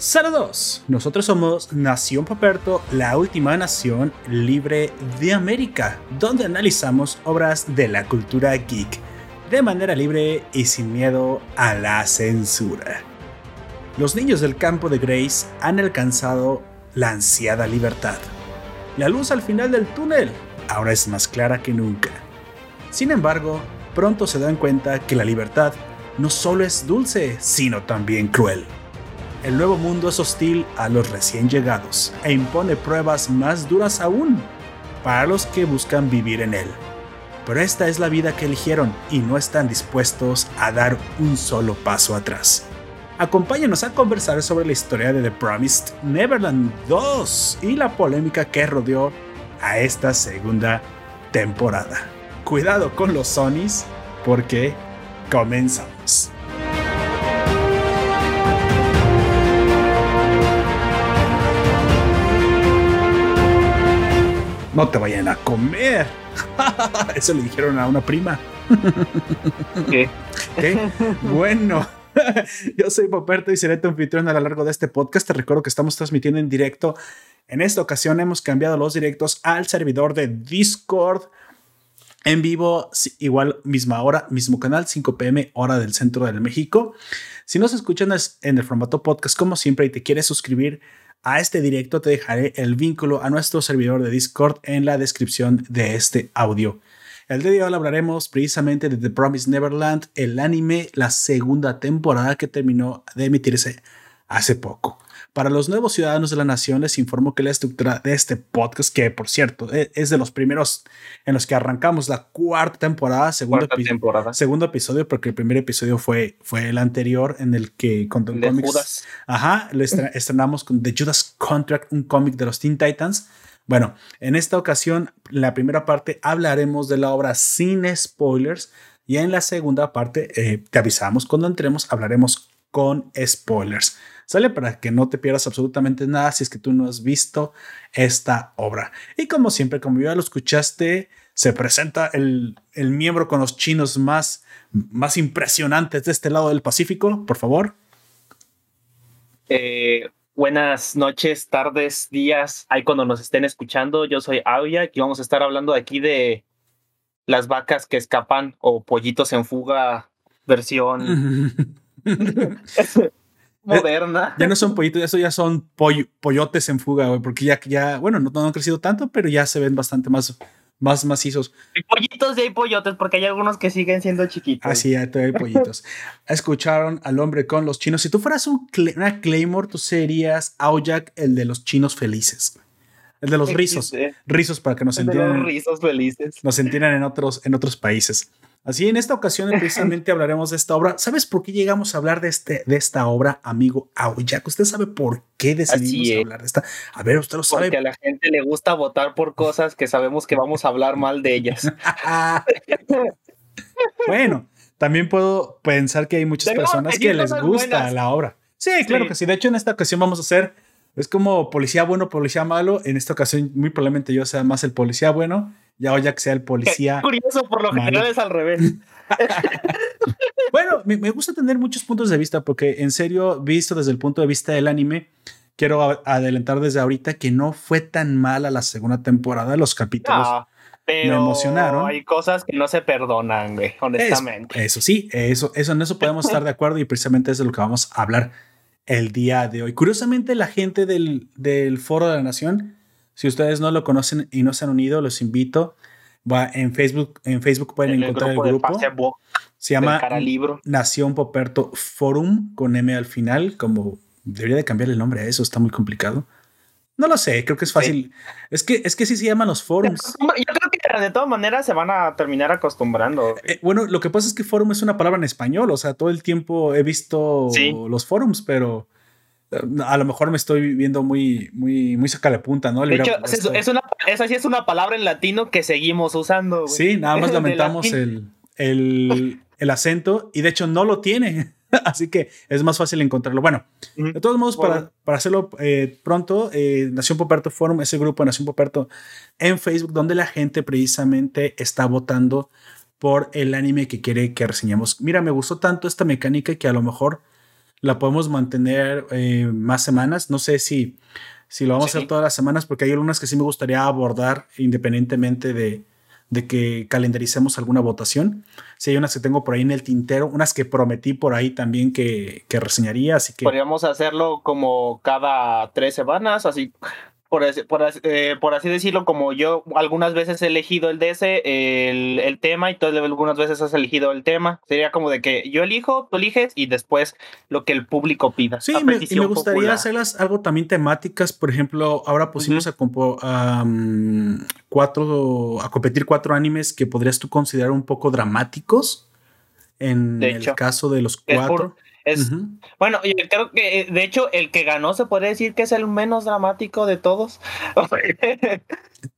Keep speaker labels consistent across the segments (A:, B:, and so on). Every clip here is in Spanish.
A: Saludos, nosotros somos Nación Paperto, la última nación libre de América, donde analizamos obras de la cultura geek de manera libre y sin miedo a la censura. Los niños del campo de Grace han alcanzado la ansiada libertad. La luz al final del túnel ahora es más clara que nunca. Sin embargo, pronto se dan cuenta que la libertad no solo es dulce, sino también cruel. El nuevo mundo es hostil a los recién llegados e impone pruebas más duras aún para los que buscan vivir en él. Pero esta es la vida que eligieron y no están dispuestos a dar un solo paso atrás. Acompáñanos a conversar sobre la historia de The Promised Neverland 2 y la polémica que rodeó a esta segunda temporada. Cuidado con los Sonys porque comenzamos. No te vayan a comer. Eso le dijeron a una prima.
B: ¿Qué?
A: Bueno. Yo soy Poperto y seré tu anfitrión a lo largo de este podcast. Te recuerdo que estamos transmitiendo en directo. En esta ocasión hemos cambiado los directos al servidor de Discord. En vivo, igual misma hora, mismo canal, 5 pm, hora del centro del México. Si nos escuchan en el formato podcast, como siempre, y te quieres suscribir a este directo, te dejaré el vínculo a nuestro servidor de Discord en la descripción de este audio. El día de hoy hablaremos precisamente de The Promised Neverland, el anime, la segunda temporada que terminó de emitirse hace poco. Para los nuevos ciudadanos de la nación les informo que la estructura de este podcast, que por cierto e, es de los primeros en los que arrancamos la cuarta temporada, segundo,
B: temporada.
A: segundo episodio, porque el primer episodio fue, fue el anterior en el que con
B: de Judas.
A: Ajá, lo estrenamos con The Judas Contract, un cómic de los Teen Titans. Bueno, en esta ocasión, en la primera parte hablaremos de la obra sin spoilers y en la segunda parte, eh, te avisamos cuando entremos, hablaremos con spoilers. Sale para que no te pierdas absolutamente nada si es que tú no has visto esta obra. Y como siempre, como ya lo escuchaste, se presenta el, miembro con los chinos más, más impresionantes de este lado del Pacífico, por favor.
B: Eh, buenas noches, tardes, días, ahí cuando nos estén escuchando. Yo soy Aoya y vamos a estar hablando aquí de las vacas que escapan o pollitos en fuga versión moderna.
A: Ya no son pollitos, eso ya son pollotes en fuga, güey, porque ya, ya bueno, no, han crecido tanto, pero ya se ven bastante más, más macizos.
B: Hay pollitos y hay pollotes, porque hay algunos que siguen siendo chiquitos.
A: Así, ya hay pollitos. Escucharon al hombre con los chinos. Si tú fueras un, una Claymore, tú serías Aoyak, el de los chinos felices. El de los rizos. Rizos para que nos entiendan.
B: rizos felices.
A: Nos entiendan en otros, en otros países. Así, en esta ocasión precisamente hablaremos de esta obra. ¿Sabes por qué llegamos a hablar de, este, de esta obra, amigo Aoyak? ¿Usted sabe por qué decidimos hablar de esta? A ver, usted lo sabe.
B: Porque a la gente le gusta votar por cosas que sabemos que vamos a hablar mal de ellas.
A: bueno, también puedo pensar que hay muchas personas que les gusta la obra. Sí, claro que sí. De hecho, en esta ocasión vamos a hacer, es como policía bueno, policía malo. En esta ocasión, muy probablemente yo sea más el policía bueno ya ya que sea el policía.
B: curioso, por lo general es al revés.
A: bueno, me, gusta tener muchos puntos de vista porque en serio, visto desde el punto de vista del anime, quiero adelantar desde ahorita que no fue tan mala la segunda temporada, los capítulos. me emocionaron.
B: Hay cosas que no se perdonan, güey, honestamente.
A: Eso, sí, eso, eso, en eso podemos estar de acuerdo y precisamente es de lo que vamos a hablar el día de hoy. Curiosamente, la gente del, del Foro de la Nación si ustedes no lo conocen y no se han unido, los invito. Va en Facebook, en Facebook pueden encontrar el grupo. se llama Nación Poperto Forum con M al final, como debería de cambiar el nombre a eso, está muy complicado. No lo sé, creo que es fácil. Es que es que sí se llaman los forums.
B: Yo creo que de todas maneras se van a terminar acostumbrando.
A: Eh, bueno, lo que pasa es que forum es una palabra en español, o sea, todo el tiempo he visto los forums, pero a lo mejor me estoy viendo muy, muy, muy saca de punta, ¿no?
B: De hecho, es, una, esa sí es una palabra en latino que seguimos usando.
A: Sí, nada más lamentamos el, el, el, acento y de hecho no lo tiene. Así que es más fácil encontrarlo. Bueno, de todos modos, para, para, hacerlo eh, pronto, eh, Nación Poperto Forum, ese grupo de Nación Poperto en Facebook, donde la gente precisamente está votando por el anime que quiere que reseñemos. Mira, me gustó tanto esta mecánica que a lo mejor la podemos mantener eh, más semanas. No sé si, si lo vamos a hacer todas las semanas, porque hay algunas que sí me gustaría abordar independientemente de, de que calendaricemos alguna votación. Si hay unas que tengo por ahí en el tintero, unas que prometí por ahí también que, que reseñaría, así que...
B: Podríamos hacerlo como cada tres semanas, así por, eh, por, así decirlo, como yo algunas veces he elegido el DS, el, el, tema, y tú algunas veces has elegido el tema. Sería como de que yo elijo, tú eliges, y después lo que el público pida.
A: Sí, me, y me gustaría hacerlas algo también temáticas. Por ejemplo, ahora pusimos a, cuatro, a competir cuatro animes que podrías tú considerar un poco dramáticos. En el caso de los cuatro.
B: Es, Bueno, yo creo que de hecho el que ganó se puede decir que es el menos dramático de todos.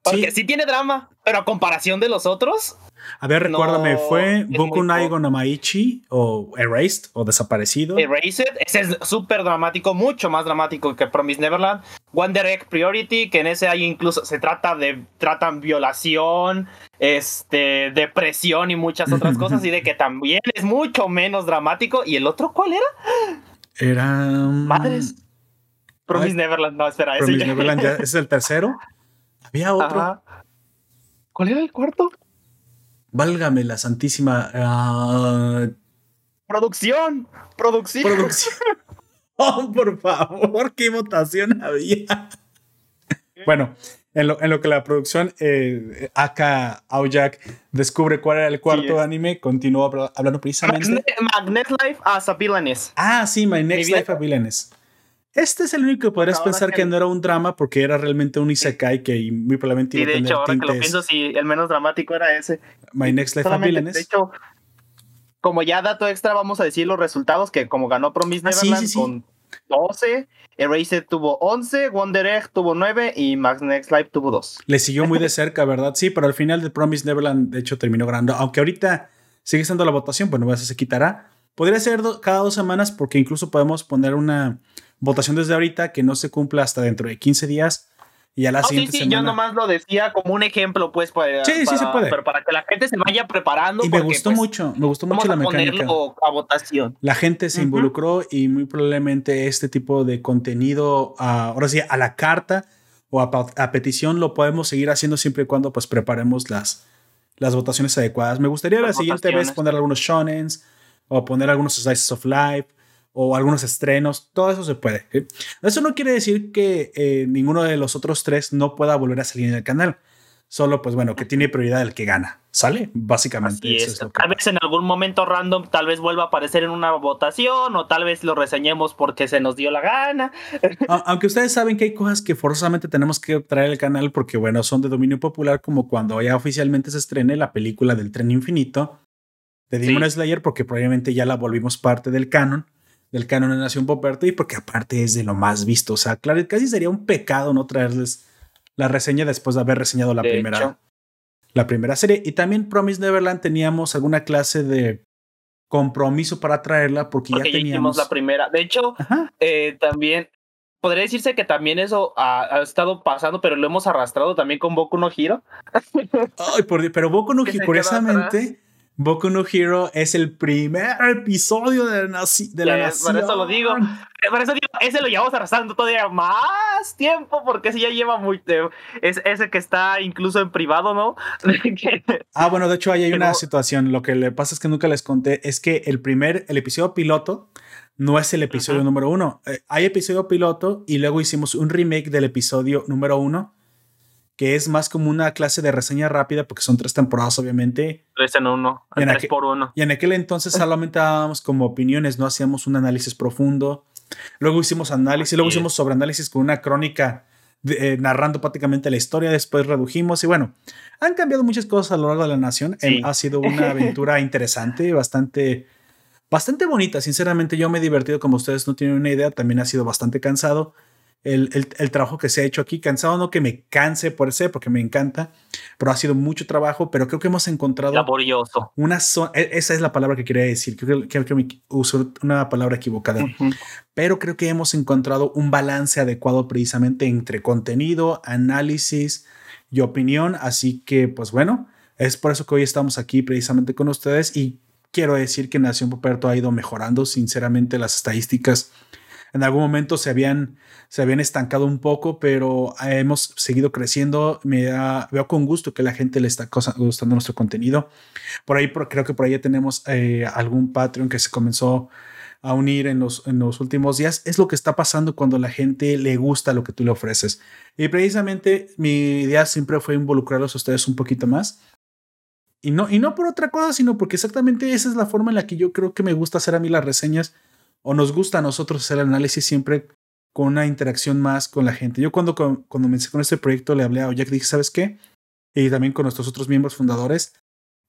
B: Porque sí. tiene drama, pero a comparación de los otros.
A: A ver, recuérdame, ¿fue Boku Naigo no Maichi o Erased o Desaparecido?
B: Erased, ese es súper dramático, mucho más dramático que Promise Neverland. One Direct Priority, que en ese hay incluso se trata de tratan violación, este, depresión y muchas otras cosas, y de que también es mucho menos dramático. ¿Y el otro cuál era?
A: Era.
B: Madres. Promise Neverland, no, espera,
A: Promise ese Neverland ya es el tercero. Había otro.
B: ¿Cuál era el cuarto?
A: Válgame la santísima. Ah,
B: producción. Producción. Producción.
A: oh, por favor, qué votación había. bueno, en lo, que la producción eh, Aka descubre cuál era el cuarto anime, continúa hablando precisamente.
B: Magnet Life as a Villainess.
A: Ah, sí, My Next Life a Villainess. Este es el único que podrías pensar que, no era un drama porque era realmente un isekai que muy probablemente
B: iba a tener de hecho, ahora que lo pienso, sí, el menos dramático era ese.
A: My Next Life Villainess.
B: De hecho, como ya dato extra, vamos a decir los resultados que como ganó Promise ah, Neverland con 12, Erased tuvo 11, Wonder Egg tuvo 9 y Max Next Life tuvo 2.
A: Le siguió muy de cerca, ¿verdad? Sí, pero al final de Promise Neverland, de hecho, terminó ganando. Aunque ahorita sigue siendo la votación, bueno, pues se quitará. Podría ser cada dos semanas porque incluso podemos poner una votación desde ahorita que no se cumpla hasta dentro de 15 días y a la siguiente sí, sí,
B: yo nomás lo decía como un ejemplo, pues, para,
A: sí, sí se puede.
B: Pero para que la gente se vaya preparando.
A: Y me gustó pues, mucho, me gustó mucho la mecánica.
B: a votación.
A: La gente se involucró y muy probablemente este tipo de contenido, ahora sí, a la carta o a, petición lo podemos seguir haciendo siempre y cuando pues preparemos las, las votaciones adecuadas. Me gustaría la siguiente vez poner algunos shonens o poner algunos slices of life o algunos estrenos, todo eso se puede. Eso no quiere decir que eh, ninguno de los otros tres no pueda volver a salir en el canal. Solo, pues bueno, que tiene prioridad el que gana. ¿Sale? Básicamente.
B: Eso es. tal vez en algún momento random, tal vez vuelva a aparecer en una votación o tal vez lo reseñemos porque se nos dio la gana.
A: Aunque ustedes saben que hay cosas que forzosamente tenemos que traer al canal porque, bueno, son de dominio popular, como cuando ya oficialmente se estrene la película del tren infinito de Demon Slayer, porque probablemente ya la volvimos parte del canon del canon de Nación Poperto y porque aparte es de lo más visto. O sea, claro, casi sería un pecado no traerles la reseña después de haber reseñado la primera. La primera serie. Y también Promise Neverland teníamos alguna clase de compromiso para traerla porque, ya teníamos
B: la primera. De hecho, eh, también podría decirse que también eso ha, estado pasando, pero lo hemos arrastrado también con Boku no Hiro.
A: Ay, pero Boku no Hiro, curiosamente, Boku no Hero es el primer episodio de la, de la nación.
B: Por eso lo digo. Por eso digo, ese lo llevamos arrastrando todavía más tiempo, porque ese ya lleva muy. Es ese que está incluso en privado, ¿no?
A: ah, bueno, de hecho, ahí hay una situación. Lo que le pasa es que nunca les conté es que el primer, el episodio piloto no es el episodio número uno. Eh, hay episodio piloto y luego hicimos un remake del episodio número uno que es más como una clase de reseña rápida, porque son tres temporadas, obviamente.
B: Tres en uno, y en tres por uno.
A: Y en aquel entonces solamente dábamos como opiniones, no hacíamos un análisis profundo. Luego hicimos análisis, luego hicimos sobre análisis con una crónica eh, narrando prácticamente la historia, después redujimos y bueno, han cambiado muchas cosas a lo largo de la nación. ha sido una aventura interesante, bastante, bastante bonita. Sinceramente, yo me he divertido como ustedes no tienen una idea, también ha sido bastante cansado el, el, trabajo que se ha hecho aquí. Cansado, no que me canse por ser, porque me encanta, pero ha sido mucho trabajo, pero creo que hemos encontrado...
B: Laborioso.
A: Una e, esa es la palabra que quería decir, creo, que me uso una palabra equivocada, pero creo que hemos encontrado un balance adecuado precisamente entre contenido, análisis y opinión, así que pues bueno, es por eso que hoy estamos aquí precisamente con ustedes y quiero decir que Nación Poperto ha ido mejorando. Sinceramente, las estadísticas en algún momento se habían, se habían estancado un poco, pero hemos seguido creciendo. Me veo con gusto que la gente le está gustando nuestro contenido. Por ahí creo que por ahí ya tenemos eh, algún Patreon que se comenzó a unir en los, en los últimos días. Es lo que está pasando cuando la gente le gusta lo que tú le ofreces. Y precisamente mi idea siempre fue involucrarlos a ustedes un poquito más. Y no, y no por otra cosa, sino porque exactamente esa es la forma en la que yo creo que me gusta hacer a mí las reseñas o nos gusta a nosotros hacer el análisis siempre con una interacción más con la gente. Yo cuando, cuando comencé con este proyecto le hablé a Jack, dije, ¿sabes qué? Y también con nuestros otros miembros fundadores,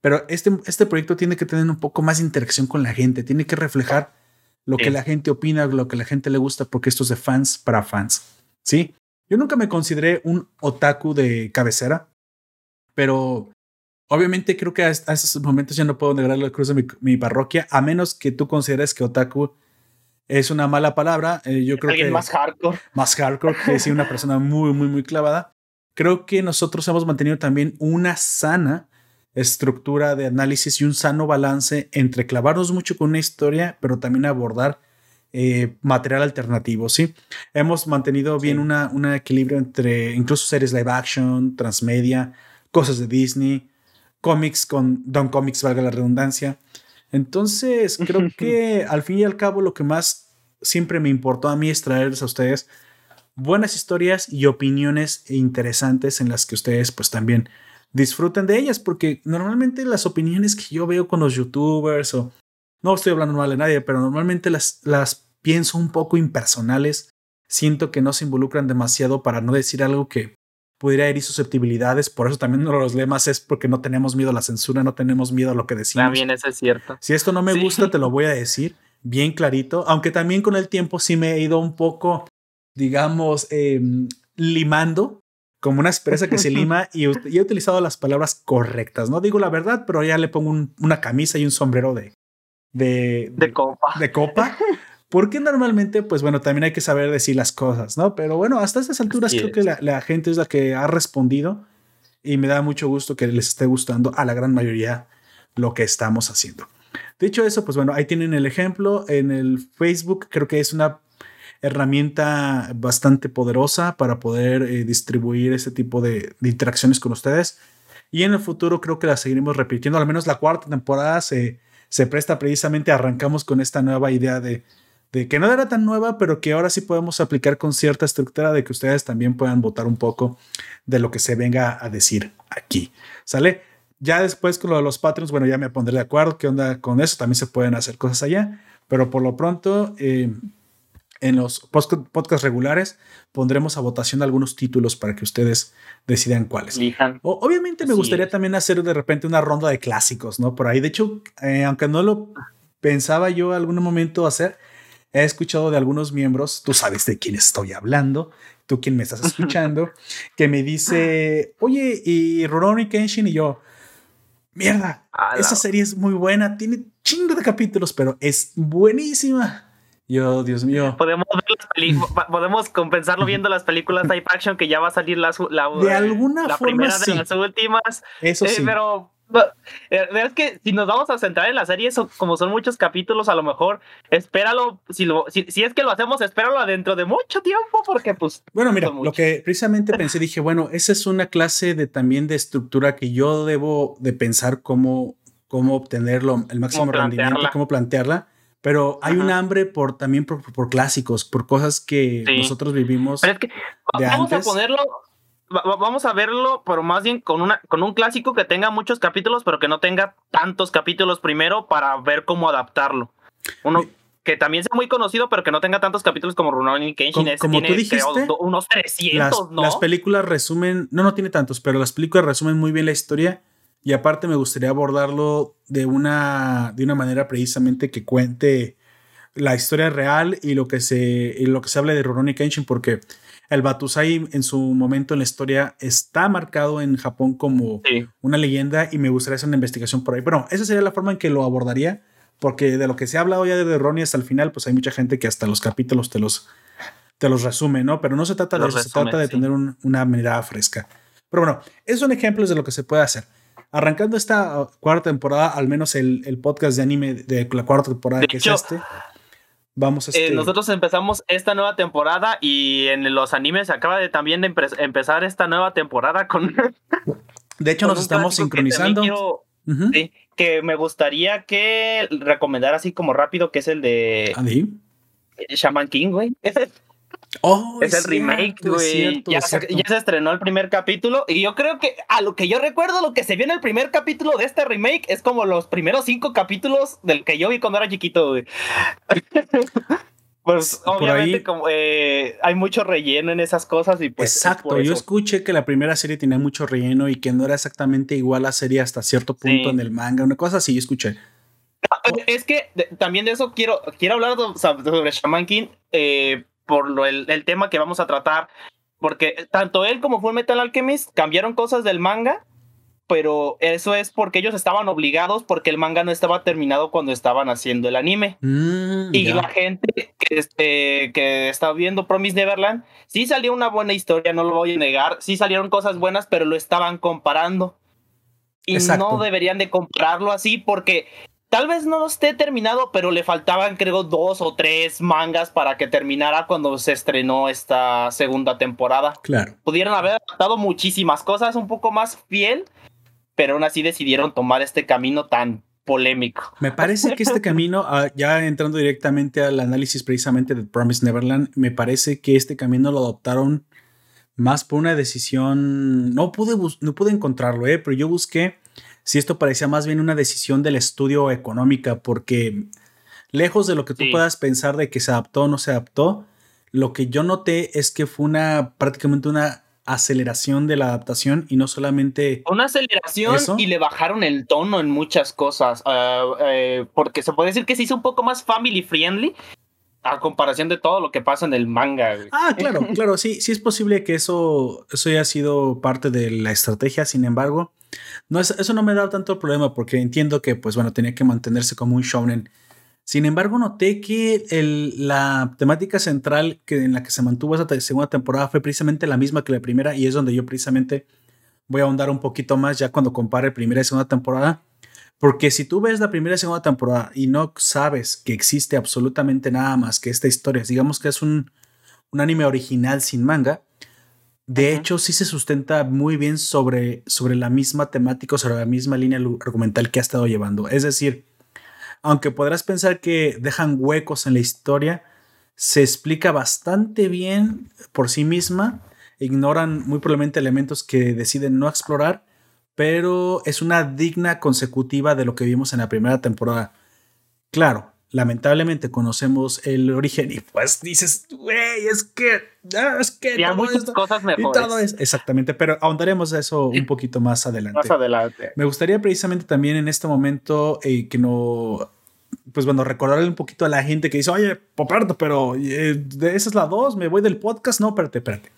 A: pero este, este proyecto tiene que tener un poco más de interacción con la gente, tiene que reflejar lo que la gente opina, lo que la gente le gusta, porque esto es de fans para fans. ¿Sí? Yo nunca me consideré un otaku de cabecera, pero obviamente creo que a, esos momentos ya no puedo negar la cruz de mi, mi, parroquia, a menos que tú consideres que otaku es una mala palabra. Eh, yo creo
B: Alguien
A: que
B: más hardcore.
A: Más hardcore, que sí, una persona muy, muy, muy clavada. Creo que nosotros hemos mantenido también una sana estructura de análisis y un sano balance entre clavarnos mucho con una historia, pero también abordar eh, material alternativo, ¿sí? Hemos mantenido bien una, un equilibrio entre incluso series live action, transmedia, cosas de Disney, cómics con Don Comics, valga la redundancia. Entonces, creo que al fin y al cabo lo que más siempre me importó a mí es traerles a ustedes buenas historias y opiniones interesantes en las que ustedes pues también disfruten de ellas, porque normalmente las opiniones que yo veo con los youtubers o no estoy hablando mal de nadie, pero normalmente las, las pienso un poco impersonales. Siento que no se involucran demasiado para no decir algo que pudiera herir susceptibilidades. Por eso también uno de los lemas es porque no tenemos miedo a la censura, no tenemos miedo a lo que decimos.
B: También eso es cierto.
A: Si esto no me gusta, te lo voy a decir bien clarito, aunque también con el tiempo sí me he ido un poco, digamos, em, limando como una expresa que se lima y, he utilizado las palabras correctas. No digo la verdad, pero ya le pongo una camisa y un sombrero de, de,
B: de, copa.
A: De copa. Porque normalmente, pues bueno, también hay que saber decir las cosas, ¿no? Pero bueno, hasta estas alturas creo que la, la, gente es la que ha respondido y me da mucho gusto que les esté gustando a la gran mayoría lo que estamos haciendo. Dicho eso, pues bueno, ahí tienen el ejemplo en el Facebook. Creo que es una herramienta bastante poderosa para poder eh, distribuir ese tipo de, interacciones con ustedes. Y en el futuro creo que la seguiremos repitiendo. Al menos la cuarta temporada se, se presta precisamente, arrancamos con esta nueva idea de, de que no era tan nueva, pero que ahora sí podemos aplicar con cierta estructura de que ustedes también puedan votar un poco de lo que se venga a decir aquí. ¿Sale? Ya después con lo de los Patreons, bueno, ya me pondré de acuerdo qué onda con eso. También se pueden hacer cosas allá, pero por lo pronto... Eh, en los podcasts regulares pondremos a votación algunos títulos para que ustedes decidan cuáles. obviamente me gustaría también hacer de repente una ronda de clásicos, ¿no? Por ahí, de hecho, eh, aunque no lo pensaba yo algún momento hacer, he escuchado de algunos miembros, tú sabes de quién estoy hablando, tú quien me estás escuchando, que me dice, oye, y Rurouni Kenshin y yo, mierda, esa serie es muy buena, tiene chingo de capítulos, pero es buenísima. Yo, Dios mío.
B: Podemos, podemos compensarlo viendo las películas live action que ya va a salir la, la,
A: de alguna
B: la
A: forma,
B: primera de las últimas.
A: Eso
B: eh,
A: sí.
B: Pero eh, es que si nos vamos a centrar en la serie, como son muchos capítulos, a lo mejor espéralo, si, lo, si, es que lo hacemos, espéralo dentro de mucho tiempo, porque pues...
A: Bueno, mira, lo que precisamente pensé, dije, bueno, esa es una clase de también de estructura que yo debo de pensar cómo, cómo obtenerlo, el máximo rendimiento, cómo plantearla pero hay un hambre por también por, por, clásicos, por cosas que nosotros vivimos.
B: Pero es que vamos a ponerlo, vamos a verlo, pero más bien con una con un clásico que tenga muchos capítulos, pero que no tenga tantos capítulos primero para ver cómo adaptarlo. Uno que también sea muy conocido, pero que no tenga tantos capítulos como Rurouni Kenshin.
A: Como, como tú dijiste,
B: unos 300,
A: ¿no? Las películas resumen, no, no tiene tantos, pero las películas resumen muy bien la historia y aparte me gustaría abordarlo de una, de una manera precisamente que cuente la historia real y lo que se, lo que se habla de Rurouni Kenshin, porque el Batusai en su momento en la historia está marcado en Japón como una leyenda y me gustaría hacer una investigación por ahí. Pero esa sería la forma en que lo abordaría, porque de lo que se ha hablado ya de Ronnie hasta el final, pues hay mucha gente que hasta los capítulos te los, te los resume, ¿no? Pero no se trata de eso, se trata de tener una mirada fresca. Pero bueno, esos son ejemplos de lo que se puede hacer. arrancando esta cuarta temporada, al menos el, podcast de anime de la cuarta temporada que es este. Vamos a
B: eh,
A: este...
B: nosotros empezamos esta nueva temporada y en los animes acaba de también de empezar esta nueva temporada con.
A: de hecho, nos estamos sincronizando.
B: sí, que me gustaría que recomendara así como rápido, que es el de. Shaman King, güey.
A: Oh,
B: es, el remake, güey. Ya, se estrenó el primer capítulo. Y yo creo que a lo que yo recuerdo, lo que se vio en el primer capítulo de este remake es como los primeros cinco capítulos del que yo vi cuando era chiquito, güey. pues obviamente como, eh, hay mucho relleno en esas cosas y pues.
A: Exacto, yo escuché que la primera serie tenía mucho relleno y que no era exactamente igual a la serie hasta cierto punto en el manga, una cosa así, yo escuché.
B: Ah, es que también de eso quiero, quiero hablar sobre Shaman King. Eh, por lo, el, el, tema que vamos a tratar, porque tanto él como Full Metal Alchemist cambiaron cosas del manga, pero eso es porque ellos estaban obligados porque el manga no estaba terminado cuando estaban haciendo el anime. Mm, y la gente que, este, que estaba viendo Promise Neverland, sí salió una buena historia, no lo voy a negar, sí salieron cosas buenas, pero lo estaban comparando. Y no deberían de compararlo así porque Tal vez no esté terminado, pero le faltaban, creo, dos o tres mangas para que terminara cuando se estrenó esta segunda temporada.
A: Claro.
B: Pudieron haber adaptado muchísimas cosas un poco más fiel, pero aún así decidieron tomar este camino tan polémico.
A: Me parece que este camino, ah, ya entrando directamente al análisis precisamente de Promise Neverland, me parece que este camino lo adoptaron más por una decisión. No pude, no pude encontrarlo, eh, pero yo busqué si esto parecía más bien una decisión del estudio económica, porque lejos de lo que tú puedas pensar de que se adaptó o no se adaptó, lo que yo noté es que fue una prácticamente una aceleración de la adaptación y no solamente
B: una aceleración y le bajaron el tono en muchas cosas eh, porque se puede decir que se hizo un poco más family friendly a comparación de todo lo que pasa en el manga.
A: Ah, claro, claro, sí, sí es posible que eso, eso haya sido parte de la estrategia, sin embargo, no, eso no me da tanto problema porque entiendo que, pues bueno, tenía que mantenerse como un shonen. Sin embargo, noté que la temática central que, en la que se mantuvo esa segunda temporada fue precisamente la misma que la primera y es donde yo precisamente voy a ahondar un poquito más ya cuando compare primera y segunda temporada. Porque si tú ves la primera y segunda temporada y no sabes que existe absolutamente nada más que esta historia, digamos que es un, un anime original sin manga, de hecho, sí se sustenta muy bien sobre, sobre la misma temática, sobre la misma línea argumental que ha estado llevando. Es decir, aunque podrás pensar que dejan huecos en la historia, se explica bastante bien por sí misma, ignoran muy probablemente elementos que deciden no explorar, pero es una digna consecutiva de lo que vimos en la primera temporada. Claro, lamentablemente conocemos el origen y pues dices, güey, es que, ah, es que...
B: hay muchas cosas mejores.
A: exactamente, pero ahondaremos eso un poquito más adelante.
B: Más adelante.
A: Me gustaría precisamente también en este momento eh, que no... Pues bueno, recordarle un poquito a la gente que dice, oye, Poperto, pero eh, esa es la 2, me voy del podcast. No, espérate, espérate.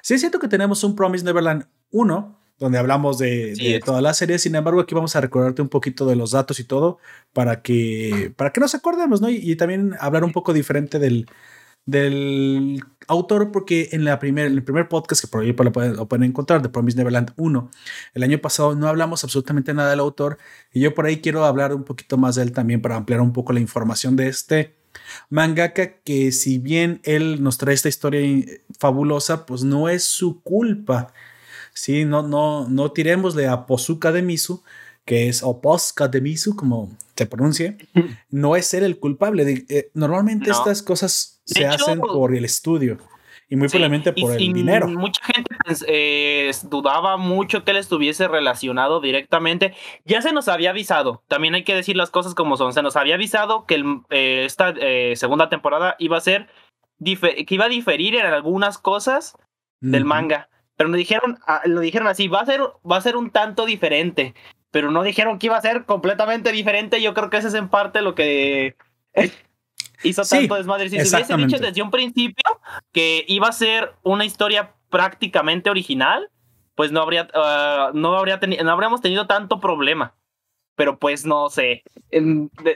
A: Sí es cierto que tenemos un Promise Neverland 1, donde hablamos de, toda la serie. Sin embargo, aquí vamos a recordarte un poquito de los datos y todo para que, para que nos acordemos, ¿no? Y, también hablar un poco diferente del, del autor, porque en, la primer, en el primer podcast, que por ahí lo pueden, lo pueden encontrar, de Promise Neverland 1, el año pasado no hablamos absolutamente nada del autor, y yo por ahí quiero hablar un poquito más de él también para ampliar un poco la información de este mangaka, que si bien él nos trae esta historia fabulosa, pues no es su culpa Sí, no, no, no tiremosle a Pozuka de Misu, que es o Posca de Misu, como se pronuncie, no es ser el culpable. Eh, normalmente estas cosas se hacen por el estudio y muy probablemente por el dinero.
B: Mucha gente pues, eh, dudaba mucho que él estuviese relacionado directamente. Ya se nos había avisado, también hay que decir las cosas como son. Se nos había avisado que eh, esta segunda temporada iba a ser que iba a diferir en algunas cosas del manga. Pero nos dijeron, ah, lo dijeron así, va a ser, va a ser un tanto diferente. Pero no dijeron que iba a ser completamente diferente. Yo creo que ese es en parte lo que hizo tanto desmadre. Si se hubiese dicho desde un principio que iba a ser una historia prácticamente original, pues no habría, ah, no habría no habríamos tenido tanto problema. Pero pues no sé.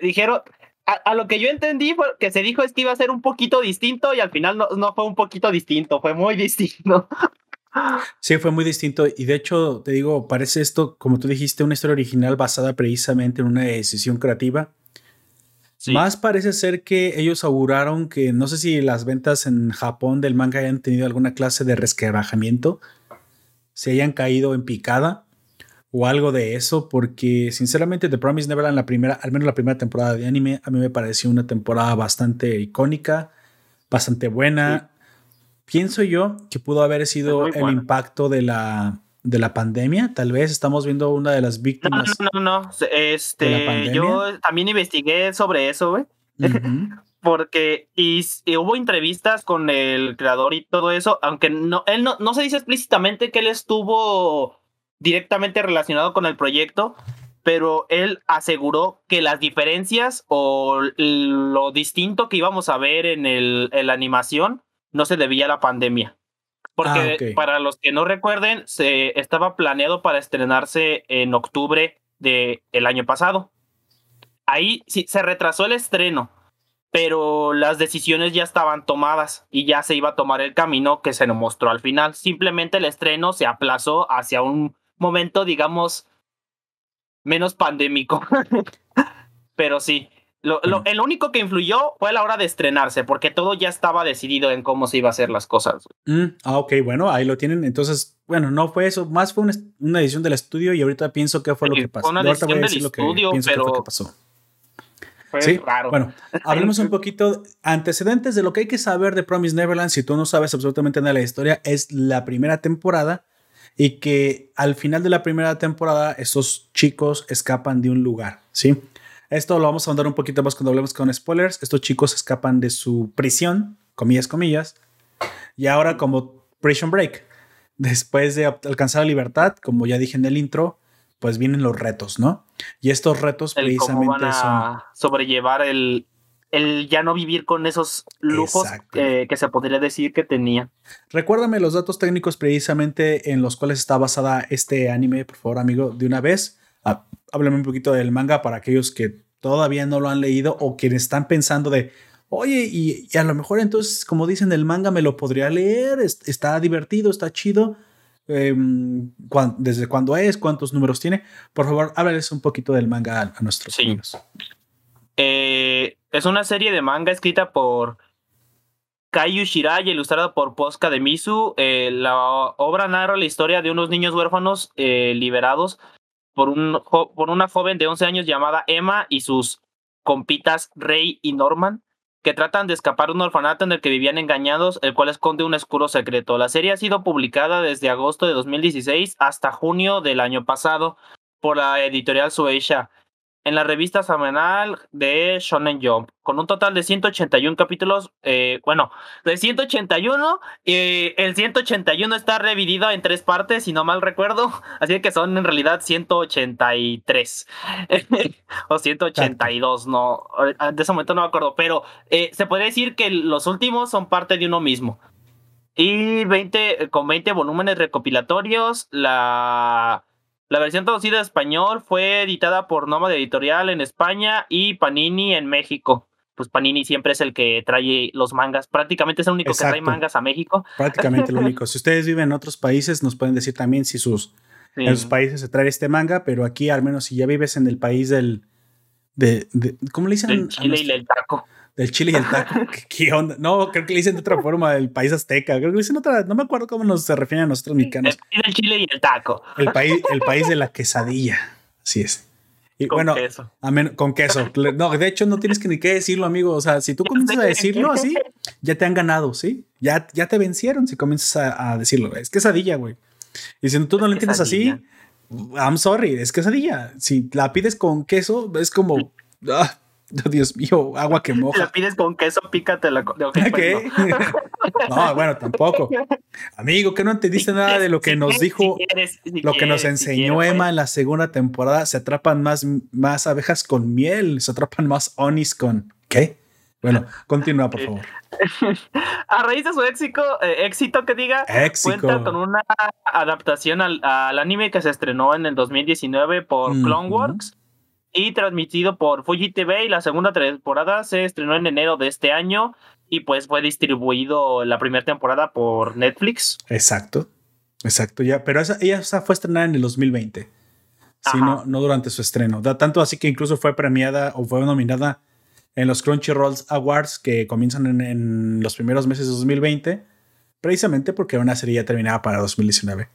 B: dijeron, a, lo que yo entendí fue que se dijo es que iba a ser un poquito distinto y al final no, no fue un poquito distinto, fue muy distinto.
A: Sí, fue muy distinto. Y de hecho, te digo, parece esto, como tú dijiste, una historia original basada precisamente en una decisión creativa. Más parece ser que ellos auguraron que no sé si las ventas en Japón del manga hayan tenido alguna clase de resquebrajamiento, se hayan caído en picada o algo de eso, porque sinceramente The Promise Neverland, la primera, al menos la primera temporada de anime, a mí me pareció una temporada bastante icónica, bastante buena pienso yo que pudo haber sido el impacto de la, de la pandemia. Tal vez estamos viendo una de las víctimas.
B: No, no, no. Este, yo también investigué sobre eso, güey. Porque y, hubo entrevistas con el creador y todo eso, aunque no, él no, no se dice explícitamente que él estuvo directamente relacionado con el proyecto, pero él aseguró que las diferencias o lo distinto que íbamos a ver en, el, en la animación no se debía a la pandemia. Porque ah, para los que no recuerden, se estaba planeado para estrenarse en octubre del el año pasado. Ahí sí se retrasó el estreno, pero las decisiones ya estaban tomadas y ya se iba a tomar el camino que se nos mostró al final. Simplemente el estreno se aplazó hacia un momento, digamos, menos pandémico. pero sí, lo, el único que influyó fue a la hora de estrenarse, porque todo ya estaba decidido en cómo se iba a hacer las cosas.
A: Mm, ah, ok, bueno, ahí lo tienen. Entonces, bueno, no fue eso, más fue una, edición del estudio y ahorita pienso qué fue lo que pasó. Fue una edición del estudio, pero... pasó. sí, raro. Bueno, hablemos un poquito antecedentes de lo que hay que saber de Promise Neverland. Si tú no sabes absolutamente nada de la historia, es la primera temporada y que al final de la primera temporada esos chicos escapan de un lugar, ¿sí? Esto lo vamos a andar un poquito más cuando hablemos con spoilers. Estos chicos escapan de su prisión, comillas, comillas. Y ahora como Prison Break, después de alcanzar la libertad, como ya dije en el intro, pues vienen los retos, ¿no? Y estos retos precisamente son...
B: Sobrellevar el, el ya no vivir con esos lujos que se podría decir que tenía.
A: Recuérdame los datos técnicos precisamente en los cuales está basada este anime, por favor, amigo, de una vez háblame un poquito del manga para aquellos que todavía no lo han leído o quienes están pensando de, oye, y, a lo mejor entonces, como dicen, el manga me lo podría leer, está divertido, está chido. Em, ¿Desde cuándo es? ¿Cuántos números tiene? Por favor, háblales un poquito del manga a, nuestros amigos.
B: Eh, es una serie de manga escrita por Kaiju Shirai, ilustrada por Posca de Misu. Eh, la obra narra la historia de unos niños huérfanos eh, liberados por, un, por una joven de 11 años llamada Emma y sus compitas Rey y Norman, que tratan de escapar de un orfanato en el que vivían engañados, el cual esconde un oscuro secreto. La serie ha sido publicada desde agosto de 2016 hasta junio del año pasado por la editorial Sueisha en la revista semanal de Shonen Jump, con un total de 181 capítulos, eh, bueno, de 181, y el 181 está revidido en tres partes, si no mal recuerdo, así que son en realidad 183 o 182, no, de ese momento no me acuerdo, pero eh, se puede decir que los últimos son parte de uno mismo. Y 20, con 20 volúmenes recopilatorios, la la versión traducida a español fue editada por Noma Editorial en España y Panini en México. Pues Panini siempre es el que trae los mangas. Prácticamente es el único que trae mangas a México.
A: Prácticamente el único. Si ustedes viven en otros países, nos pueden decir también si sus, en sus países se trae este manga, pero aquí al menos si ya vives en el país del... De, ¿Cómo le dicen?
B: Chile y el taco
A: del chile y el taco. ¿Qué, onda? No, creo que le dicen de otra forma, el país azteca. Creo que le dicen otra, no me acuerdo cómo nos se refieren a nosotros mexicanos.
B: El, chile y el taco.
A: El país, el país de la quesadilla. Así es. Y con bueno, queso. con queso. No, de hecho, no tienes que ni qué decirlo, amigo. O sea, si tú comienzas a decirlo así, ya te han ganado, ¿sí? Ya, ya te vencieron si comienzas a, decirlo. Es quesadilla, güey. Y si tú no lo entiendes así, I'm sorry, es quesadilla. Si la pides con queso, es como. Ah, Dios mío, agua que moja.
B: la pides con queso, pícate la. Pues
A: no. bueno, tampoco. Amigo, que no entendiste nada de lo que nos dijo, lo que nos enseñó Emma en la segunda temporada. Se atrapan más, más abejas con miel, se atrapan más onis con. ¿Qué? Bueno, continúa, por favor.
B: A raíz de su éxito, eh, éxito que diga, cuenta con una adaptación al, anime que se estrenó en el 2019 por Cloneworks y transmitido por Fuji TV y la segunda temporada se estrenó en enero de este año y pues fue distribuido la primera temporada por Netflix.
A: Exacto. Exacto, ya, pero esa, ella fue estrenada en el 2020. Sí, no, no durante su estreno. Da tanto así que incluso fue premiada o fue nominada en los Crunchyroll Awards que comienzan en, los primeros meses de 2020, precisamente porque una serie ya terminada para 2019.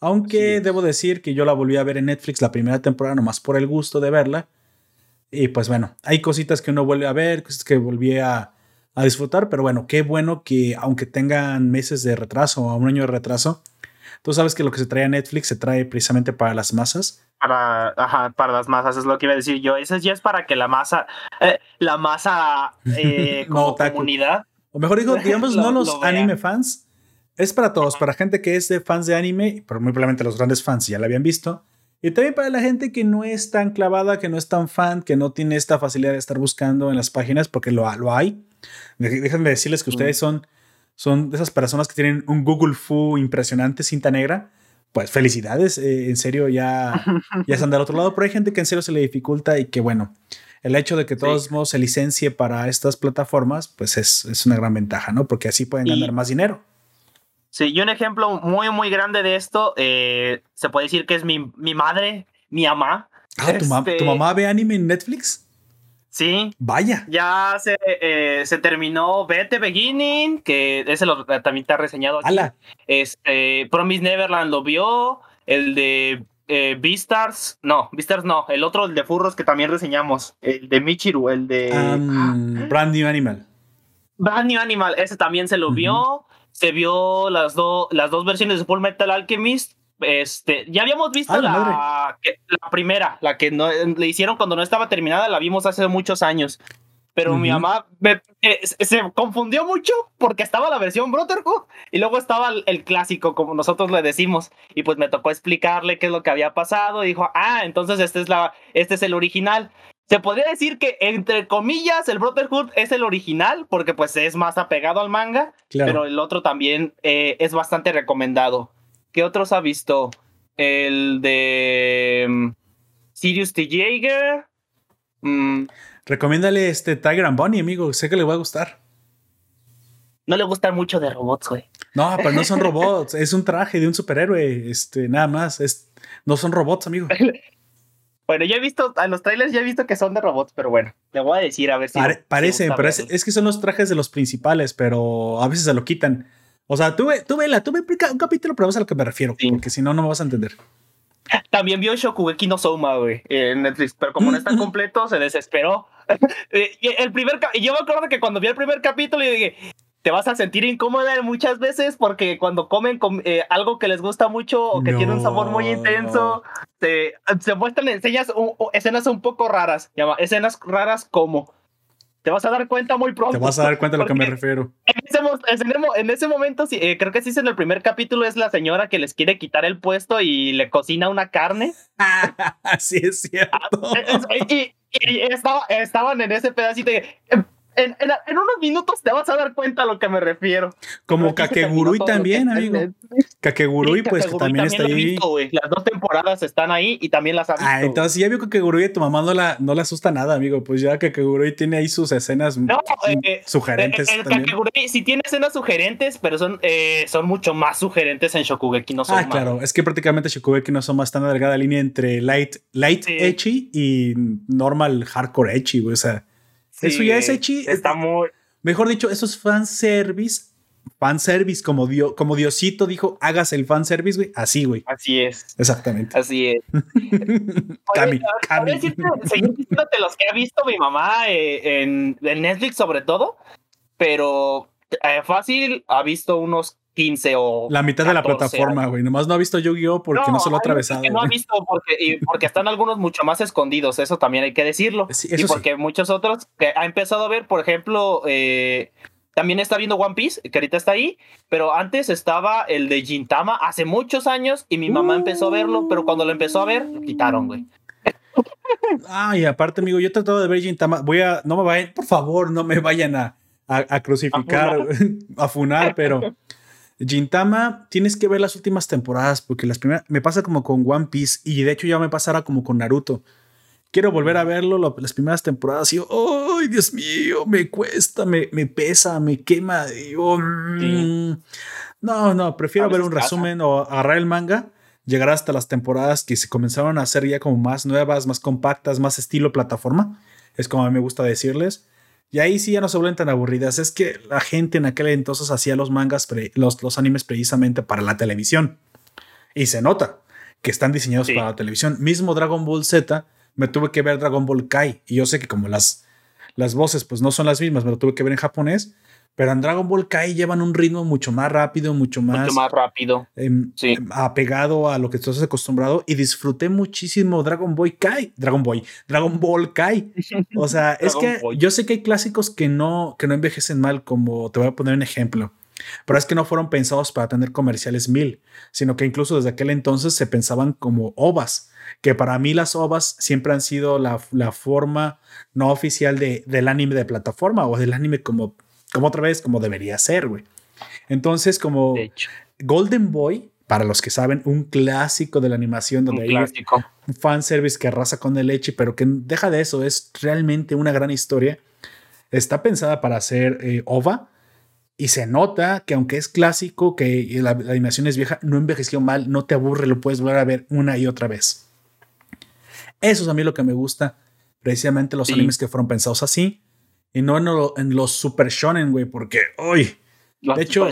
A: Aunque debo decir que yo la volví a ver en Netflix la primera temporada nomás por el gusto de verla. Y pues bueno, hay cositas que uno vuelve a ver, cosas que volví a, a disfrutar, pero bueno, qué bueno que aunque tengan meses de retraso o un año de retraso, tú sabes que lo que se trae a Netflix se trae precisamente para las masas
B: para, ajá, para las masas, es lo que iba a decir yo. Eso ya es para que la masa, eh, la masa eh, como comunidad.
A: O mejor digo, digamos, no los anime fans. Es para todos, para gente que es de fans de anime, pero muy probablemente los grandes fans ya la habían visto. Y también para la gente que no es tan clavada, que no es tan fan, que no tiene esta facilidad de estar buscando en las páginas, porque lo, lo hay. Déjenme decirles que ustedes son, son de esas personas que tienen un Google Fu impresionante, cinta negra pues felicidades, eh, en serio ya, ya están del otro lado, pero hay gente que en serio se le dificulta y que bueno, el hecho de que todos modos se licencie para estas plataformas, pues es, es, una gran ventaja, ¿no? Porque así pueden ganar más dinero.
B: Sí, y un ejemplo muy, muy grande de esto, eh, se puede decir que es mi, mi madre, mi mamá.
A: Ah, ¿tu, ¿tu este mamá ve anime en Netflix?
B: Sí.
A: Vaya.
B: Ya se, eh, se terminó Vete Beginning, que ese lo, también está reseñado aquí. Este, Promise Neverland lo vio. El de eh, Beastars, no, Beastars no, el otro, el de Furros que también reseñamos. El de Michiru, el de.
A: Brand New Animal.
B: Brand New Animal, ese también se lo vio. Se vio las, las dos versiones de Full Metal Alchemist este, ya habíamos visto la, la, primera, la que no, le hicieron cuando no estaba terminada, la vimos hace muchos años. Pero mi mamá eh, se confundió mucho porque estaba la versión Brotherhood y luego estaba el, clásico, como nosotros le decimos. Y pues me tocó explicarle qué es lo que había pasado. Y dijo, ah, entonces este es, la, este es el original. Se podría decir que, entre comillas, el Brotherhood es el original porque pues es más apegado al manga, pero el otro también eh, es bastante recomendado. ¿Qué otros ha visto? El de mm, Sirius T. Jaeger.
A: Mm. Recomiéndale este Tiger and Bunny, amigo. Sé que le va a gustar.
B: No le gustan mucho de robots, güey.
A: No, pero no son robots. es un traje de un superhéroe. Este, nada más. Es, no son robots, amigo.
B: bueno, ya he visto, a los trailers ya he visto que son de robots, pero bueno, le voy a decir a ver si.
A: parecen, pero es, que son los trajes de los principales, pero a veces se lo quitan. O sea, tuve, tuve, la, tuve un capítulo, pero vas a lo que me refiero, porque si no, no me vas a entender.
B: También vio Shokugeki no Souma, güey, en Netflix, pero como no está completo, se desesperó. Eh, el primer, yo me acuerdo que cuando vi el primer capítulo, y dije, te vas a sentir incómoda muchas veces porque cuando comen eh, algo que les gusta mucho o que tiene un sabor muy intenso, se, se muestran enseñas, escenas un poco raras. Llama, escenas raras como te vas a dar cuenta muy pronto.
A: Te vas a dar cuenta de lo que me refiero.
B: En ese, momento, sí, eh, creo que sí es en el primer capítulo, es la señora que les quiere quitar el puesto y le cocina una carne.
A: sí, es cierto.
B: Ah, y, estaban en ese pedacito de en, unos minutos te vas a dar cuenta a lo que me refiero.
A: Como Kakegurui también, amigo. Kakegurui, pues que también, está ahí.
B: las dos temporadas están ahí y también las ha
A: Ah, entonces ya vio Kakegurui y tu mamá no, la, no le asusta nada, amigo. Pues ya Kakegurui tiene ahí sus escenas eh, sugerentes.
B: El, Kakegurui sí tiene escenas sugerentes, pero son, eh, son mucho más sugerentes en Shokugeki no Soma.
A: Ah, claro. Es que prácticamente Shokugeki no Soma está en una delgada línea entre light, light ecchi y normal hardcore ecchi, O sea eso ya es hechi.
B: Está muy.
A: Mejor dicho, eso es fanservice. Fanservice, como, Dios, como Diosito dijo, hagas el fanservice, güey. Así, güey.
B: Así es.
A: Exactamente.
B: Así es. Cami, Cami. Seguir diciéndote los que ha visto mi mamá eh, en, Netflix, sobre todo. Pero eh, fácil, ha visto unos 15 o.
A: La mitad de la plataforma, güey. Nomás no ha visto Yu-Gi-Oh! porque no, se lo ha atravesado.
B: no ha visto porque, porque están algunos mucho más escondidos, eso también hay que decirlo. y porque muchos otros que ha empezado a ver, por ejemplo, eh, también está viendo One Piece, que ahorita está ahí, pero antes estaba el de Gintama hace muchos años y mi mamá empezó a verlo, pero cuando lo empezó a ver, lo quitaron, güey.
A: Ay, aparte, amigo, yo he tratado de ver Gintama. Voy a, no me vayan, por favor, no me vayan a, a, crucificar, a funar, pero Gintama, tienes que ver las últimas temporadas porque las primeras me pasa como con One Piece y de hecho ya me pasara como con Naruto, quiero volver a verlo las primeras temporadas y yo, ¡ay, Dios mío! Me cuesta, me, me pesa, me quema. Mm, no, no, prefiero ver un resumen o agarrar el manga, llegar hasta las temporadas que se comenzaron a hacer ya como más nuevas, más compactas, más estilo plataforma. Es como a mí me gusta decirles. Y ahí sí ya no se vuelven tan aburridas. Es que la gente en aquel entonces hacía los mangas, los, los animes precisamente para la televisión. Y se nota que están diseñados para la televisión. Mismo Dragon Ball Z me tuve que ver Dragon Ball Kai. Y yo sé que como las, las voces pues no son las mismas, me lo tuve que ver en japonés. Pero en Dragon Ball Kai llevan un ritmo mucho más rápido, mucho más,
B: mucho más rápido.
A: Em, em, apegado a lo que estás acostumbrado. Y disfruté muchísimo Dragon Ball Kai. Dragon Ball, Dragon Ball Kai. O sea, es que yo sé que hay clásicos que no, que no envejecen mal, como te voy a poner un ejemplo. Pero es que no fueron pensados para tener comerciales mil, sino que incluso desde aquel entonces se pensaban como ovas que para mí las ovas siempre han sido la, forma no oficial de, del anime de plataforma o del anime como, como otra vez, como debería ser, güey. Entonces, como Golden Boy, para los que saben, un clásico de la animación donde un hay clásico. un fanservice que arrasa con el leche, pero que deja de eso, es realmente una gran historia. Está pensada para ser eh, OVA y se nota que aunque es clásico, que la, la, animación es vieja, no envejeció mal, no te aburre, lo puedes volver a ver una y otra vez. Eso es a mí lo que me gusta. Precisamente los animes que fueron pensados así. Y no en, los super shonen, güey, porque hoy. De hecho,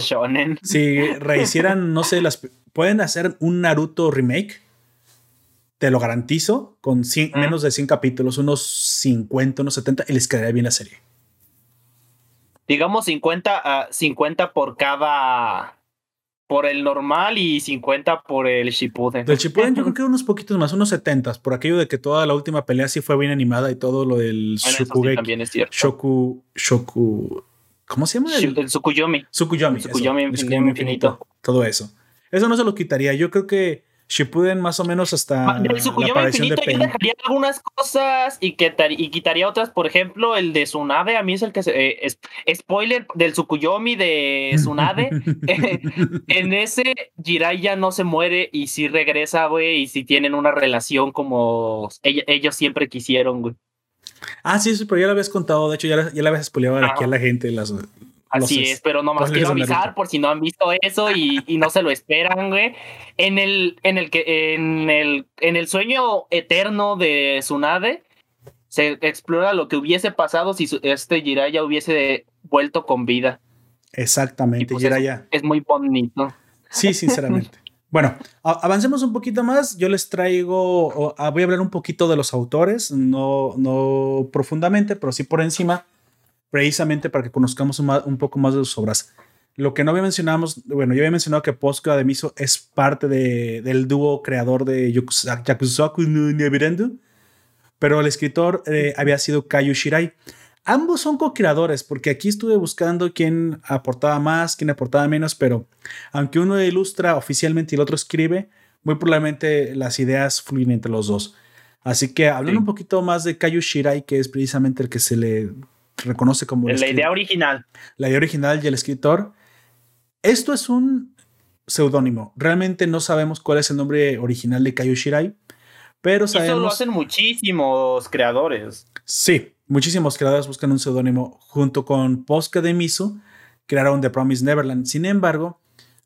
A: si rehicieran, no sé, las pueden hacer un Naruto remake. Te lo garantizo, con menos de 100 capítulos, unos 50, unos 70, y les quedaría bien la serie.
B: Digamos 50, a 50 por cada por el normal y 50 por el Shippuden.
A: Del Shippuden yo creo que unos poquitos más, unos 70, por aquello de que toda la última pelea sí fue bien animada y todo lo del
B: bueno, también es cierto.
A: Shoku, Shoku, ¿cómo se llama?
B: El, Tsukuyomi.
A: Tsukuyomi.
B: Tsukuyomi, infinito, infinito.
A: Todo eso. Eso no se lo quitaría. Yo creo que Shippuden más o menos hasta
B: el la infinito de yo dejaría algunas cosas y, y quitaría otras, por ejemplo, el de Tsunade, a mí es el que se, eh, es, spoiler del Tsukuyomi de Tsunade, en ese Jiraiya no se muere y sí regresa, güey, y si tienen una relación como ellos siempre quisieron, güey.
A: Ah, sí, pero ya lo habías contado, de hecho ya, ya la habías spoileado aquí a la gente las,
B: Así es, pero nomás quiero avisar por si no han visto eso y, no se lo esperan, güey. En el, en el que, en el, en el sueño eterno de Tsunade, se explora lo que hubiese pasado si este Jiraiya hubiese vuelto con vida.
A: Exactamente, pues Jiraiya.
B: Es, muy bonito.
A: Sí, sinceramente. bueno, avancemos un poquito más. Yo les traigo, voy a hablar un poquito de los autores, no, no profundamente, pero sí por encima precisamente para que conozcamos un, poco más de sus obras. Lo que no había mencionado, bueno, yo había mencionado que Posca de Miso es parte de, del dúo creador de Yakuzaku no Neverendo, pero el escritor eh, había sido Kayu Shirai. Ambos son co-creadores, porque aquí estuve buscando quién aportaba más, quién aportaba menos, pero aunque uno ilustra oficialmente y el otro escribe, muy probablemente las ideas fluyen entre los dos. Así que hablando un poquito más de Kayu Shirai, que es precisamente el que se le reconoce como...
B: La idea original.
A: La idea original y el escritor. Esto es un seudónimo. Realmente no sabemos cuál es el nombre original de Kayu Shirai, pero sabemos... Eso
B: lo hacen muchísimos creadores.
A: Sí, muchísimos creadores buscan un seudónimo. Junto con Posca de Miso, crearon The Promise Neverland. Sin embargo,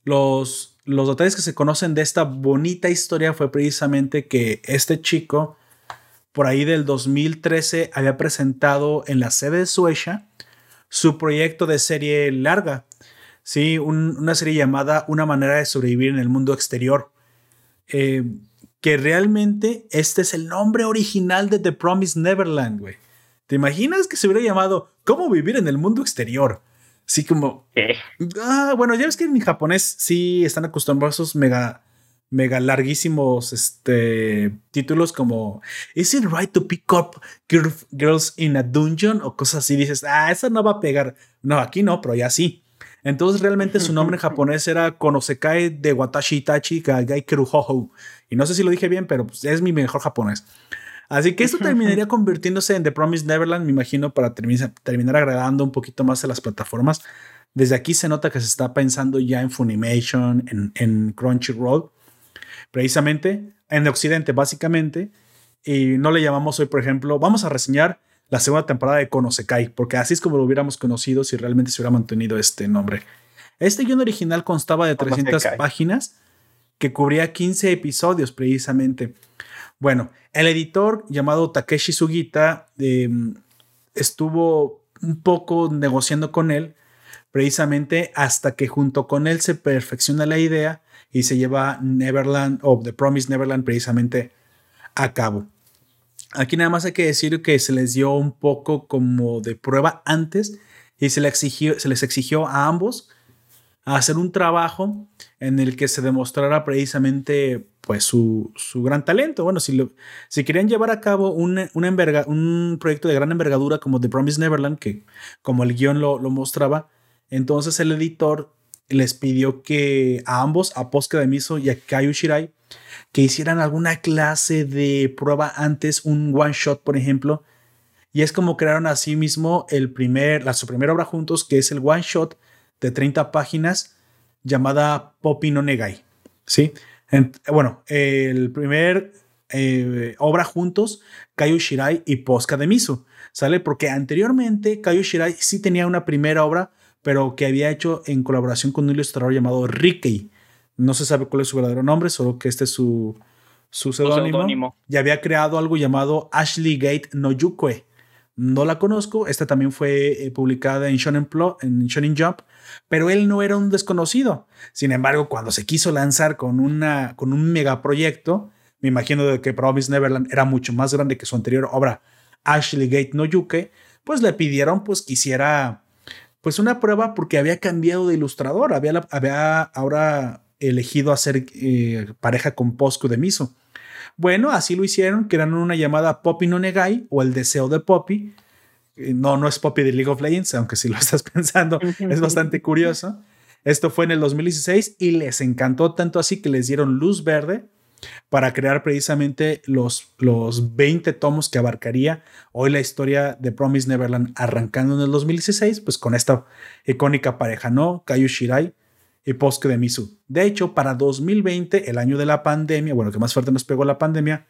A: los, los detalles que se conocen de esta bonita historia fue precisamente que este chico por ahí del 2013 había presentado en la sede de Suecia su proyecto de serie larga, ¿sí? una serie llamada Una manera de sobrevivir en el mundo exterior. Eh, que realmente este es el nombre original de The Promised Neverland, güey. ¿Te imaginas que se hubiera llamado ¿Cómo vivir en el mundo exterior? Así como... Ah, bueno, ya ves que en japonés sí están acostumbrados a esos mega mega larguísimos este, títulos como ¿Is it right to pick up girls in a dungeon? o cosas así. Dices, ah, eso no va a pegar. No, aquí no, pero ya sí. Entonces realmente su nombre en japonés era Konosekai de Watashi Itachi Gagai Keruhoho. Y no sé si lo dije bien, pero pues, es mi mejor japonés. Así que esto terminaría convirtiéndose en The Promised Neverland, me imagino, para terminar, terminar agradando un poquito más a las plataformas. Desde aquí se nota que se está pensando ya en Funimation, en, en Crunchyroll precisamente en Occidente, básicamente. y no le llamamos hoy, por ejemplo, vamos a reseñar la segunda temporada de Konosekai, porque así es como lo hubiéramos conocido si realmente se hubiera mantenido este nombre. Este guion original constaba de 300 páginas que cubría 15 episodios precisamente. Bueno, el editor llamado Takeshi Sugita em, estuvo un poco negociando con él precisamente hasta que junto con él se perfecciona la idea y se lleva Neverland o The Promise Neverland precisamente a cabo. Aquí nada más hay que decir que se les dio un poco como de prueba antes y se, exigió, se les exigió a ambos hacer un trabajo en el que se demostrara precisamente pues su, gran talento. Bueno, si, lo, si querían llevar a cabo un, un proyecto de gran envergadura como The Promise Neverland, que como el guion lo, lo mostraba, entonces el editor les pidió que a ambos, a Posca de Miso y a Kayu Shirai, que hicieran alguna clase de prueba antes, un one shot, por ejemplo. Y es como crearon así mismo el primer, la, su primera obra juntos, que es el one shot de 30 páginas llamada Poppy no Negai. ¿Sí? bueno, el primer eh, obra juntos, Kayu Shirai y Posca de Miso. ¿Sale? Porque anteriormente Kayu Shirai sí tenía una primera obra pero que había hecho en colaboración con un ilustrador llamado Ricky. No se sabe cuál es su verdadero nombre, solo que este es su, su seudónimo. Y había creado algo llamado Ashley Gate no Yukue. No la conozco, esta también fue eh, publicada en Shonen, Plot, en Shonen Jump, pero él no era un desconocido. Sin embargo, cuando se quiso lanzar con, una, con un megaproyecto, me imagino de que Promise Neverland era mucho más grande que su anterior obra, Ashley Gate no Yuke, pues le pidieron pues que hiciera pues una prueba porque había cambiado de ilustrador, había, había ahora elegido hacer eh, pareja con Posco de Miso. Bueno, así lo hicieron, crearon una llamada Poppy no Negai o el deseo de Poppy. Eh, no, no es Poppy de League of Legends, aunque si lo estás pensando, es bastante curioso. Esto fue en el 2016 y les encantó tanto así que les dieron luz verde para crear precisamente los, los 20 tomos que abarcaría hoy la historia de Promise Neverland arrancando en el 2016, pues con esta icónica pareja, ¿no? Kayu Shirai y Posque de Misu. De hecho, para 2020, el año de la pandemia, bueno, que más fuerte nos pegó la pandemia,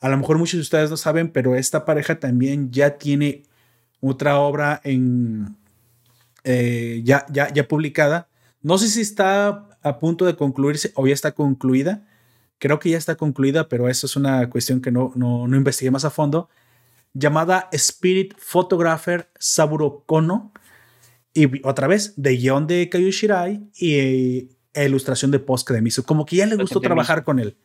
A: a lo mejor muchos de ustedes no saben, pero esta pareja también ya tiene otra obra en, eh, ya, ya, ya publicada. No sé si está a punto de concluirse o ya está concluida, creo que ya está concluida, pero eso es una cuestión que no, no, no investigué más a fondo, llamada Spirit Photographer Saburo Kono, y otra vez, de guion de Kayu Shirai y e ilustración de Posca de Misu. Como que ya le gustó trabajar con él.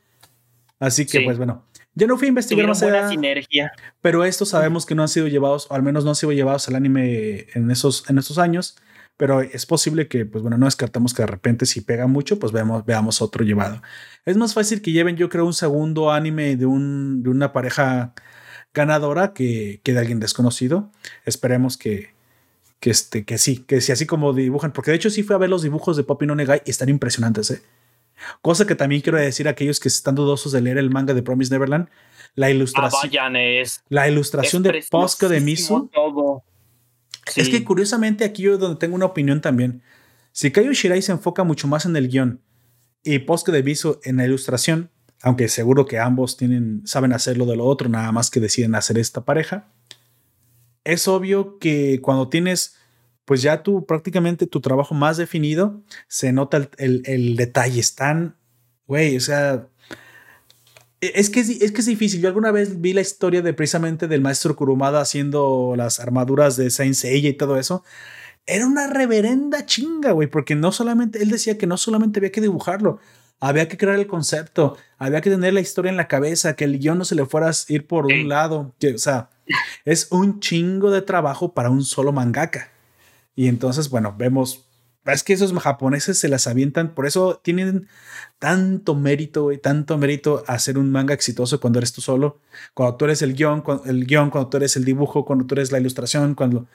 A: Así que, pues bueno, yo no fui a investigar más allá.
B: sinergia.
A: Pero estos sabemos que no han sido llevados, o al menos no han sido llevados al anime en esos, en esos años pero es posible que, pues bueno, no descartamos que de repente si pega mucho, pues veamos, veamos otro llevado. Es más fácil que lleven, yo creo, un segundo anime de, un, de una pareja ganadora que, que de alguien desconocido. Esperemos que, que, este, que sí, que si así como dibujan, porque de hecho sí fue a ver los dibujos de Poppy no Negai y están impresionantes, ¿eh? Cosa que también quiero decir a aquellos que están dudosos de leer el manga de Promise Neverland, la ilustración,
B: ah, es,
A: la ilustración de Posca de Es que curiosamente aquí yo donde tengo una opinión también. Si Kayo Shirai se enfoca mucho más en el guion y Posque de Viso en la ilustración, aunque seguro que ambos tienen, saben hacerlo de lo otro, nada más que deciden hacer esta pareja, es obvio que cuando tienes pues ya tú prácticamente tu trabajo más definido, se nota el, el, detalle, están, güey, o sea, es que es, que es difícil. Yo alguna vez vi la historia de precisamente del maestro Kurumada haciendo las armaduras de Saint Seiya y todo eso. Era una reverenda chinga, güey, porque no solamente, él decía que no solamente había que dibujarlo, había que crear el concepto, había que tener la historia en la cabeza, que el guion no se le fuera a ir por un lado, que, o sea, es un chingo de trabajo para un solo mangaka. Y entonces, bueno, vemos es que esos japoneses se las avientan, por eso tienen tanto mérito, y tanto mérito hacer un manga exitoso cuando eres tú solo, cuando tú eres el guion, cuando, el guion, cuando tú eres el dibujo, cuando tú eres la ilustración, cuando,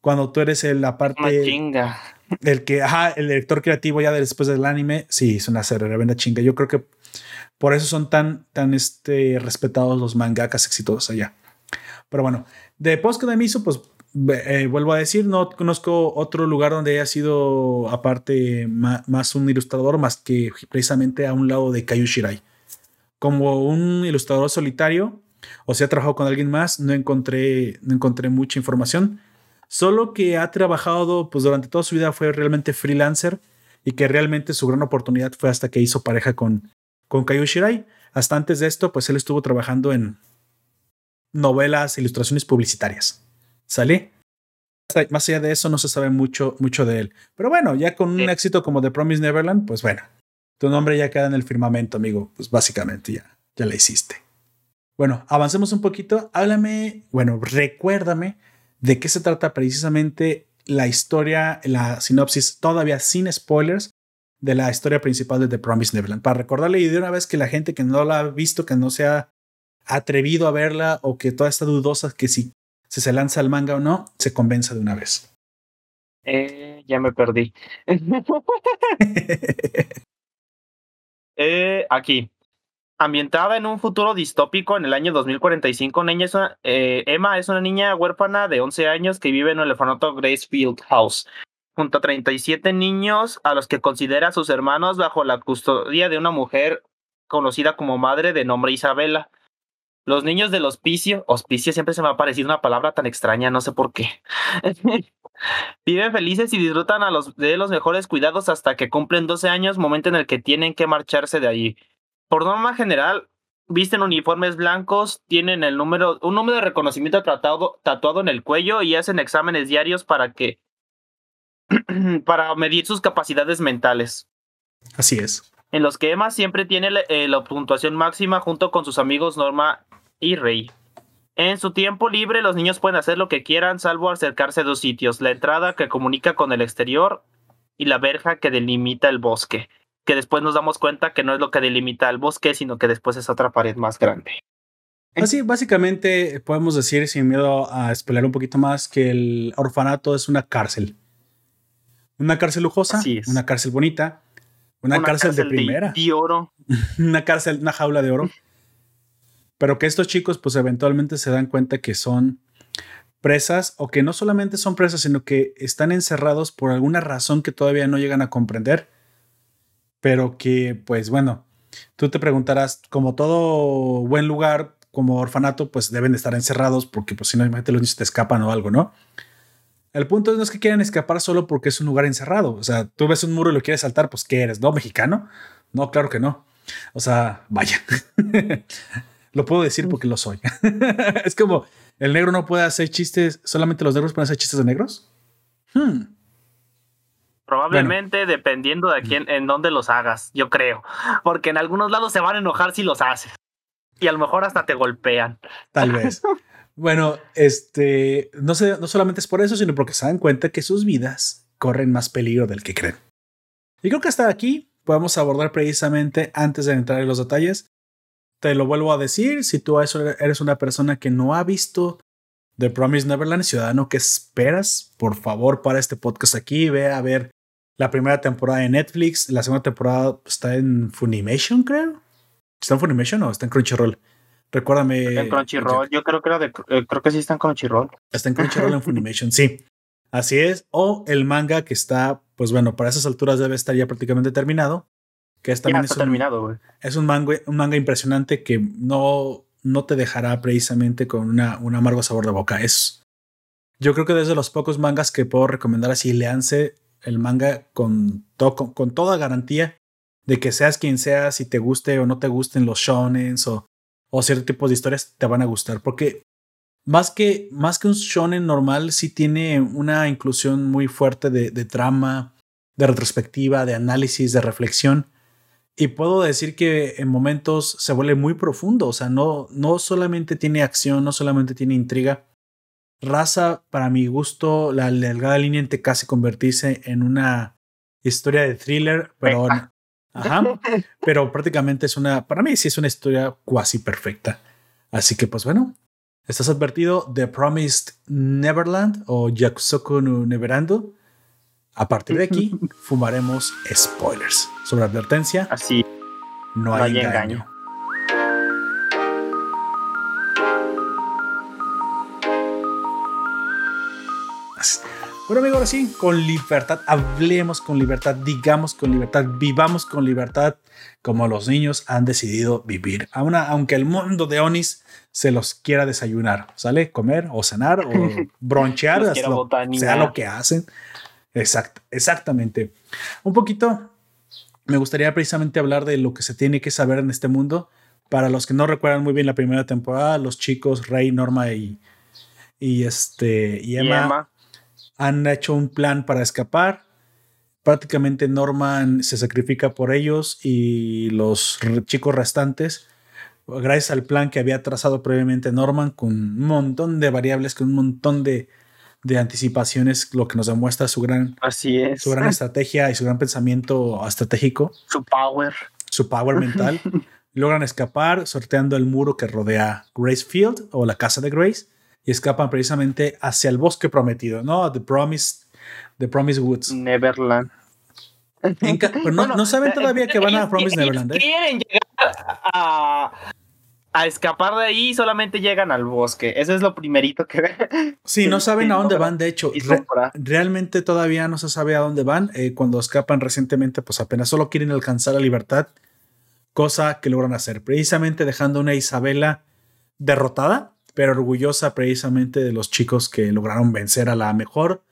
A: cuando tú eres el, la parte...
B: chinga.
A: El que, ajá, el director creativo ya después del anime, sí, es una tremenda chinga. Yo creo que por eso son tan, tan este, respetados los mangakas exitosos allá. Pero bueno, de Posca de Miso, pues eh, vuelvo a decir, no conozco otro lugar donde haya sido, aparte, más, un ilustrador, más que precisamente a un lado de Kayu Shirai. Como un ilustrador solitario, o si ha trabajado con alguien más, no encontré, no encontré mucha información. Solo que ha trabajado, pues durante toda su vida fue realmente freelancer y que realmente su gran oportunidad fue hasta que hizo pareja con, con. Hasta antes de esto, pues él estuvo trabajando en novelas, ilustraciones publicitarias. ¿Sale? Más allá de eso, no se sabe mucho, mucho de él. Pero bueno, ya con un éxito como The Promise Neverland, pues bueno, tu nombre ya queda en el firmamento, amigo. Pues básicamente ya, ya la hiciste. Bueno, avancemos un poquito. Háblame, bueno, recuérdame de qué se trata precisamente la historia, la sinopsis, todavía sin spoilers, de la historia principal de The Promised Neverland. Para recordarle y de una vez que la gente que no la ha visto, que no se ha atrevido a verla o que toda está dudosa que si, se lanza el manga o no, se convenza de una vez.
B: Eh, ya me perdí. eh, aquí ambientada en un futuro distópico en el año 2045. Eh, Emma es una niña huérfana de 11 años que vive en el orfanato Gracefield House, junto a 37 niños a los que considera sus hermanos bajo la custodia de una mujer conocida como madre de nombre Isabela. Los niños del hospicio, hospicio siempre se me ha parecido una palabra tan extraña, no sé por qué. Viven felices y disfrutan a los, de los mejores cuidados hasta que cumplen 12 años, momento en el que tienen que marcharse de allí por norma general, visten uniformes blancos, tienen el número, un número de reconocimiento tratado, tatuado en el cuello y hacen exámenes diarios para que para medir sus capacidades mentales.
A: Así es.
B: En los que Emma siempre tiene eh, la puntuación máxima junto con sus amigos Norma y Rey. En su tiempo libre, los niños pueden hacer lo que quieran, salvo acercarse a dos sitios: la entrada que comunica con el exterior y la verja que delimita el bosque que después nos damos cuenta que no es lo que delimita el bosque, sino que después es otra pared más grande.
A: Así, básicamente podemos decir, sin miedo a esperar un poquito más, que el orfanato es una cárcel. Una cárcel lujosa, una cárcel bonita, una, cárcel, de primera.
B: De, oro.
A: una cárcel, una jaula de oro. Pero que estos chicos, pues eventualmente se dan cuenta que son presas o que no solamente son presas, sino que están encerrados por alguna razón que todavía no llegan a comprender pero que pues bueno, tú te preguntarás, como todo buen lugar, como orfanato, pues deben de estar encerrados porque pues si no, imagínate los niños te escapan o algo, ¿no? El punto no es que quieran escapar solo porque es un lugar encerrado. O sea, tú ves un muro y lo quieres saltar, pues ¿qué eres? ¿No? ¿Mexicano? No, claro que no. O sea, vaya. lo puedo decir porque lo soy. es como el negro no puede hacer chistes, solamente los negros pueden hacer chistes de negros. Hmm.
B: Probablemente dependiendo de quién, en dónde los hagas, yo creo. Porque en algunos lados se van a enojar si los haces. Y a lo mejor hasta te golpean.
A: Tal vez. bueno, este, no, sé, no solamente es por eso, sino porque se dan cuenta que sus vidas corren más peligro del que creen. Y creo que hasta aquí podemos abordar precisamente antes de entrar en los detalles. Te lo vuelvo a decir, si tú eres una persona que no ha visto The Promise Neverland, ciudadano, ¿qué esperas? Por favor, para este podcast aquí, ve a ver la primera temporada de Netflix, la segunda temporada está en Funimation, creo. ¿Está en Funimation o está en Crunchyroll? Recuérdame.
B: Está en Crunchyroll, yo creo que era de, eh, creo que sí está en Crunchyroll.
A: Está en Crunchyroll en Funimation, sí. Así es. O el manga que está, pues bueno, para esas alturas debe estar ya prácticamente terminado. Que es también
B: ya está terminado, güey.
A: Es un manga, un manga impresionante que no, no te dejará precisamente con una, un amargo sabor de boca. Es. Yo creo que desde los pocos mangas que puedo recomendar así, leanse el manga con, con, toda garantía de que seas quien seas, si te guste o no te gusten los shonen o, o cierto tipo de historias, te van a gustar. Porque más que, más que un shonen normal, sí tiene una inclusión muy fuerte de, de trama, de retrospectiva, de análisis, de reflexión. Y puedo decir que en momentos se vuelve muy profundo. O sea, no, no solamente tiene acción, no solamente tiene intriga, Raza, para mi gusto, la delgada línea entre casi convertirse en una historia de thriller, pero, ajá, pero prácticamente es una, para mí sí es una historia cuasi perfecta. Así que pues bueno, estás advertido The Promised Neverland o Yakusoku no Neverando. A partir de aquí fumaremos spoilers. Sobre advertencia.
B: Así.
A: No hay, engaño. Bueno, amigo, ahora sí, con libertad, hablemos con libertad, digamos con libertad, vivamos con libertad, como los niños han decidido vivir. aunque el mundo de Onis se los quiera desayunar, ¿sale? Comer o cenar o bronchear, sea lo que hacen. Exacto, exactamente. Un poquito, me gustaría precisamente hablar de lo que se tiene que saber en este mundo. Para los que no recuerdan muy bien la primera temporada, los chicos Rey, Norma y, y este y Emma han hecho un plan para escapar. Prácticamente Norman se sacrifica por ellos y los chicos restantes, gracias al plan que había trazado previamente Norman, con un montón de variables, con un montón de, anticipaciones, lo que nos demuestra su gran,
B: Así es.
A: su gran estrategia y su gran pensamiento estratégico.
B: Su power.
A: Su power mental. Logran escapar sorteando el muro que rodea Gracefield o la casa de Grace y escapan precisamente hacia el bosque prometido, ¿no? The Promised, The Promised Woods.
B: Neverland.
A: no, saben todavía que van a Promised Neverland.
B: ¿eh? Quieren llegar a, a, escapar de ahí solamente llegan al bosque. Eso es lo primerito que ven.
A: Sí, no saben a dónde van. De hecho, realmente todavía no se sabe a dónde van. Eh, cuando escapan recientemente, pues apenas solo quieren alcanzar la libertad, cosa que logran hacer, precisamente dejando una Isabela derrotada pero orgullosa precisamente de los chicos que lograron vencer a la mejor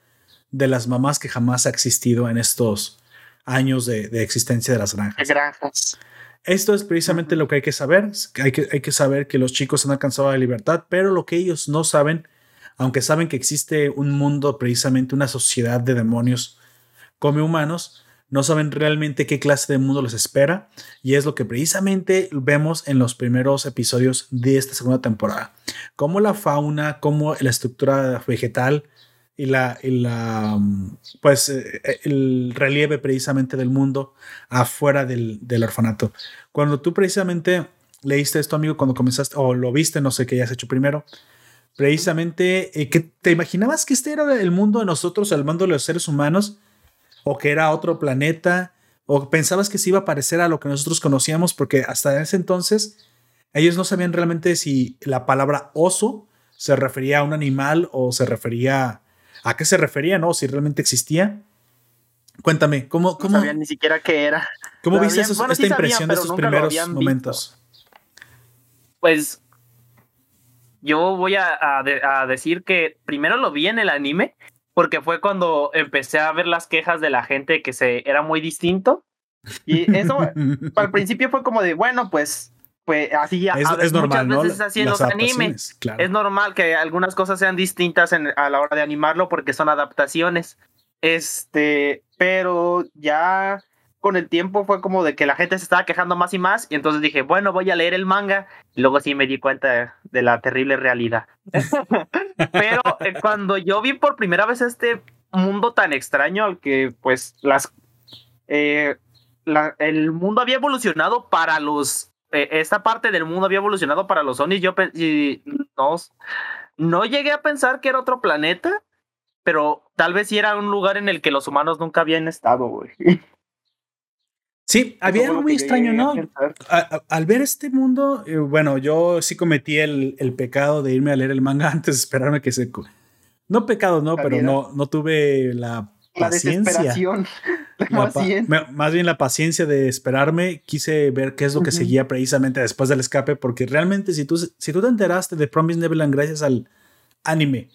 A: de las mamás que jamás ha existido en estos años de, existencia de las granjas.
B: granjas.
A: Esto es precisamente lo que hay que saber. Hay que, hay que saber que los chicos han alcanzado la libertad, pero lo que ellos no saben, aunque saben que existe un mundo, precisamente una sociedad de demonios come humanos, no saben realmente qué clase de mundo les espera y es lo que precisamente vemos en los primeros episodios de esta segunda temporada. Cómo la fauna, cómo la estructura vegetal y la, la pues eh, el relieve precisamente del mundo afuera del, orfanato. Cuando tú precisamente leíste esto, amigo, cuando comenzaste o lo viste, no sé qué hayas hecho primero, precisamente eh, que te imaginabas que este era el mundo de nosotros, el mundo de los seres humanos o que era otro planeta, o pensabas que se iba a parecer a lo que nosotros conocíamos, porque hasta ese entonces ellos no sabían realmente si la palabra oso se refería a un animal o se refería a qué se refería, ¿no? Si realmente existía. Cuéntame, ¿cómo, cómo
B: no sabían ni siquiera qué era?
A: ¿Cómo viste esta impresión de esos primeros momentos?
B: Pues yo voy a, a, decir que primero lo vi en el anime porque fue cuando empecé a ver las quejas de la gente que se era muy distinto. Y eso al principio fue como de, bueno, pues pues así ya
A: es, es normal,
B: muchas veces así en los animes. Es normal que algunas cosas sean distintas a la hora de animarlo porque son adaptaciones. Este, pero ya con el tiempo fue como de que la gente se estaba quejando más y más, y entonces dije, bueno, voy a leer el manga, y luego sí me di cuenta de, la terrible realidad. Pero eh, cuando yo vi por primera vez este mundo tan extraño al que pues las... Eh, el mundo había evolucionado para los... Esta parte del mundo había evolucionado para los Onis, yo no, no llegué a pensar que era otro planeta, pero tal vez sí era un lugar en el que los humanos nunca habían estado, güey.
A: Sí, había algo muy extraño, ¿no? al ver este mundo, eh, bueno, yo sí cometí el, pecado de irme a leer el manga antes de esperarme que se... No pecado, no, pero no, no tuve la paciencia. más bien la paciencia de esperarme. Quise ver qué es lo que seguía precisamente después del escape, porque realmente si tú, si tú te enteraste de Promise Neverland gracias al anime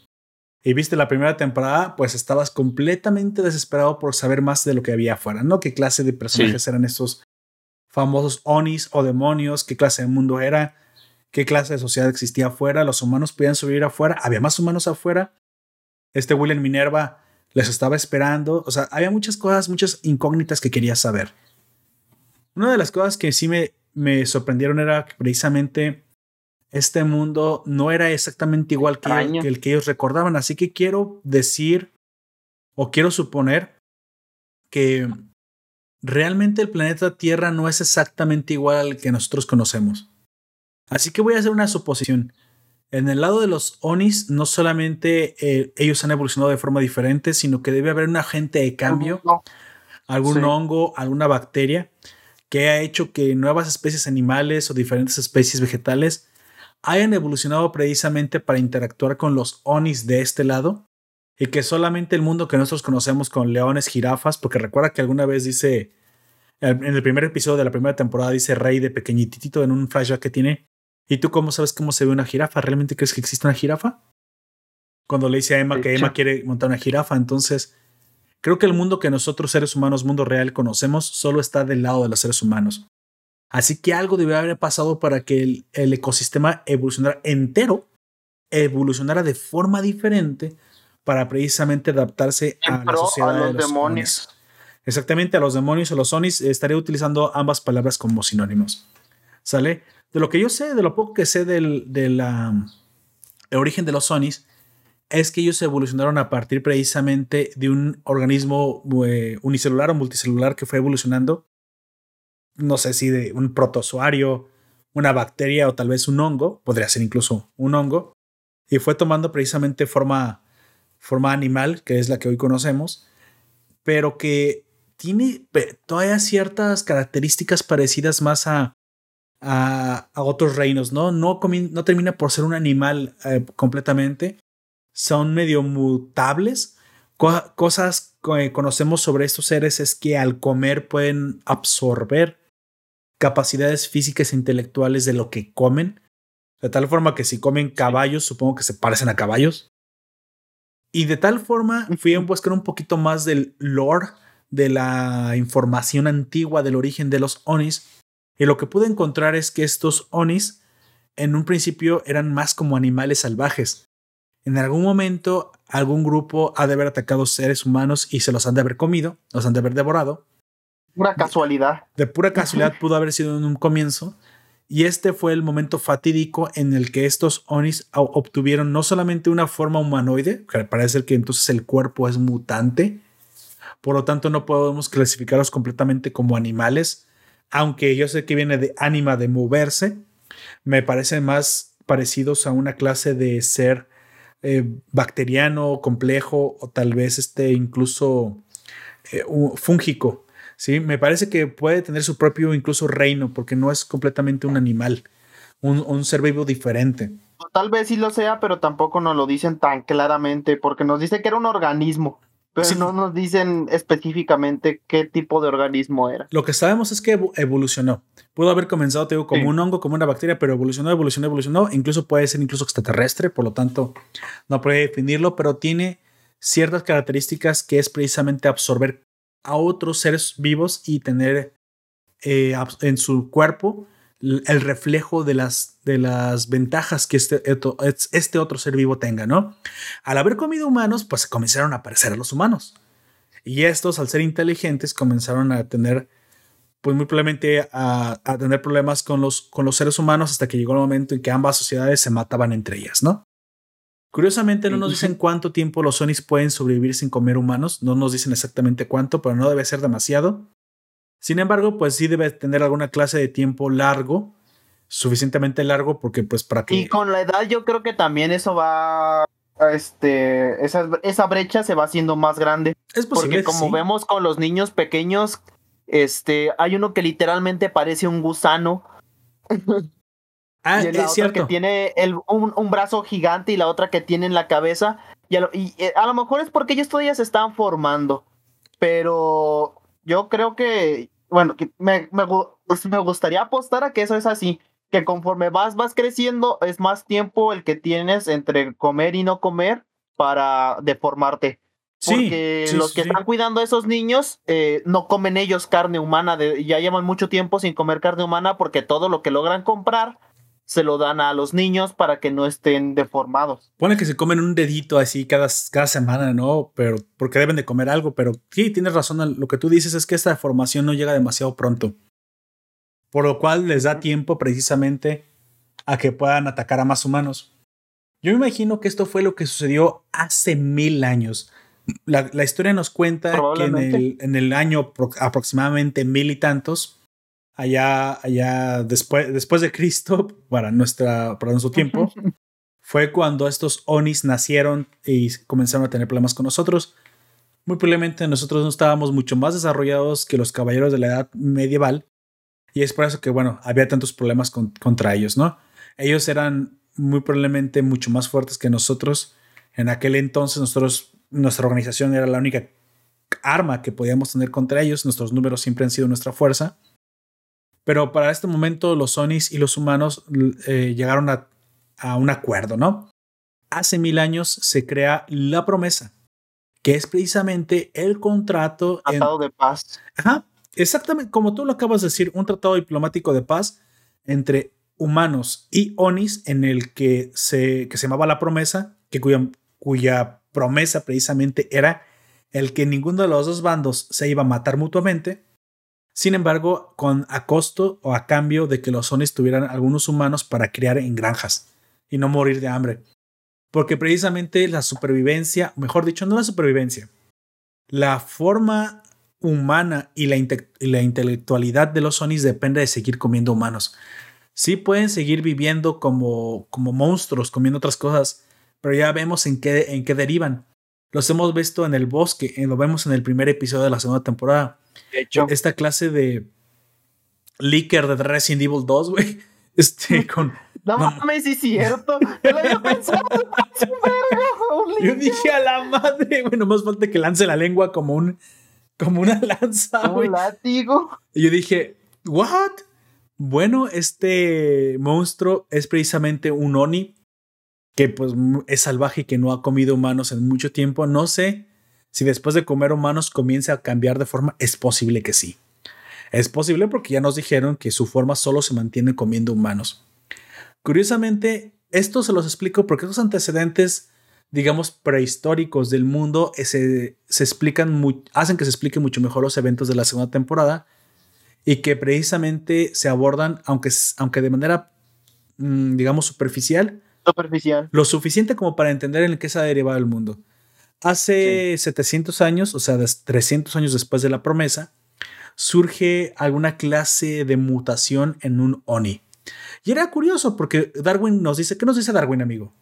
A: y viste la primera temporada, pues estabas completamente desesperado por saber más de lo que había afuera, ¿no? ¿Qué clase de personajes eran estos famosos onis o demonios? ¿Qué clase de mundo era? ¿Qué clase de sociedad existía afuera? ¿Los humanos podían sobrevivir afuera? ¿Había más humanos afuera? Este William Minerva les estaba esperando. O sea, había muchas cosas, muchas incógnitas que quería saber. Una de las cosas que sí me, me sorprendieron era que precisamente este mundo no era exactamente igual que, el que ellos recordaban. Así que quiero decir o quiero suponer que realmente el planeta Tierra no es exactamente igual al que nosotros conocemos. Así que voy a hacer una suposición. En el lado de los Onis, no solamente eh, ellos han evolucionado de forma diferente, sino que debe haber un agente de cambio, algún hongo, alguna bacteria, que ha hecho que nuevas especies animales o diferentes especies vegetales hayan evolucionado precisamente para interactuar con los Onis de este lado y que solamente el mundo que nosotros conocemos con leones, jirafas, porque recuerda que alguna vez dice, en el primer episodio de la primera temporada dice Rey de pequeñitito en un flashback que tiene, ¿y tú cómo sabes cómo se ve una jirafa? ¿Realmente crees que existe una jirafa? Cuando le dice a Emma que Emma quiere montar una jirafa, entonces creo que el mundo que nosotros seres humanos, mundo real, conocemos, solo está del lado de los seres humanos. Así que algo debe haber pasado para que el, el ecosistema evolucionara entero, evolucionara de forma diferente para precisamente adaptarse a la sociedad
B: los
A: de los
B: demonios.
A: Onis. Exactamente, a los demonios o los Onis estaré utilizando ambas palabras como sinónimos. ¿Sale? De lo que yo sé, de lo poco que sé del, de la, el origen de los Onis, es que ellos evolucionaron a partir precisamente de un organismo eh, unicelular o multicelular que fue evolucionando, no sé si de un protozoario, una bacteria o tal vez un hongo, podría ser incluso un hongo, y fue tomando precisamente forma forma animal, que es la que hoy conocemos, pero que tiene todavía ciertas características parecidas más a, a, otros reinos, ¿no? No, no termina por ser un animal eh, completamente, son medio mutables. cosas que conocemos sobre estos seres es que al comer pueden absorber capacidades físicas e intelectuales de lo que comen, de tal forma que si comen caballos, supongo que se parecen a caballos. Y de tal forma fui a buscar un poquito más del lore, de la información antigua del origen de los Onis. Y lo que pude encontrar es que estos Onis en un principio eran más como animales salvajes. En algún momento algún grupo ha de haber atacado seres humanos y se los han de haber comido, los han de haber devorado.
B: Pura casualidad.
A: De pura casualidad pudo haber sido en un comienzo. Y este fue el momento fatídico en el que estos Onis obtuvieron no solamente una forma humanoide, que parece que entonces el cuerpo es mutante, por lo tanto no podemos clasificarlos completamente como animales, aunque yo sé que viene de ánima de moverse, me parecen más parecidos a una clase de ser eh, bacteriano, complejo o tal vez este incluso eh, fúngico ¿sí? Me parece que puede tener su propio incluso reino, porque no es completamente un animal, un, ser vivo diferente.
B: Tal vez sí lo sea, pero tampoco nos lo dicen tan claramente, porque nos dice que era un organismo, pero no nos dicen específicamente qué tipo de organismo era.
A: Lo que sabemos es que evolucionó. Pudo haber comenzado, te digo, como un hongo, como una bacteria, pero evolucionó, evolucionó, evolucionó. Incluso puede ser incluso extraterrestre, por lo tanto, no puede definirlo, pero tiene ciertas características que es precisamente absorber a otros seres vivos y tener eh, en su cuerpo el reflejo de las, de las ventajas que este, este otro ser vivo tenga, ¿no? Al haber comido humanos, pues comenzaron a aparecer a los humanos. Y estos, al ser inteligentes, comenzaron a tener, pues muy probablemente a, a, tener problemas con los, con los seres humanos hasta que llegó el momento en que ambas sociedades se mataban entre ellas, ¿no? Curiosamente no nos dicen cuánto tiempo los Onis pueden sobrevivir sin comer humanos, no nos dicen exactamente cuánto, pero no debe ser demasiado. Sin embargo, pues sí debe tener alguna clase de tiempo largo, suficientemente largo porque pues para que...
B: Y con la edad yo creo que también eso va, este, esa, esa brecha se va haciendo más grande.
A: Es posible.
B: Porque como vemos con los niños pequeños, este, hay uno que literalmente parece un gusano.
A: Ah, y la es cierto.
B: que tiene el, un, brazo gigante y la otra que tiene en la cabeza. Y a, lo, y eh, a lo mejor es porque ellos todavía se están formando. Pero yo creo que, bueno, que me, me, pues me gustaría apostar a que eso es así. Que conforme vas, vas creciendo, es más tiempo el que tienes entre comer y no comer para deformarte. Porque los que están cuidando a esos niños eh, no comen ellos carne humana, de, ya llevan mucho tiempo sin comer carne humana porque todo lo que logran comprar se lo dan a los niños para que no estén deformados.
A: Pone que se comen un dedito así cada, cada semana, ¿no? Pero porque deben de comer algo, pero sí, tienes razón, lo que tú dices es que esta deformación no llega demasiado pronto. Por lo cual les da tiempo precisamente a que puedan atacar a más humanos. Yo me imagino que esto fue lo que sucedió hace mil años. La, historia nos cuenta que en el, en el año aproximadamente mil y tantos, allá, allá después, después de Cristo, para, nuestra, para nuestro tiempo, fue cuando estos Onis nacieron y comenzaron a tener problemas con nosotros. Muy probablemente nosotros no estábamos mucho más desarrollados que los caballeros de la edad medieval. Y es por eso que, bueno, había tantos problemas contra ellos, ¿no? Ellos eran muy probablemente mucho más fuertes que nosotros. En aquel entonces nosotros nuestra organización era la única arma que podíamos tener contra ellos. Nuestros números siempre han sido nuestra fuerza. Pero para este momento los Onis y los humanos eh, llegaron a, a un acuerdo, ¿no? Hace mil años se crea la promesa, que es precisamente el contrato.
B: Tratado de paz.
A: Ajá, exactamente como tú lo acabas de decir, un tratado diplomático de paz entre humanos y Onis en el que se, que se llamaba la promesa, que cuya, cuya promesa precisamente era el que ninguno de los dos bandos se iba a matar mutuamente. Sin embargo, con a costo o a cambio de que los Onis tuvieran algunos humanos para criar en granjas y no morir de hambre. Porque precisamente la supervivencia, mejor dicho, no la supervivencia, la forma humana y la, intelectualidad de los Onis depende de seguir comiendo humanos. Sí pueden seguir viviendo como, como monstruos, comiendo otras cosas, pero ya vemos en qué, en qué derivan. Los hemos visto en el bosque, lo vemos en el primer episodio de la segunda temporada.
B: De hecho,
A: Esta clase de leaker de Resident Evil 2, güey. Este, con.
B: no, mames, es cierto. Yo lo había pensado.
A: Yo dije a la madre, güey, más falta que lance la lengua como un. Como una lanza, güey.
B: Un látigo.
A: Y yo dije, ¿what? Bueno, este monstruo es precisamente un Oni que pues es salvaje y que no ha comido humanos en mucho tiempo. No sé si después de comer humanos comienza a cambiar de forma. Es posible que sí. Es posible porque ya nos dijeron que su forma solo se mantiene comiendo humanos. Curiosamente, esto se los explico porque esos antecedentes, digamos, prehistóricos del mundo eh, se, se explican, muy, hacen que se expliquen mucho mejor los eventos de la segunda temporada y que precisamente se abordan, aunque, aunque de manera, mmm, digamos, superficial,
B: superficial,
A: lo suficiente como para entender en qué se ha derivado el mundo. Hace sí. 700 años, o sea, 300 años después de la promesa, surge alguna clase de mutación en un Oni. Y era curioso porque Darwin nos dice, ¿qué nos dice Darwin, amigo?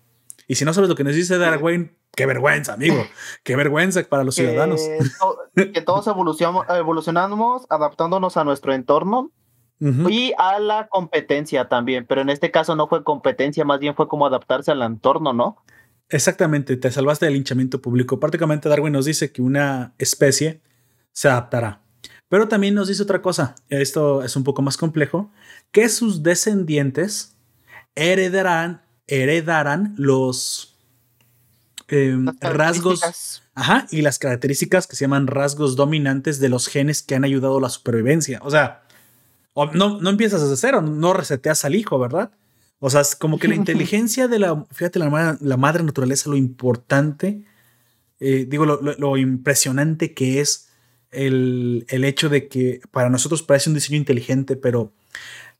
A: Y si no sabes lo que nos dice Darwin, qué vergüenza, amigo. Qué vergüenza para los
B: que,
A: ciudadanos.
B: To, que todos evolucionamos, adaptándonos a nuestro entorno uh -huh. y a la competencia también. Pero en este caso no fue competencia, más bien fue como adaptarse al entorno, ¿no?
A: Exactamente, te salvaste del linchamiento público. Prácticamente Darwin nos dice que una especie se adaptará. Pero también nos dice otra cosa, esto es un poco más complejo, que sus descendientes heredarán, heredarán los eh, rasgos ajá, y las características que se llaman rasgos dominantes de los genes que han ayudado a la supervivencia. O sea, no, no empiezas desde cero, no reseteas al hijo, ¿verdad? O sea, es como que la inteligencia de la, fíjate, la, la madre naturaleza, lo importante, eh, digo, lo, lo, lo impresionante que es el, el, hecho de que para nosotros parece un diseño inteligente, pero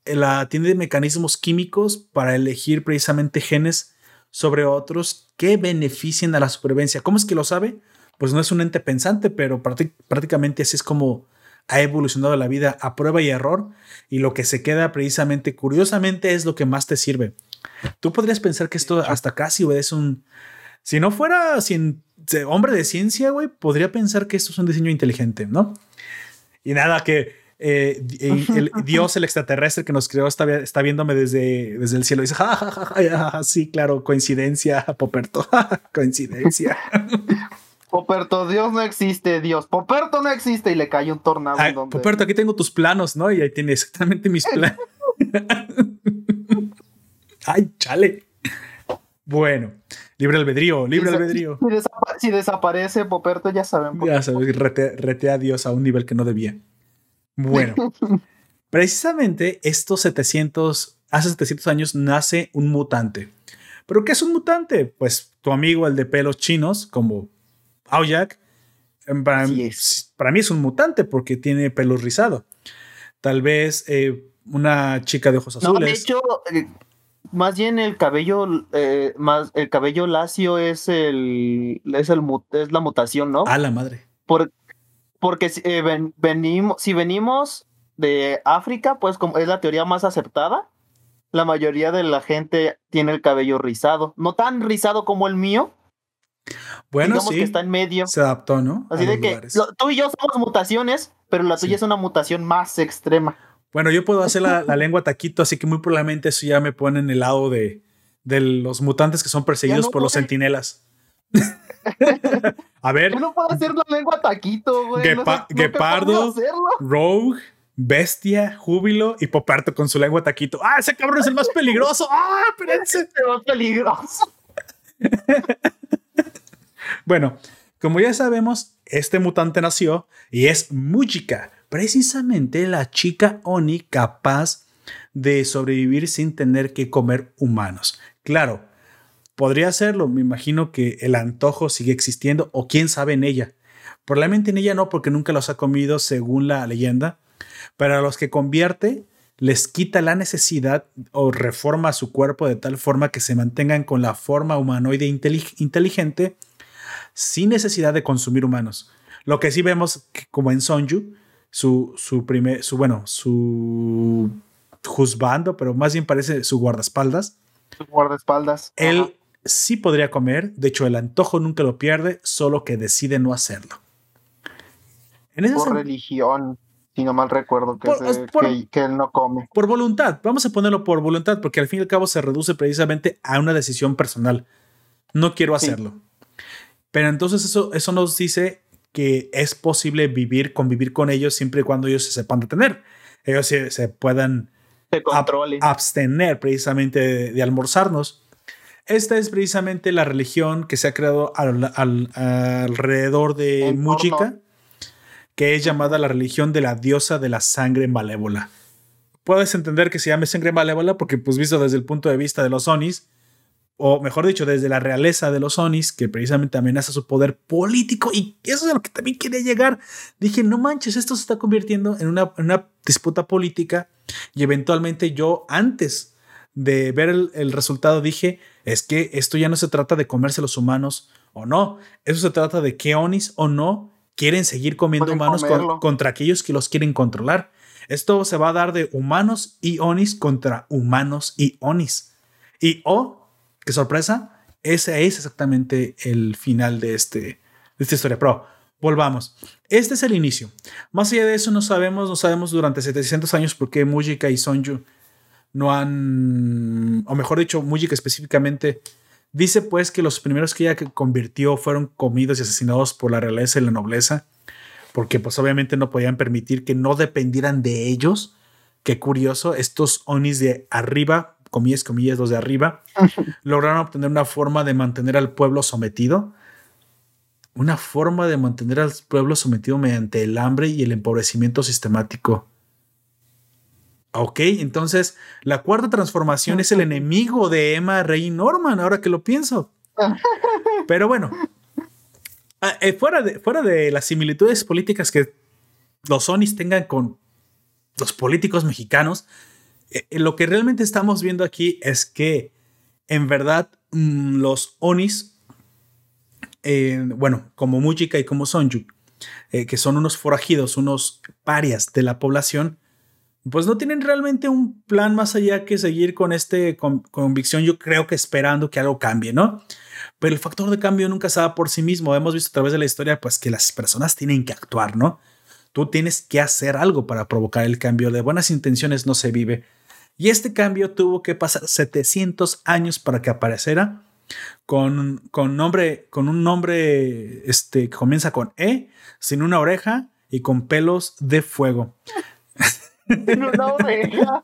A: la tiene mecanismos químicos para elegir precisamente genes sobre otros que beneficien a la supervivencia. ¿Cómo es que lo sabe? Pues no es un ente pensante, pero prácticamente así es como ha evolucionado la vida a prueba y error y lo que se queda precisamente curiosamente es lo que más te sirve. Tú podrías pensar que esto hasta casi es un... Si no fuera cien, hombre de ciencia, güey, podría pensar que esto es un diseño inteligente, ¿no? Y nada, que eh, el Dios, el extraterrestre que nos creó, está, está viéndome desde, desde el cielo y dice, ja, ja, ja sí, claro, coincidencia, Poperto, coincidencia.
B: Poperto, Dios no existe, Dios. Poperto no existe y le cae un tornado.
A: Ay, donde... Poperto, aquí tengo tus planos, ¿no? Y ahí tiene exactamente mis planos. Ay, chale. Bueno, libre albedrío, libre
B: si,
A: albedrío.
B: Si, desapa si, desaparece Poperto, ya saben.
A: Ya sabes, rete, rete a Dios a un nivel que no debía. Bueno, precisamente estos 700, hace 700 años nace un mutante. ¿Pero qué es un mutante? Pues tu amigo, el de pelos chinos, como Aoyak, para,
B: es.
A: para, mí es un mutante porque tiene pelo rizado. Tal vez eh, una chica de ojos azules.
B: No, de hecho, eh, más bien el cabello, eh, más el cabello lacio es el, es el es la mutación, ¿no?
A: A la madre.
B: Por, porque eh, ven, venimos, si venimos de África, pues como es la teoría más aceptada, la mayoría de la gente tiene el cabello rizado, no tan rizado como el mío.
A: Bueno,
B: digamos
A: sí.
B: que está en medio.
A: Se adaptó, ¿no?
B: Así de que lo, tú y yo somos mutaciones, pero la tuya sí. es una mutación más extrema.
A: Bueno, yo puedo hacer la, la, lengua taquito, así que muy probablemente eso ya me pone en el lado de, de los mutantes que son perseguidos no por los sentinelas. A ver.
B: no puedo hacer la lengua taquito, güey.
A: Gepardo, Rogue, Bestia, Júbilo y Poperto con su lengua taquito. ¡Ah, ese cabrón es el más peligroso! ¡Ah, espérense!
B: Es el más peligroso.
A: Bueno, como ya sabemos, este mutante nació y es Mujika, precisamente la chica Oni capaz de sobrevivir sin tener que comer humanos. Claro, podría hacerlo, me imagino que el antojo sigue existiendo o quién sabe en ella. Probablemente en ella no, porque nunca los ha comido según la leyenda, pero a los que convierte les quita la necesidad o reforma su cuerpo de tal forma que se mantengan con la forma humanoide inteligente sin necesidad de consumir humanos. Lo que sí vemos como en Sonju, su, su primer, su, bueno, su juzgando, pero más bien parece su guardaespaldas.
B: Su guardaespaldas.
A: Él sí podría comer, de hecho el antojo nunca lo pierde, solo que decide no hacerlo.
B: En por religión, si no mal recuerdo, que, que, él no come.
A: Por voluntad, vamos a ponerlo por voluntad, porque al fin y al cabo se reduce precisamente a una decisión personal. No quiero hacerlo. Pero entonces eso, eso nos dice que es posible vivir, convivir con ellos siempre y cuando ellos se sepan detener. Ellos se, se puedan abstener precisamente de, almorzarnos. Esta es precisamente la religión que se ha creado alrededor de Mujika, que es llamada la religión de la diosa de la sangre malévola. Puedes entender que se llame sangre malévola porque, pues, visto desde el punto de vista de los Onis, o mejor dicho, desde la realeza de los Onis, que precisamente amenaza su poder político, y eso es a lo que también quería llegar. Dije, no manches, esto se está convirtiendo en una, disputa política, y eventualmente yo, antes de ver el, resultado, dije, es que esto ya no se trata de comerse los humanos o no, eso se trata de que Onis o no quieren seguir comiendo humanos contra aquellos que los quieren controlar. Esto se va a dar de humanos y Onis contra humanos y Onis. Y o qué sorpresa, ese es exactamente el final de, este, de esta historia. Pero volvamos. Este es el inicio. Más allá de eso, no sabemos, no sabemos durante 700 años por qué Mujika y Sonju no han, o mejor dicho, Mujika específicamente, dice pues que los primeros que ella convirtió fueron comidos y asesinados por la realeza y la nobleza, porque pues obviamente no podían permitir que no dependieran de ellos. Qué curioso, estos Onis de arriba comillas, comillas, los de arriba, lograron obtener una forma de mantener al pueblo sometido. Una forma de mantener al pueblo sometido mediante el hambre y el empobrecimiento sistemático. Ok, entonces la cuarta transformación es el enemigo de Emma Rey Norman, ahora que lo pienso. Pero bueno, ah, eh, fuera, de, fuera de las similitudes políticas que los Sonis tengan con los políticos mexicanos, lo que realmente estamos viendo aquí es que en verdad mm, los Onis, eh, bueno, como Mujika y como Sonju, que son unos forajidos, unos parias de la población, pues no tienen realmente un plan más allá que seguir con esta convicción, yo creo que esperando que algo cambie, ¿no? Pero el factor de cambio nunca se da por sí mismo. Hemos visto a través de la historia, pues que las personas tienen que actuar, ¿no? Tú tienes que hacer algo para provocar el cambio. De buenas intenciones no se vive. Y este cambio tuvo que pasar 700 años para que apareciera con, con, nombre, con un nombre este, que comienza con E, sin una oreja y con pelos de fuego.
B: Sin una oreja.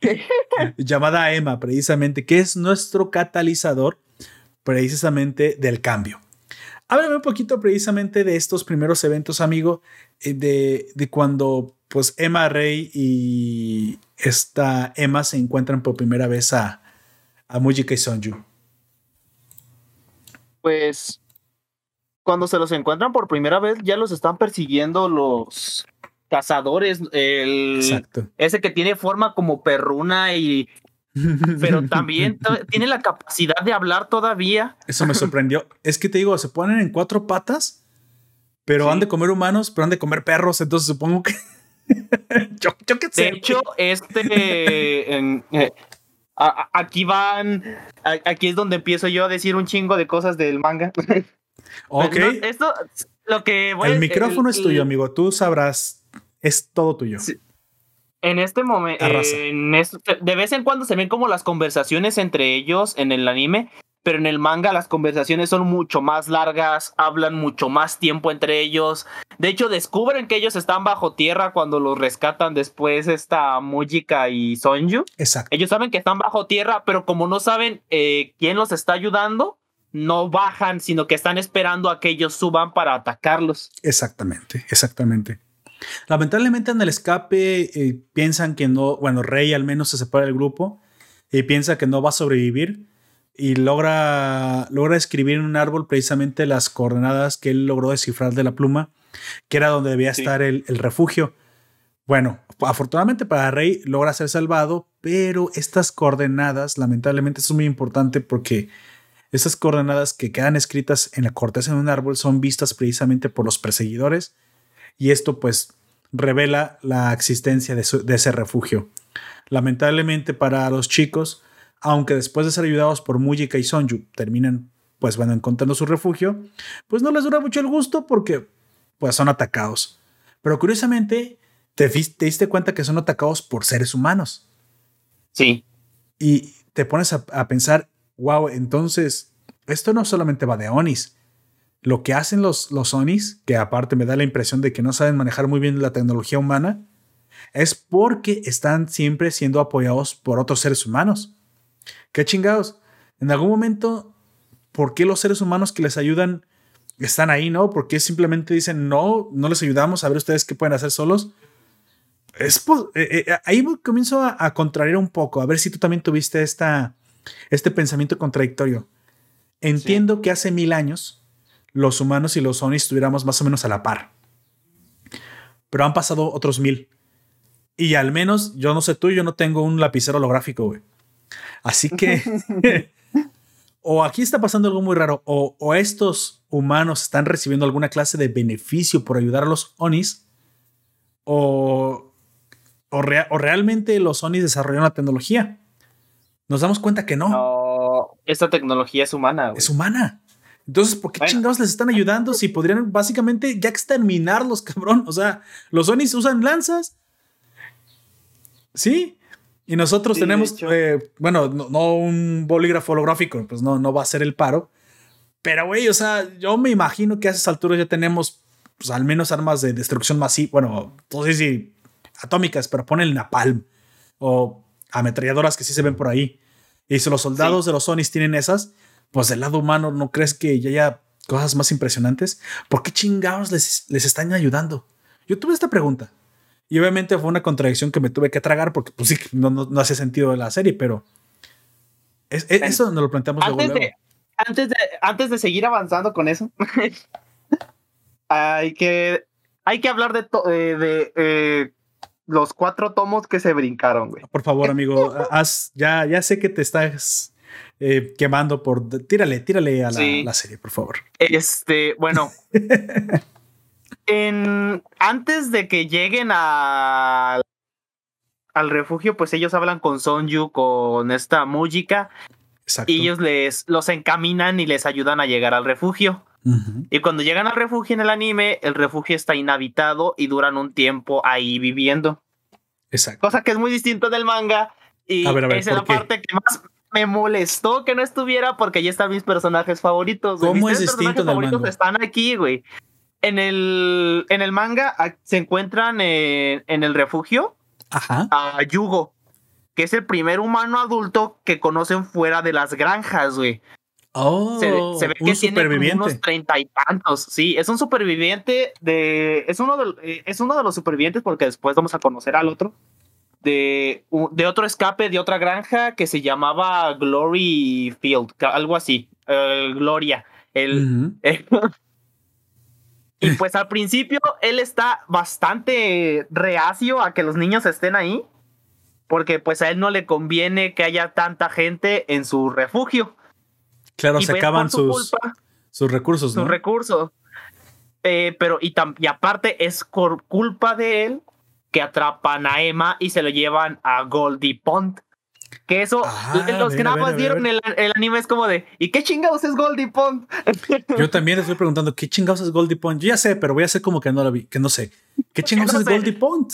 A: Llamada Emma, precisamente, que es nuestro catalizador precisamente del cambio. Háblame un poquito precisamente de estos primeros eventos, amigo, eh, de, de cuando pues Emma Rey y esta Emma se encuentran por primera vez a, a Mujika y Sonju.
B: Pues cuando se los encuentran por primera vez ya los están persiguiendo los cazadores, el Exacto. ese que tiene forma como perruna y pero también tiene la capacidad de hablar todavía.
A: Eso me sorprendió. es que te digo, se ponen en cuatro patas, pero han de comer humanos, pero han de comer perros, entonces supongo que
B: yo, yo qué sé. De hecho, este. Eh, aquí van. aquí es donde empiezo yo a decir un chingo de cosas del manga.
A: Ok.
B: esto, lo que
A: El micrófono es tuyo, amigo. Tú sabrás. Es todo tuyo.
B: En este momento, de vez en cuando se ven como las conversaciones entre ellos en el anime, pero en el manga las conversaciones son mucho más largas, hablan mucho más tiempo entre ellos. De hecho, descubren que ellos están bajo tierra cuando los rescatan después esta Mujika y Sonju.
A: Exacto.
B: Ellos saben que están bajo tierra, pero como no saben eh, quién los está ayudando, no bajan, sino que están esperando a que ellos suban para atacarlos.
A: Exactamente, exactamente. Lamentablemente en el escape eh, piensan que no, bueno, Rey al menos se separa del grupo y piensa que no va a sobrevivir y logra, logra escribir en un árbol precisamente las coordenadas que él logró descifrar de la pluma, que era donde debía estar el, el, refugio. Bueno, afortunadamente para Rey logra ser salvado, pero estas coordenadas, lamentablemente, son muy importante porque estas coordenadas que quedan escritas en la corteza de un árbol son vistas precisamente por los perseguidores y esto pues revela la existencia de, de ese refugio. Lamentablemente para los chicos, aunque después de ser ayudados por Mujika y Sonju terminan pues bueno encontrando su refugio, pues no les dura mucho el gusto porque pues son atacados. Pero curiosamente te, te diste cuenta que son atacados por seres humanos.
B: Sí.
A: Y te pones a, a, pensar, wow, entonces esto no solamente va de Onis. Lo que hacen los, los Onis, que aparte me da la impresión de que no saben manejar muy bien la tecnología humana, es porque están siempre siendo apoyados por otros seres humanos. ¿Qué chingados? En algún momento, ¿por qué los seres humanos que les ayudan están ahí, no? ¿Por qué simplemente dicen, no, no les ayudamos, a ver ustedes qué pueden hacer solos? Es, eh, eh, ahí comienzo a, a, contrariar un poco, a ver si tú también tuviste esta, este pensamiento contradictorio. Entiendo sí. que hace mil años los humanos y los Onis estuviéramos más o menos a la par. Pero han pasado otros mil. Y al menos, yo no sé tú, yo no tengo un lapicero holográfico, güey. Así que, o aquí está pasando algo muy raro, o, o, estos humanos están recibiendo alguna clase de beneficio por ayudar a los Onis, o, o, rea, o realmente los Onis desarrollaron la tecnología. Nos damos cuenta que no.
B: No, esta tecnología es humana. Güey.
A: Es humana. Entonces, ¿por qué bueno. chingados les están ayudando si podrían básicamente ya exterminarlos, cabrón? O sea, los Onis usan lanzas. Sí. Y nosotros sí, tenemos, eh, bueno, no, no, un bolígrafo holográfico, pues no, no va a ser el paro. Pero, güey, o sea, yo me imagino que a esas alturas ya tenemos, pues al menos armas de destrucción masiva, bueno, no sé si atómicas, pero pon el napalm o ametralladoras que sí se ven por ahí. Y si los soldados sí. de los Sonis tienen esas, pues del lado humano, ¿no crees que ya haya cosas más impresionantes? ¿Por qué chingados les, les están ayudando? Yo tuve esta pregunta. Y obviamente fue una contradicción que me tuve que tragar porque pues sí, no, no, no hace sentido la serie, pero es, es, eso nos lo planteamos
B: antes
A: luego,
B: de, Antes de, antes de seguir avanzando con eso, hay, que, hay que hablar de, de, de eh, los cuatro tomos que se brincaron, güey.
A: Por favor, amigo, haz, ya, ya sé que te estás eh, quemando por... Tírale, tírale a la, sí. la serie, por favor.
B: Este, bueno. en, antes de que lleguen a, al refugio, pues ellos hablan con Sonju, con esta Mujika.
A: Exacto.
B: Y ellos les los encaminan y les ayudan a llegar al refugio. Uh -huh. Y cuando llegan al refugio en el anime, el refugio está inhabitado y duran un tiempo ahí viviendo.
A: Exacto.
B: Cosa que es muy distinto del manga. Y
A: a ver, a ver,
B: esa es la
A: qué?
B: parte que más me molestó que no estuviera porque ya están mis personajes favoritos.
A: ¿Cómo
B: mis
A: es distinto del
B: favoritos
A: manga?
B: están aquí, güey. En el, en el manga se encuentran en, en el refugio
A: Ajá.
B: a Yugo, que es el primer humano adulto que conocen fuera de las granjas, güey.
A: Oh,
B: se, se, ve que
A: un
B: tiene
A: superviviente.
B: unos treinta y tantos. Sí, es un superviviente de. Es uno de, eh, es uno de los supervivientes porque después vamos a conocer al otro. De, de otro escape de otra granja que se llamaba Glory Field, algo así. Uh, Gloria. El, uh -huh. Y pues al principio él está bastante reacio a que los niños estén ahí. Porque pues a él no le conviene que haya tanta gente en su refugio.
A: Claro, y se acaban su sus, culpa, sus recursos,
B: sus
A: ¿no?
B: recursos. Eh, pero, y, y, aparte, es por culpa de él que atrapan a Emma y se lo llevan a Goldie Pond. Que eso, ah, los que nada más vieron el, el, anime es como de, ¿y qué chingados es Goldie Pond?
A: Yo también estoy preguntando, ¿qué chingados es Goldie Pond? Yo ya sé, pero voy a hacer como que no lo vi, que no sé. ¿Qué chingados no es sé. Goldie Pond?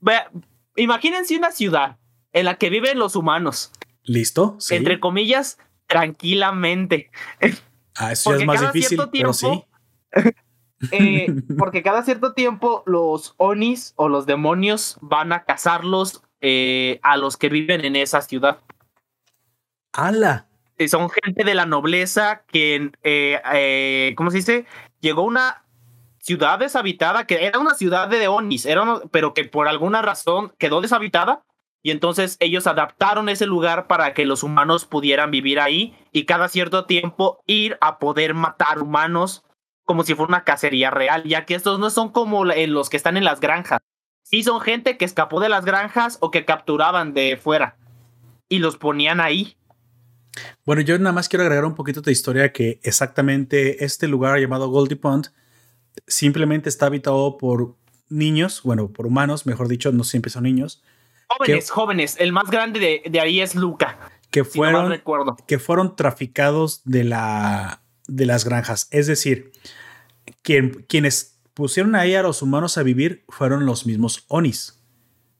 B: Vea, imagínense una ciudad en la que viven los humanos
A: ¿Listo?
B: Entre comillas, tranquilamente.
A: Ah, eso es más difícil, pero sí.
B: Eh, porque cada cierto tiempo los onis o los demonios van a cazarlos eh, a los que viven en esa ciudad.
A: ¡Hala!
B: son gente de la nobleza que, eh, ¿cómo se dice? Llegó una ciudad deshabitada, que era una ciudad de Onis, era pero que por alguna razón quedó deshabitada. Y entonces ellos adaptaron ese lugar para que los humanos pudieran vivir ahí y cada cierto tiempo ir a poder matar humanos como si fuera una cacería real, ya que estos no son como los que están en las granjas. Sí son gente que escapó de las granjas o que capturaban de fuera y los ponían ahí.
A: Bueno, yo nada más quiero agregar un poquito de historia que exactamente este lugar llamado Goldie Pond simplemente está habitado por niños, bueno, por humanos, mejor dicho, no siempre son niños.
B: Jóvenes, jóvenes. El más grande de, ahí es Luca.
A: Que fueron, que fueron traficados de, la, de las granjas. Es decir, quien, quienes pusieron ahí a los humanos a vivir fueron los mismos Onis.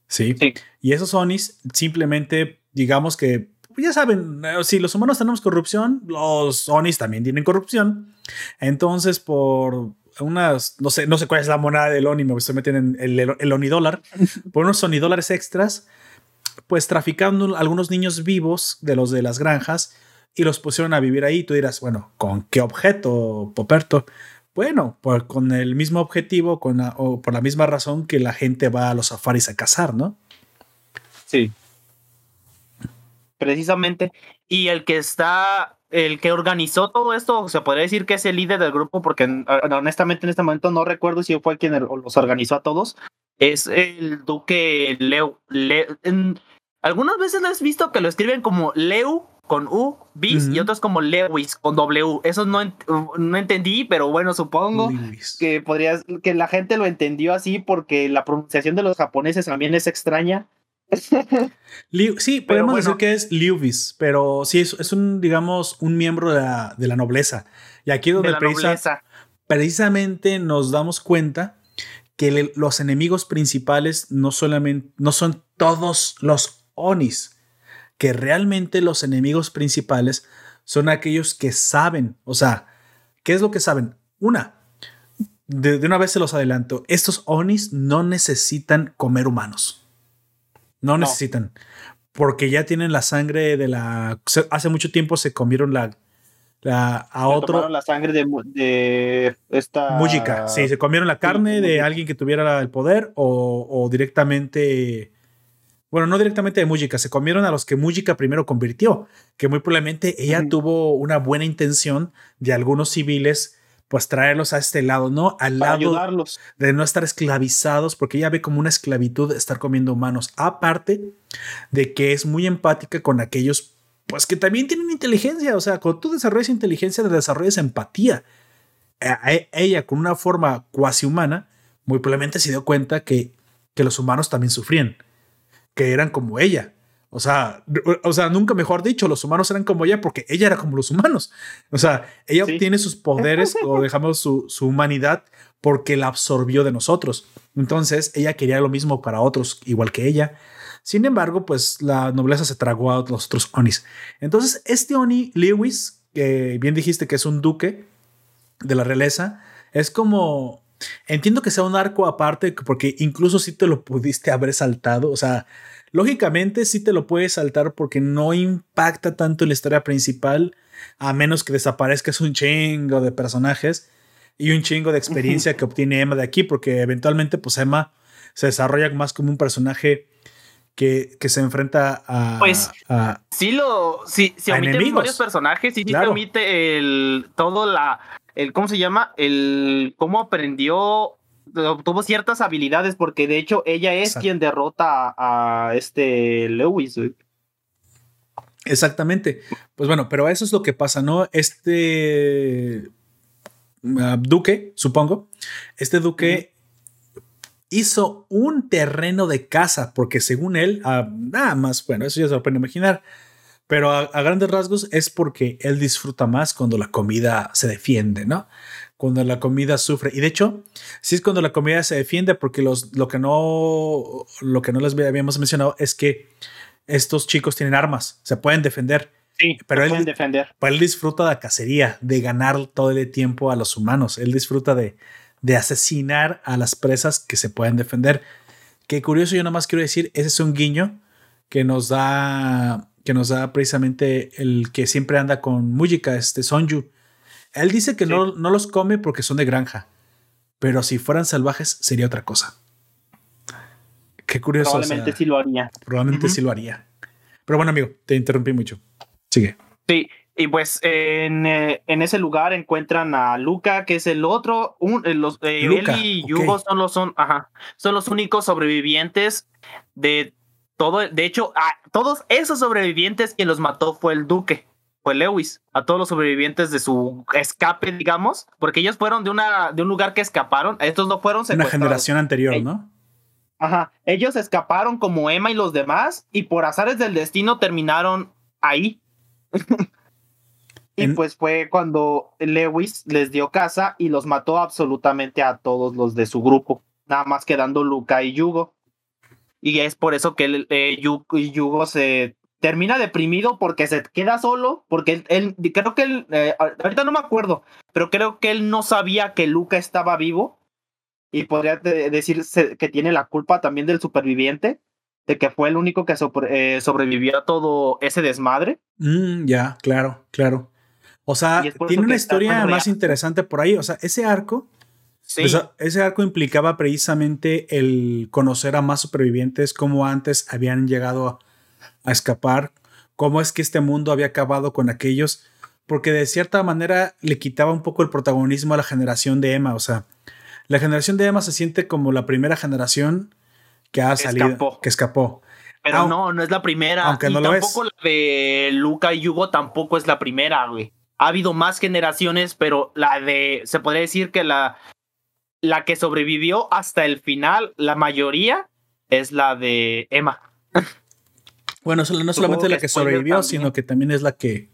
A: ¿sí? Y esos Onis simplemente, digamos que, ya saben, eh, si los humanos tenemos corrupción, los Onis también tienen corrupción. Entonces, por unas, no sé, no sé cuál es la moneda del ONI, me estoy metiendo en el, el ONI-dólar, por unos ONI-dólares extras, pues traficando algunos niños vivos de los de las granjas y los pusieron a vivir ahí. Tú dirás, bueno, ¿con qué objeto, Poperto? Bueno, pues con el mismo objetivo, con o por la misma razón que la gente va a los safaris a cazar, ¿no?
B: Sí. Precisamente. Y el que está el que organizó todo esto, se podría decir que es el líder del grupo, porque honestamente en este momento no recuerdo si fue quien los organizó a todos, es el duque Leo. algunas veces lo has visto que lo escriben como Leu con U, bis, y otros como Lewis con W. Eso no, no entendí, pero bueno, supongo que podrías, que la gente lo entendió así porque la pronunciación de los japoneses también es extraña.
A: Sí, podemos decir que es Lewis, pero sí, es, un, digamos, un miembro de la, nobleza. Y aquí donde precisamente nos damos cuenta que los enemigos principales no solamente, no son todos los Onis, que realmente los enemigos principales son aquellos que saben, o sea, ¿qué es lo que saben? Una, de una vez se los adelanto, estos Onis no necesitan comer humanos. No, necesitan. Porque ya tienen la sangre de la. Hace mucho tiempo se comieron la. la a otro.
B: la sangre de, de esta.
A: Música. Sí, se comieron la carne de alguien que tuviera el poder o, o directamente. Bueno, no directamente de Música, se comieron a los que Música primero convirtió, que muy probablemente ella tuvo una buena intención de algunos civiles pues traerlos a este lado, ¿no? Al lado
B: ayudarlos.
A: de no estar esclavizados, porque ella ve como una esclavitud estar comiendo humanos, aparte de que es muy empática con aquellos, pues que también tienen inteligencia, o sea, cuando tú desarrollas inteligencia, desarrollas empatía. ella, con una forma cuasi humana, muy probablemente se dio cuenta que, que los humanos también sufrían, que eran como ella. O sea, o sea, nunca mejor dicho, los humanos eran como ella porque ella era como los humanos. O sea, ella obtiene sus poderes o dejamos su, su, humanidad porque la absorbió de nosotros. Entonces, ella quería lo mismo para otros, igual que ella. Sin embargo, pues la nobleza se tragó a los otros Onis. Entonces, este Oni Lewis, que bien dijiste que es un duque de la realeza, es como Entiendo que sea un arco aparte, porque incluso si te lo pudiste haber saltado, o sea, Lógicamente sí te lo puedes saltar porque no impacta tanto en la historia principal, a menos que desaparezcas un chingo de personajes y un chingo de experiencia que obtiene Emma de aquí, porque eventualmente pues Emma se desarrolla más como un personaje que, que se enfrenta a...
B: Pues sí lo... Sí, si omite varios personajes, sí, claro. omite el... Todo la... El, ¿Cómo se llama? El... Cómo aprendió tuvo ciertas habilidades porque de hecho ella es quien derrota a, este Lewis.
A: Exactamente. Pues bueno, pero eso es lo que pasa, ¿no? Este ah, duque, supongo, este duque hizo un terreno de casa porque según él, ah, nada más, bueno, eso ya se lo pueden imaginar, pero a, grandes rasgos es porque él disfruta más cuando la comida se defiende, ¿no? Cuando la comida sufre. Y de hecho, sí es cuando la comida se defiende porque los, lo, que no, lo que no les habíamos mencionado es que estos chicos tienen armas, se pueden defender.
B: Sí, pero él, pueden defender.
A: Pero él disfruta de la cacería, de ganar todo el tiempo a los humanos. Él disfruta de, de asesinar a las presas que se pueden defender. Qué curioso, yo nomás quiero decir, ese es un guiño que nos da que nos da precisamente el que siempre anda con Mujika, este Sonju. Él dice que no, no los come porque son de granja, pero si fueran salvajes sería otra cosa. Qué curioso.
B: Probablemente sí lo haría.
A: Probablemente sí lo haría. Pero bueno, amigo, te interrumpí mucho. Sigue.
B: Sí, y pues en, eh, en, ese lugar encuentran a Luca, que es el otro. Un, eh, los, eh, él y Yugo son los, son, ajá, son los únicos sobrevivientes de todo. De hecho, a todos esos sobrevivientes quien los mató fue el Duque, fue Lewis. A todos los sobrevivientes de su escape, digamos, porque ellos fueron de, una, de un lugar que escaparon. Estos no fueron
A: Una generación anterior, ¿no?
B: Ajá. Ellos escaparon como Emma y los demás y por azares del destino terminaron ahí. y pues fue cuando Lewis les dio casa y los mató absolutamente a todos los de su grupo, nada más quedando Luca y Yugo. Y es por eso que eh, Yugo se termina deprimido porque se queda solo, porque él, creo que él, eh, ahorita no me acuerdo, pero creo que él no sabía que Luca estaba vivo y podría decir que tiene la culpa también del superviviente, de que fue el único que eh, sobrevivió a todo ese desmadre.
A: Mm, ya, claro, claro. O sea, tiene una historia más interesante por ahí. O sea, ese arco, ese arco implicaba precisamente el conocer a más supervivientes, cómo antes habían llegado a escapar, cómo es que este mundo había acabado con aquellos, porque de cierta manera le quitaba un poco el protagonismo a la generación de Emma. O sea, la generación de Emma se siente como la primera generación que ha salido, que escapó.
B: Pero no, no es la primera. Aunque no tampoco la de Luca y Hugo tampoco es la primera, güey. Ha habido más generaciones, pero la de, se podría decir que la, la que sobrevivió hasta el final, la mayoría, es la de Emma.
A: Bueno, no solamente la que sobrevivió, sino que también es la que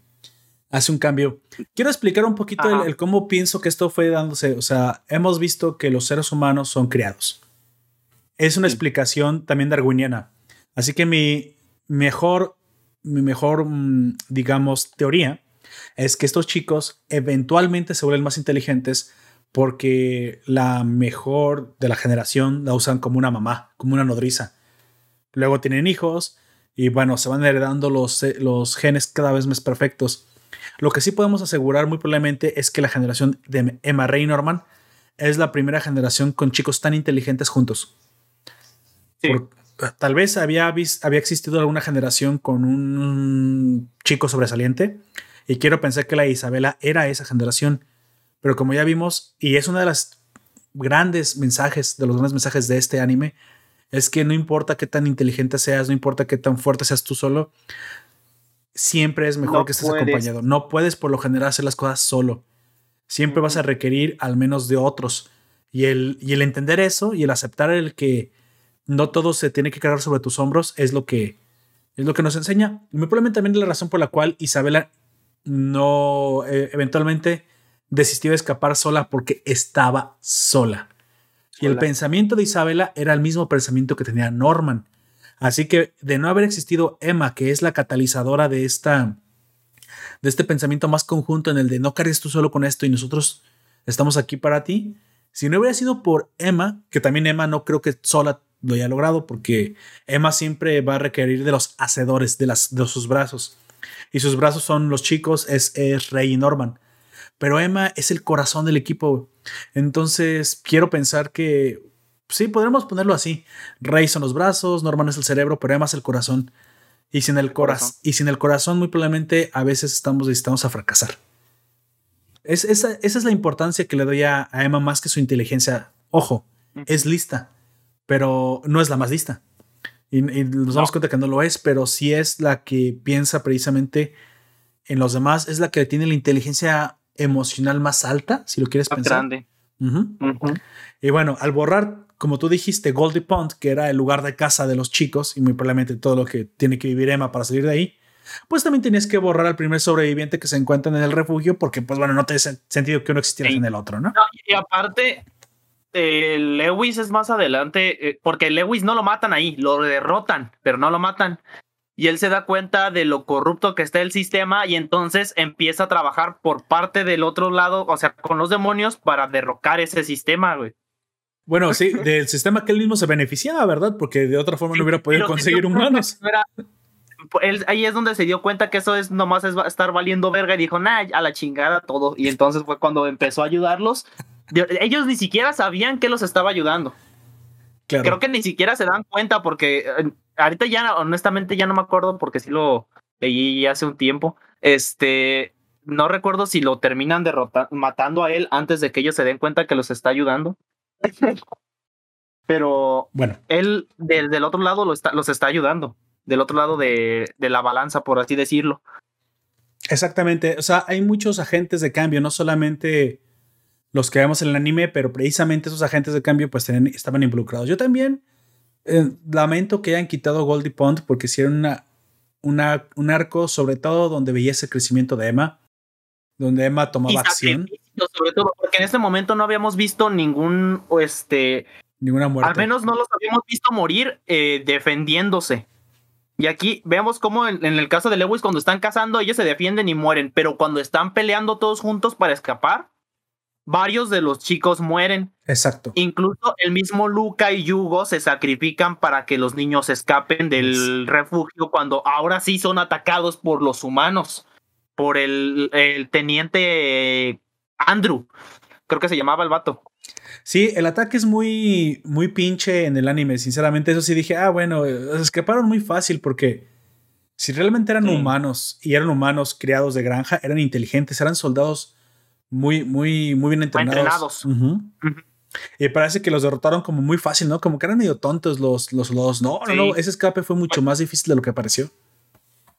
A: hace un cambio. Quiero explicar un poquito el, cómo pienso que esto fue dándose. O sea, hemos visto que los seres humanos son criados. Es una explicación también darwiniana. Así que mi mejor, mi mejor, mm, digamos, teoría es que estos chicos eventualmente se vuelven más inteligentes porque la mejor de la generación la usan como una mamá, como una nodriza. Luego tienen hijos y bueno, se van heredando los, los genes cada vez más perfectos lo que sí podemos asegurar muy probablemente es que la generación de Emma Ray Norman es la primera generación con chicos tan inteligentes juntos. tal vez había, había existido alguna generación con un chico sobresaliente y quiero pensar que la Isabela era esa generación. Pero como ya vimos, y es uno de los grandes mensajes, de los grandes mensajes de este anime, es que no importa qué tan inteligente seas, no importa qué tan fuerte seas tú solo, siempre es mejor que estés acompañado. No puedes por lo general hacer las cosas solo. Siempre vas a requerir al menos de otros. Y el, y el entender eso y el aceptar el que no todo se tiene que cargar sobre tus hombros es lo que, es lo que nos enseña. Y muy probablemente también la razón por la cual Isabela no eh, eventualmente desistió de escapar sola porque estaba sola. Y el pensamiento de Isabela era el mismo pensamiento que tenía Norman. Así que de no haber existido Emma, que es la catalizadora de esta de este pensamiento más conjunto en el de no cargues tú solo con esto y nosotros estamos aquí para ti. Si no hubiera sido por Emma, que también Emma no creo que sola lo haya logrado, porque Emma siempre va a requerir de los hacedores, de, las, de sus brazos. Y sus brazos son los chicos, es, es Rey y Norman. Pero Emma es el corazón del equipo. Entonces, quiero pensar que sí, podremos ponerlo así. Rey son los brazos, Norman es el cerebro, pero además el corazón. Y sin el, corazón. y sin el corazón, muy probablemente a veces estamos dispuestos a fracasar. Es, esa, es la importancia que le doy a, Emma más que su inteligencia. Ojo, es lista, pero no es la más lista. Y, nos damos cuenta que no lo es, pero sí es la que piensa precisamente en los demás, es la que tiene la inteligencia emocional más alta, si lo quieres pensar. Grande. Y bueno, al borrar como tú dijiste, Goldie Pond, que era el lugar de casa de los chicos y muy probablemente todo lo que tiene que vivir Emma para salir de ahí, pues también tenías que borrar al primer sobreviviente que se encuentra en el refugio porque, pues bueno, no tiene sentido que uno existiera en el otro, ¿no?
B: y aparte, eh, Lewis es más adelante, eh, porque Lewis no lo matan ahí, lo derrotan, pero no lo matan. Y él se da cuenta de lo corrupto que está el sistema y entonces empieza a trabajar por parte del otro lado, o sea, con los demonios para derrocar ese sistema, güey.
A: Bueno, sí, del sistema que él mismo se beneficiaba, ¿verdad? Porque de otra forma no hubiera podido conseguir humanos.
B: ahí es donde se dio cuenta que eso es nomás es estar valiendo verga y dijo, nah, a la chingada todo. Y entonces fue cuando empezó a ayudarlos. Ellos ni siquiera sabían que los estaba ayudando. Creo que ni siquiera se dan cuenta porque eh, ahorita ya, honestamente, ya no me acuerdo porque sí lo leí hace un tiempo. Este, no recuerdo si lo terminan derrotando, matando a él antes de que ellos se den cuenta que los está ayudando. Pero bueno, él del, otro lado lo está, los está ayudando, del otro lado de, de la balanza, por así decirlo.
A: Exactamente, o sea, hay muchos agentes de cambio, no solamente los que vemos en el anime, pero precisamente esos agentes de cambio pues estaban involucrados. Yo también eh, lamento que hayan quitado Goldie Pond porque hicieron una, una, un arco sobre todo donde veía ese crecimiento de Emma, donde Emma tomaba acción.
B: Sobre todo porque en ese momento no habíamos visto ningún, este,
A: ninguna muerte.
B: Al menos no los habíamos visto morir eh, defendiéndose. Y aquí vemos cómo en, en, el caso de Lewis, cuando están cazando, ellos se defienden y mueren, pero cuando están peleando todos juntos para escapar, varios de los chicos mueren.
A: Exacto.
B: Incluso el mismo Luca y Yugo se sacrifican para que los niños escapen del refugio cuando ahora sí son atacados por los humanos, por el, el teniente Andrew. Creo que se llamaba el vato.
A: Sí, el ataque es muy, muy pinche en el anime. Sinceramente, eso sí dije, ah, bueno, escaparon muy fácil porque si realmente eran humanos y eran humanos criados de granja, eran inteligentes, eran soldados muy, muy, muy bien entrenados. Y parece que los derrotaron como muy fácil, ¿no? Como que eran medio tontos los, los, los. No, no, no. Ese escape fue mucho más difícil de lo que pareció.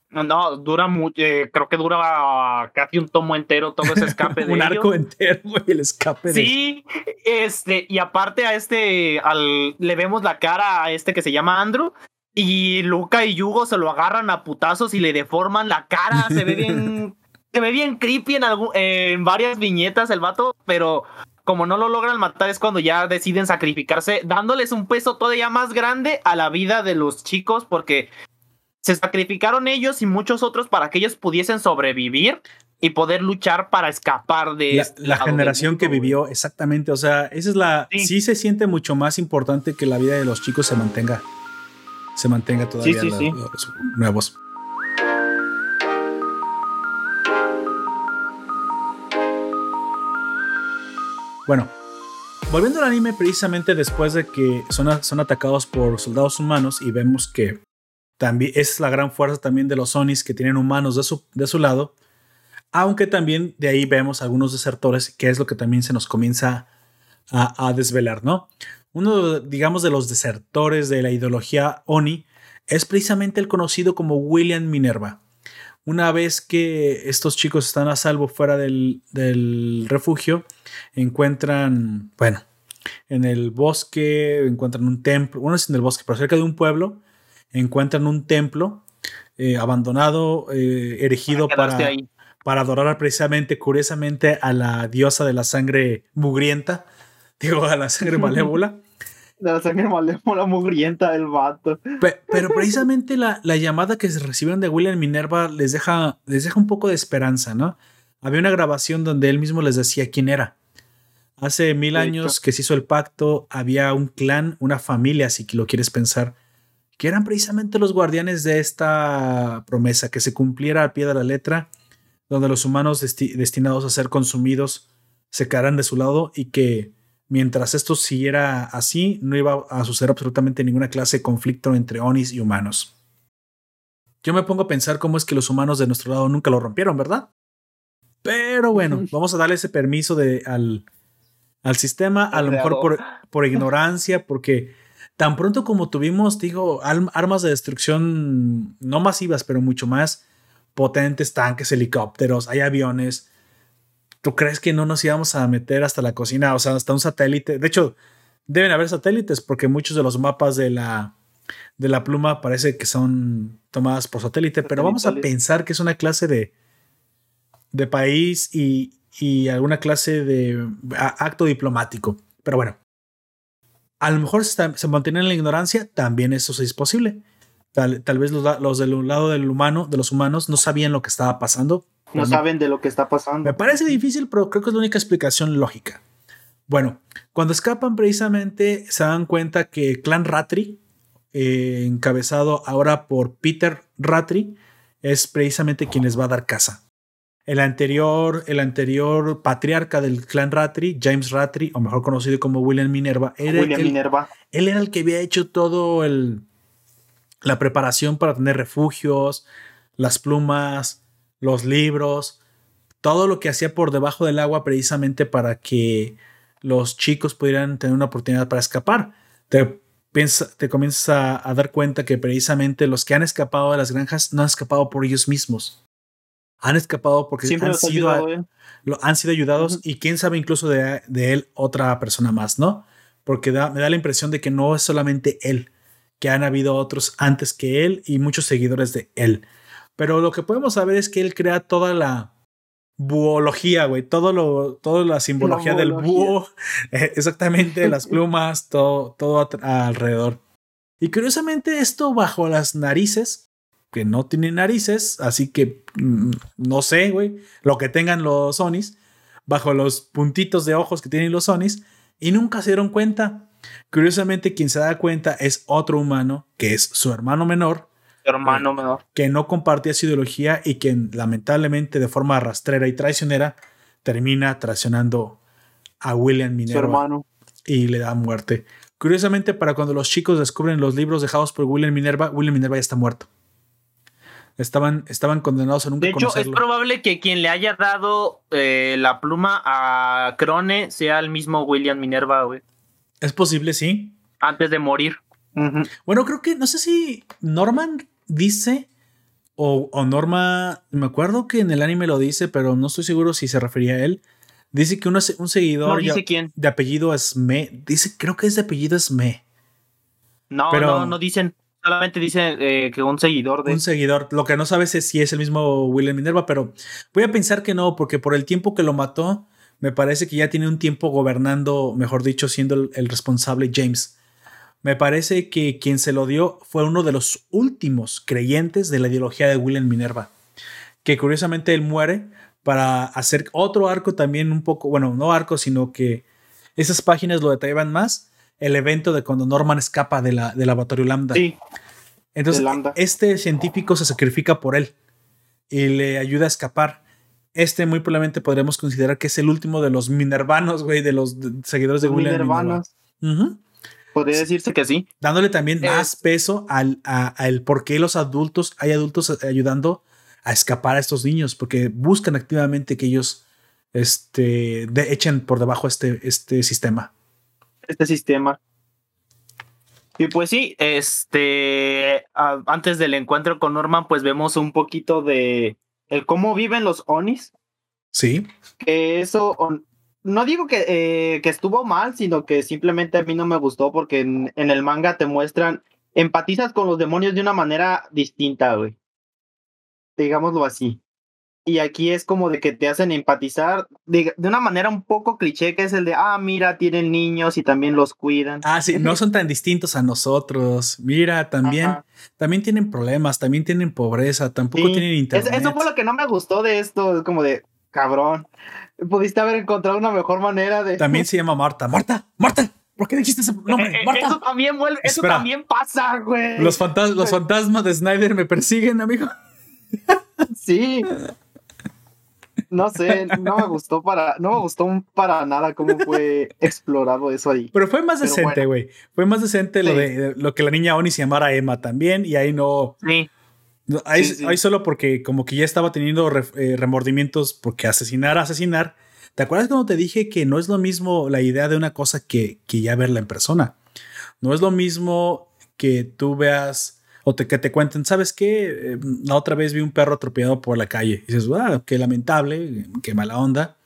B: No, no, dura mucho. Eh, creo que dura casi un tomo entero todo ese escape
A: de Un arco entero, güey, el escape.
B: Sí, este, y aparte a este, al, le vemos la cara a este que se llama Andrew. Y Luca y Yugo se lo agarran a putazos y le deforman la cara. Se ve bien se ve bien creepy en, en varias viñetas el vato, pero como no lo logran matar es cuando ya deciden sacrificarse, dándoles un peso todavía más grande a la vida de los chicos, porque se sacrificaron ellos y muchos otros para que ellos pudiesen sobrevivir y poder luchar para escapar de
A: la, este la generación que vivió exactamente o sea esa es la sí. se siente mucho más importante que la vida de los chicos se mantenga se mantenga todavía sí, sí, los nuevos Bueno, volviendo al anime, precisamente después de que son, atacados por soldados humanos y vemos que también es la gran fuerza también de los Onis que tienen humanos de su, de su lado, aunque también de ahí vemos algunos desertores, que es lo que también se nos comienza a, a desvelar, ¿no? Uno, digamos, de los desertores de la ideología Oni es precisamente el conocido como William Minerva. Una vez que estos chicos están a salvo fuera del, refugio, encuentran, bueno, en el bosque, encuentran un templo, bueno, es en el bosque, pero cerca de un pueblo, encuentran un templo eh, abandonado, eh, erigido para, para, adorar precisamente, curiosamente, a la diosa de la sangre mugrienta, digo, a la sangre malévola
B: de la sangre malévola mugrienta del vato.
A: Pero, precisamente la, la, llamada que se recibieron de William Minerva les deja, les deja un poco de esperanza, ¿no? Había una grabación donde él mismo les decía quién era. Hace mil años que se hizo el pacto, había un clan, una familia, si lo quieres pensar, que eran precisamente los guardianes de esta promesa, que se cumpliera al pie de la letra, donde los humanos destinados a ser consumidos se quedaran de su lado y que Mientras esto siguiera así, no iba a suceder absolutamente ninguna clase de conflicto entre Onis y humanos. Yo me pongo a pensar cómo es que los humanos de nuestro lado nunca lo rompieron, ¿verdad? Pero bueno, vamos a darle ese permiso de, al, al sistema, a lo mejor por, por ignorancia, porque tan pronto como tuvimos, digo, armas de destrucción no masivas, pero mucho más potentes, tanques, helicópteros, hay aviones, ¿tú crees que no nos íbamos a meter hasta la cocina? O sea, hasta un satélite. De hecho, deben haber satélites porque muchos de los mapas de la, de la pluma parece que son tomadas por satélite, pero vamos a pensar que es una clase de, de país y, y alguna clase de acto diplomático. Pero bueno, a lo mejor se, se mantiene en la ignorancia, también eso es posible. Tal, tal vez los, los, del lado del humano, de los humanos, no sabían lo que estaba pasando.
B: No saben de lo que está pasando.
A: Me parece difícil, pero creo que es la única explicación lógica. Bueno, cuando escapan precisamente se dan cuenta que el clan Ratri, eh, encabezado ahora por Peter Ratri, es precisamente quien les va a dar casa. El anterior, el anterior patriarca del clan Ratri, James Ratri, o mejor conocido como William Minerva,
B: era William
A: el,
B: Minerva.
A: él era el que había hecho todo el la preparación para tener refugios, las plumas, los libros, todo lo que hacía por debajo del agua precisamente para que los chicos pudieran tener una oportunidad para escapar. Te, te comienzas a, dar cuenta que precisamente los que han escapado de las granjas no han escapado por ellos mismos. Han escapado porque han sido, lo, han sido ayudados y quién sabe incluso de, de, él otra persona más, ¿no? Porque da, me da la impresión de que no es solamente él, que han habido otros antes que él y muchos seguidores de él. Pero lo que podemos saber es que él crea toda la buología, güey, todo lo, toda la simbología del búho, eh, exactamente, las plumas, todo, todo alrededor. Y curiosamente esto bajo las narices, que no tienen narices, así que mm, no sé, güey, lo que tengan los Sonis, bajo los puntitos de ojos que tienen los Sonis, y nunca se dieron cuenta. Curiosamente, quien se da cuenta es otro humano, que es su hermano menor.
B: Hermano eh, menor.
A: Que no compartía su ideología y que lamentablemente de forma rastrera y traicionera termina traicionando a William Minerva.
B: Su hermano.
A: Y le da muerte. Curiosamente, para cuando los chicos descubren los libros dejados por William Minerva, William Minerva ya está muerto. Estaban, estaban condenados a nunca
B: De hecho, es probable que quien le haya dado eh, la pluma a Crone sea el mismo William Minerva, güey.
A: Es posible, sí.
B: Antes de morir.
A: Bueno, creo que, no sé si Norman dice o, Norma, me acuerdo que en el anime lo dice, pero no estoy seguro si se refería a él. Dice que un seguidor
B: dice quién.
A: de apellido Sme, dice, creo que es de apellido Sme.
B: No, pero, no, no dicen, solamente dicen eh, que un seguidor de...
A: Un seguidor, lo que no sabes es si es el mismo William Minerva, pero voy a pensar que no, porque por el tiempo que lo mató, me parece que ya tiene un tiempo gobernando, mejor dicho, siendo el, responsable James. Me parece que quien se lo dio fue uno de los últimos creyentes de la ideología de William Minerva, que curiosamente él muere para hacer otro arco también un poco, bueno, no arco, sino que esas páginas lo detallaban más, el evento de cuando Norman escapa de la, del laboratorio Lambda.
B: Sí.
A: Entonces, este científico se sacrifica por él y le ayuda a escapar este muy probablemente podríamos considerar que es el último de los minervanos, güey, de los seguidores de William
B: Minervanos. Podría decirse que sí.
A: Dándole también más peso al a, por qué los adultos, hay adultos ayudando a escapar a estos niños, porque buscan activamente que ellos este, echen por debajo este, este sistema.
B: Este sistema. Y pues sí, este, antes del encuentro con Norman, pues vemos un poquito de, el cómo viven los Onis.
A: Sí.
B: Que eso, no digo que, eh, que estuvo mal, sino que simplemente a mí no me gustó porque en, el manga te muestran, empatizas con los demonios de una manera distinta, güey. Digámoslo así. Y aquí es como de que te hacen empatizar de, una manera un poco cliché, que es el de, ah, mira, tienen niños y también los cuidan.
A: Ah, sí, no son tan distintos a nosotros. Mira, también, también tienen problemas, también tienen pobreza, tampoco tienen internet.
B: eso fue lo que no me gustó de esto, es como de, cabrón, pudiste haber encontrado una mejor manera de...
A: También se llama Marta. Marta, Marta. ¿Por qué dijiste ese nombre? Eh, eh, Marta.
B: Eso también, vuelve, eso también pasa, güey.
A: Los, los fantasmas de Snyder me persiguen, amigo.
B: Sí. No sé, no me gustó para, no me gustó para nada cómo fue explorado eso ahí.
A: Pero fue más decente, güey. Fue más decente lo de lo que la niña Oni se llamara Emma también, y ahí no.
B: Sí.
A: Ahí, solo porque como que ya estaba teniendo eh, remordimientos porque asesinar, asesinar. ¿Te acuerdas cuando te dije que no es lo mismo la idea de una cosa que, que ya verla en persona? No es lo mismo que tú veas o te, que te cuenten, ¿sabes qué? Eh, la otra vez vi un perro atropellado por la calle. Y dices, wow, qué lamentable, qué mala onda.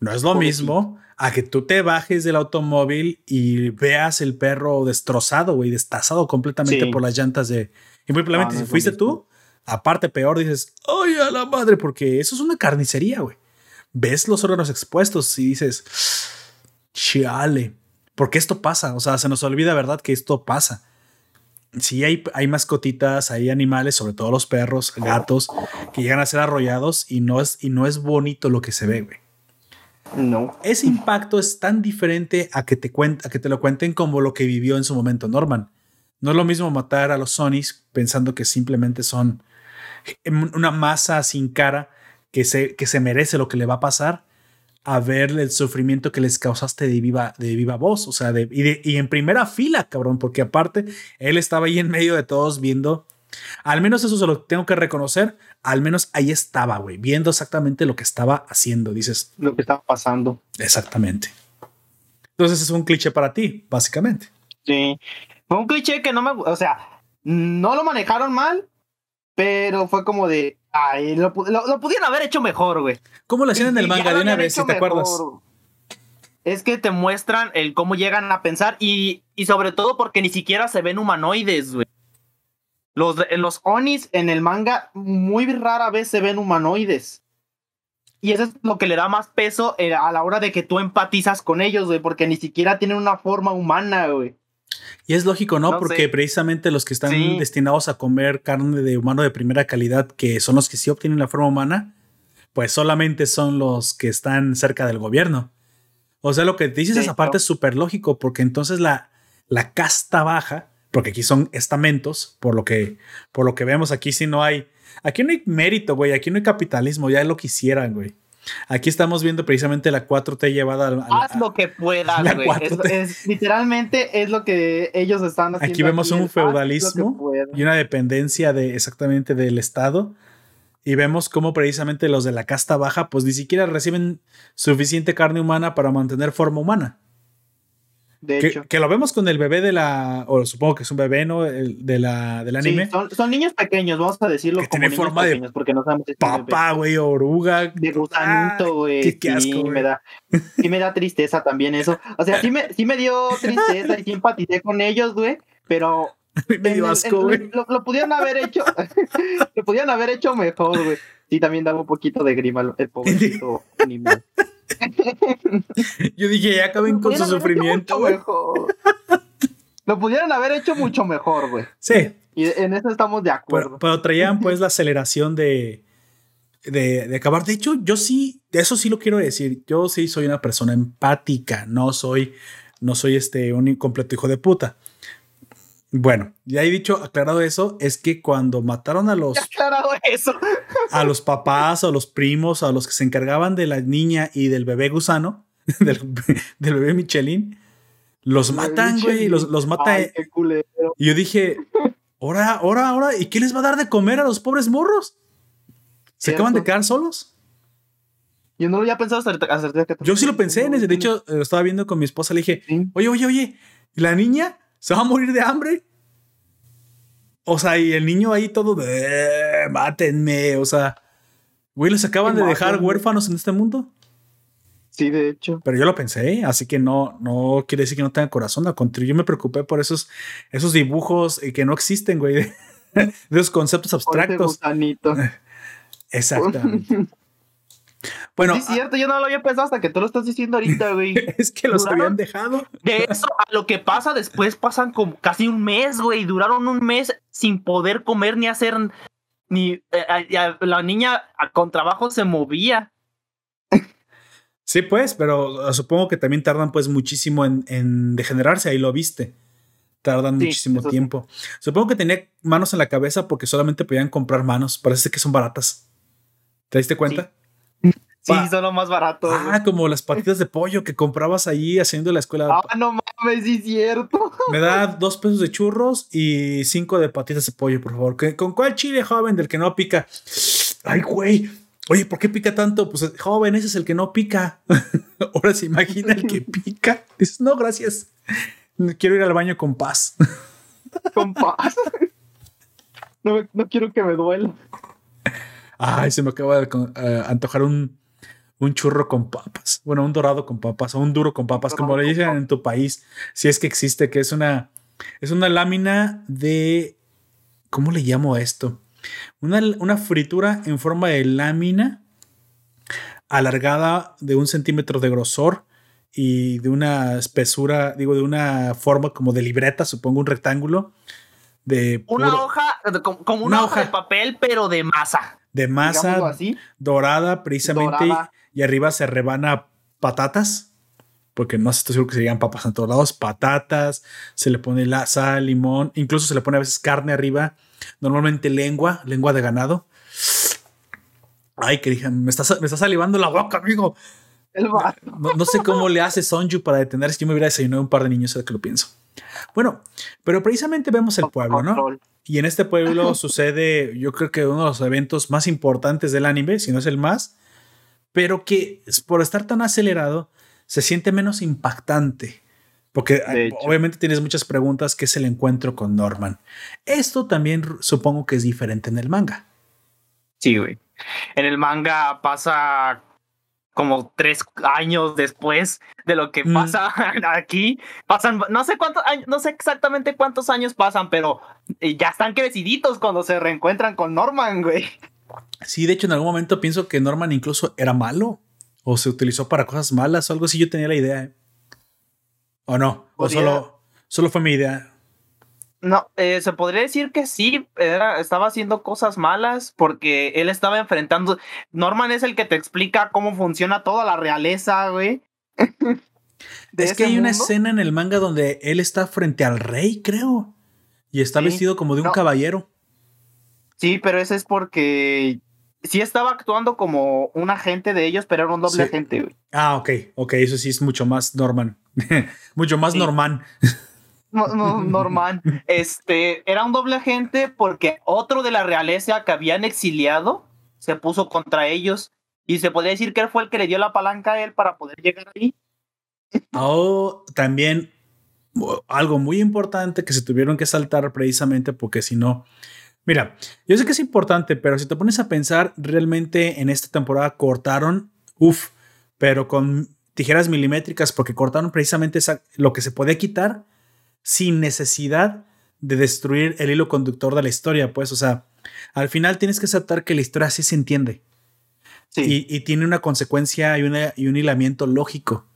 A: No es lo mismo a que tú te bajes del automóvil y veas el perro destrozado, güey, destazado completamente por las llantas de... Y muy probablemente si fuiste tú, aparte peor, dices, ¡ay, a la madre! Porque eso es una carnicería, güey. Ves los órganos expuestos y dices, chale, porque esto pasa? O sea, se nos olvida, ¿verdad? Que esto pasa. sí hay, hay mascotitas, hay animales, sobre todo los perros, gatos, que llegan a ser arrollados y no es, y no es bonito lo que se ve, güey.
B: No.
A: Ese impacto es tan diferente a que te a que te lo cuenten como lo que vivió en su momento Norman. No es lo mismo matar a los Sonys pensando que simplemente son una masa sin cara que se, que se merece lo que le va a pasar a ver el sufrimiento que les causaste de viva, de viva voz, o sea, de, y, en primera fila, cabrón, porque aparte él estaba ahí en medio de todos viendo, al menos eso se lo tengo que reconocer, al menos ahí estaba, güey, viendo exactamente lo que estaba haciendo, dices.
B: Lo que estaba pasando.
A: Exactamente. Entonces es un cliché para ti, básicamente.
B: Sí, fue un cliché que no me, o sea, no lo manejaron mal, pero fue como de, Ay, lo, pudieron haber hecho mejor, güey.
A: ¿Cómo lo hacían en el manga de una vez, si te acuerdas?
B: Es que te muestran el cómo llegan a pensar y, y sobre todo porque ni siquiera se ven humanoides, güey. Los, los Onis en el manga muy rara vez se ven humanoides. Y eso es lo que le da más peso eh, a la hora de que tú empatizas con ellos, güey, porque ni siquiera tienen una forma humana, güey.
A: Y es lógico, ¿no? Porque precisamente los que están destinados a comer carne de humano de primera calidad, que son los que sí obtienen la forma humana, pues solamente son los que están cerca del gobierno. O sea, lo que dices esa parte es súper lógico, porque entonces la, la casta baja, porque aquí son estamentos, por lo que, por lo que vemos aquí, si no hay, aquí no hay mérito, güey, aquí no hay capitalismo, ya lo quisieran, güey. Aquí estamos viendo precisamente la 4T llevada
B: al. Haz lo que puedas, güey. Es, literalmente es lo que ellos están haciendo.
A: Aquí vemos un feudalismo y una dependencia de exactamente del Estado. Y vemos cómo precisamente los de la casta baja, pues ni siquiera reciben suficiente carne humana para mantener forma humana que, lo vemos con el bebé de la. O supongo que es un bebé, ¿no? El, de la, del anime.
B: son, niños pequeños, vamos a decirlo.
A: Que tiene forma de.
B: Porque no sabemos
A: Papá, güey, oruga.
B: De gusanito, ah, güey. qué, asco, me da, sí me da tristeza también eso. O sea, sí me, sí me dio tristeza y sí empaticé con ellos, güey. Pero.
A: me dio asco, güey.
B: Lo, lo, pudieron haber hecho. lo pudieron haber hecho mejor, güey. Sí, también daba un poquito de grima el pobrecito animal.
A: Yo dije, ya acaben con su sufrimiento, güey.
B: Lo pudieran haber hecho mucho mejor, güey.
A: Sí.
B: Y en eso estamos de acuerdo.
A: Pero, traían pues la aceleración de, de, de, acabar. De hecho, yo sí, eso sí lo quiero decir. Yo sí soy una persona empática. No soy, no soy este un completo hijo de puta. Bueno, ya he dicho, aclarado eso, es que cuando mataron a los.
B: Aclarado eso.
A: A los papás, a los primos, a los que se encargaban de la niña y del bebé gusano, del, bebé Michelin, los matan, güey, los, los mata. Y yo dije, ahora, ahora, ahora, ¿y qué les va a dar de comer a los pobres morros? ¿Se acaban de quedar solos?
B: Yo no lo había pensado hasta,
A: que Yo sí lo pensé, en ese. De hecho, lo estaba viendo con mi esposa, le dije, oye, oye, oye, la niña se va a morir de hambre. O sea, y el niño ahí todo de mátenme. O sea, güey, les acaban de dejar huérfanos en este mundo.
B: Sí, de hecho.
A: Pero yo lo pensé, así que no, no quiere decir que no tenga corazón. Al contrario, yo me preocupé por esos, esos dibujos que no existen, güey, de, esos conceptos abstractos. Exactamente.
B: Bueno, es cierto, yo no lo había pensado hasta que tú lo estás diciendo ahorita, güey.
A: es que los habían dejado.
B: De eso a lo que pasa después pasan como casi un mes, güey. Duraron un mes sin poder comer ni hacer ni eh, la niña con trabajo se movía.
A: Sí, pues, pero supongo que también tardan pues muchísimo en, degenerarse, ahí lo viste. Tardan muchísimo tiempo. Supongo que tenía manos en la cabeza porque solamente podían comprar manos. Parece que son baratas. ¿Te diste cuenta?
B: Sí, son lo más barato.
A: Ah, como las patitas de pollo que comprabas ahí haciendo la escuela.
B: Ah, no mames, sí es cierto.
A: Me da dos pesos de churros y cinco de patitas de pollo, por favor. ¿Con cuál chile joven del que no pica? Ay, güey. Oye, ¿por qué pica tanto? Pues joven, ese es el que no pica. Ahora se imagina el que pica. Dices, no, gracias. Quiero ir al baño con paz.
B: Con paz. No, no quiero que me duela.
A: Ay, se me acaba de eh, antojar un, un churro con papas. Bueno, un dorado con papas o un duro con papas, como le dicen en tu país, si es que existe, que es una, es una lámina de, ¿cómo le llamo esto? Una, una fritura en forma de lámina alargada de un centímetro de grosor y de una espesura, digo, de una forma como de libreta, supongo un rectángulo, de
B: una hoja, como, una, hoja, de papel, pero de masa.
A: De masa dorada, precisamente, y arriba se rebana patatas, porque no estoy seguro que se digan papas en todos lados, patatas, se le pone la sal, limón, incluso se le pone a veces carne arriba, normalmente lengua, lengua de ganado. Ay, que dije, me está, me está salivando la boca, amigo. no, sé cómo le hace Sonju para detenerse. Yo me hubiera desayunado un par de niños, ahora que lo pienso. Bueno, pero precisamente vemos el pueblo, ¿no? Y en este pueblo sucede, yo creo que uno de los eventos más importantes del anime, si no es el más, pero que por estar tan acelerado se siente menos impactante. Porque obviamente tienes muchas preguntas, ¿qué es el encuentro con Norman? Esto también supongo que es diferente en el manga.
B: Sí, güey. En el manga pasa como tres años después de lo que mm. pasa aquí. Pasan, no sé cuántos años, no sé exactamente cuántos años pasan, pero eh, ya están creciditos cuando se reencuentran con Norman, güey.
A: Sí, de hecho, en algún momento pienso que Norman incluso era malo o se utilizó para cosas malas o algo así. Yo tenía la idea. ¿eh? ¿O no? ¿O solo, solo fue mi idea?
B: No, eh, se podría decir que sí, era, estaba haciendo cosas malas porque él estaba enfrentando. Norman es el que te explica cómo funciona toda la realeza, güey.
A: es que hay una escena en el manga donde él está frente al rey, creo. Y está vestido como de un caballero.
B: Sí, pero ese es porque sí estaba actuando como un agente de ellos, pero era un doble agente, güey.
A: Ah, ok, ok, eso sí es mucho más Norman. mucho más Norman.
B: Norman. Este, era un doble agente porque otro de la realeza que habían exiliado se puso contra ellos y se podría decir que él fue el que le dio la palanca a él para poder llegar ahí.
A: Oh, también algo muy importante que se tuvieron que saltar precisamente porque si no, mira, yo sé que es importante, pero si te pones a pensar, realmente en esta temporada cortaron, uff, pero con tijeras milimétricas porque cortaron precisamente lo que se podía quitar sin necesidad de destruir el hilo conductor de la historia, pues, o sea, al final tienes que aceptar que la historia sí se entiende. Y, tiene una consecuencia y, y un hilamiento lógico.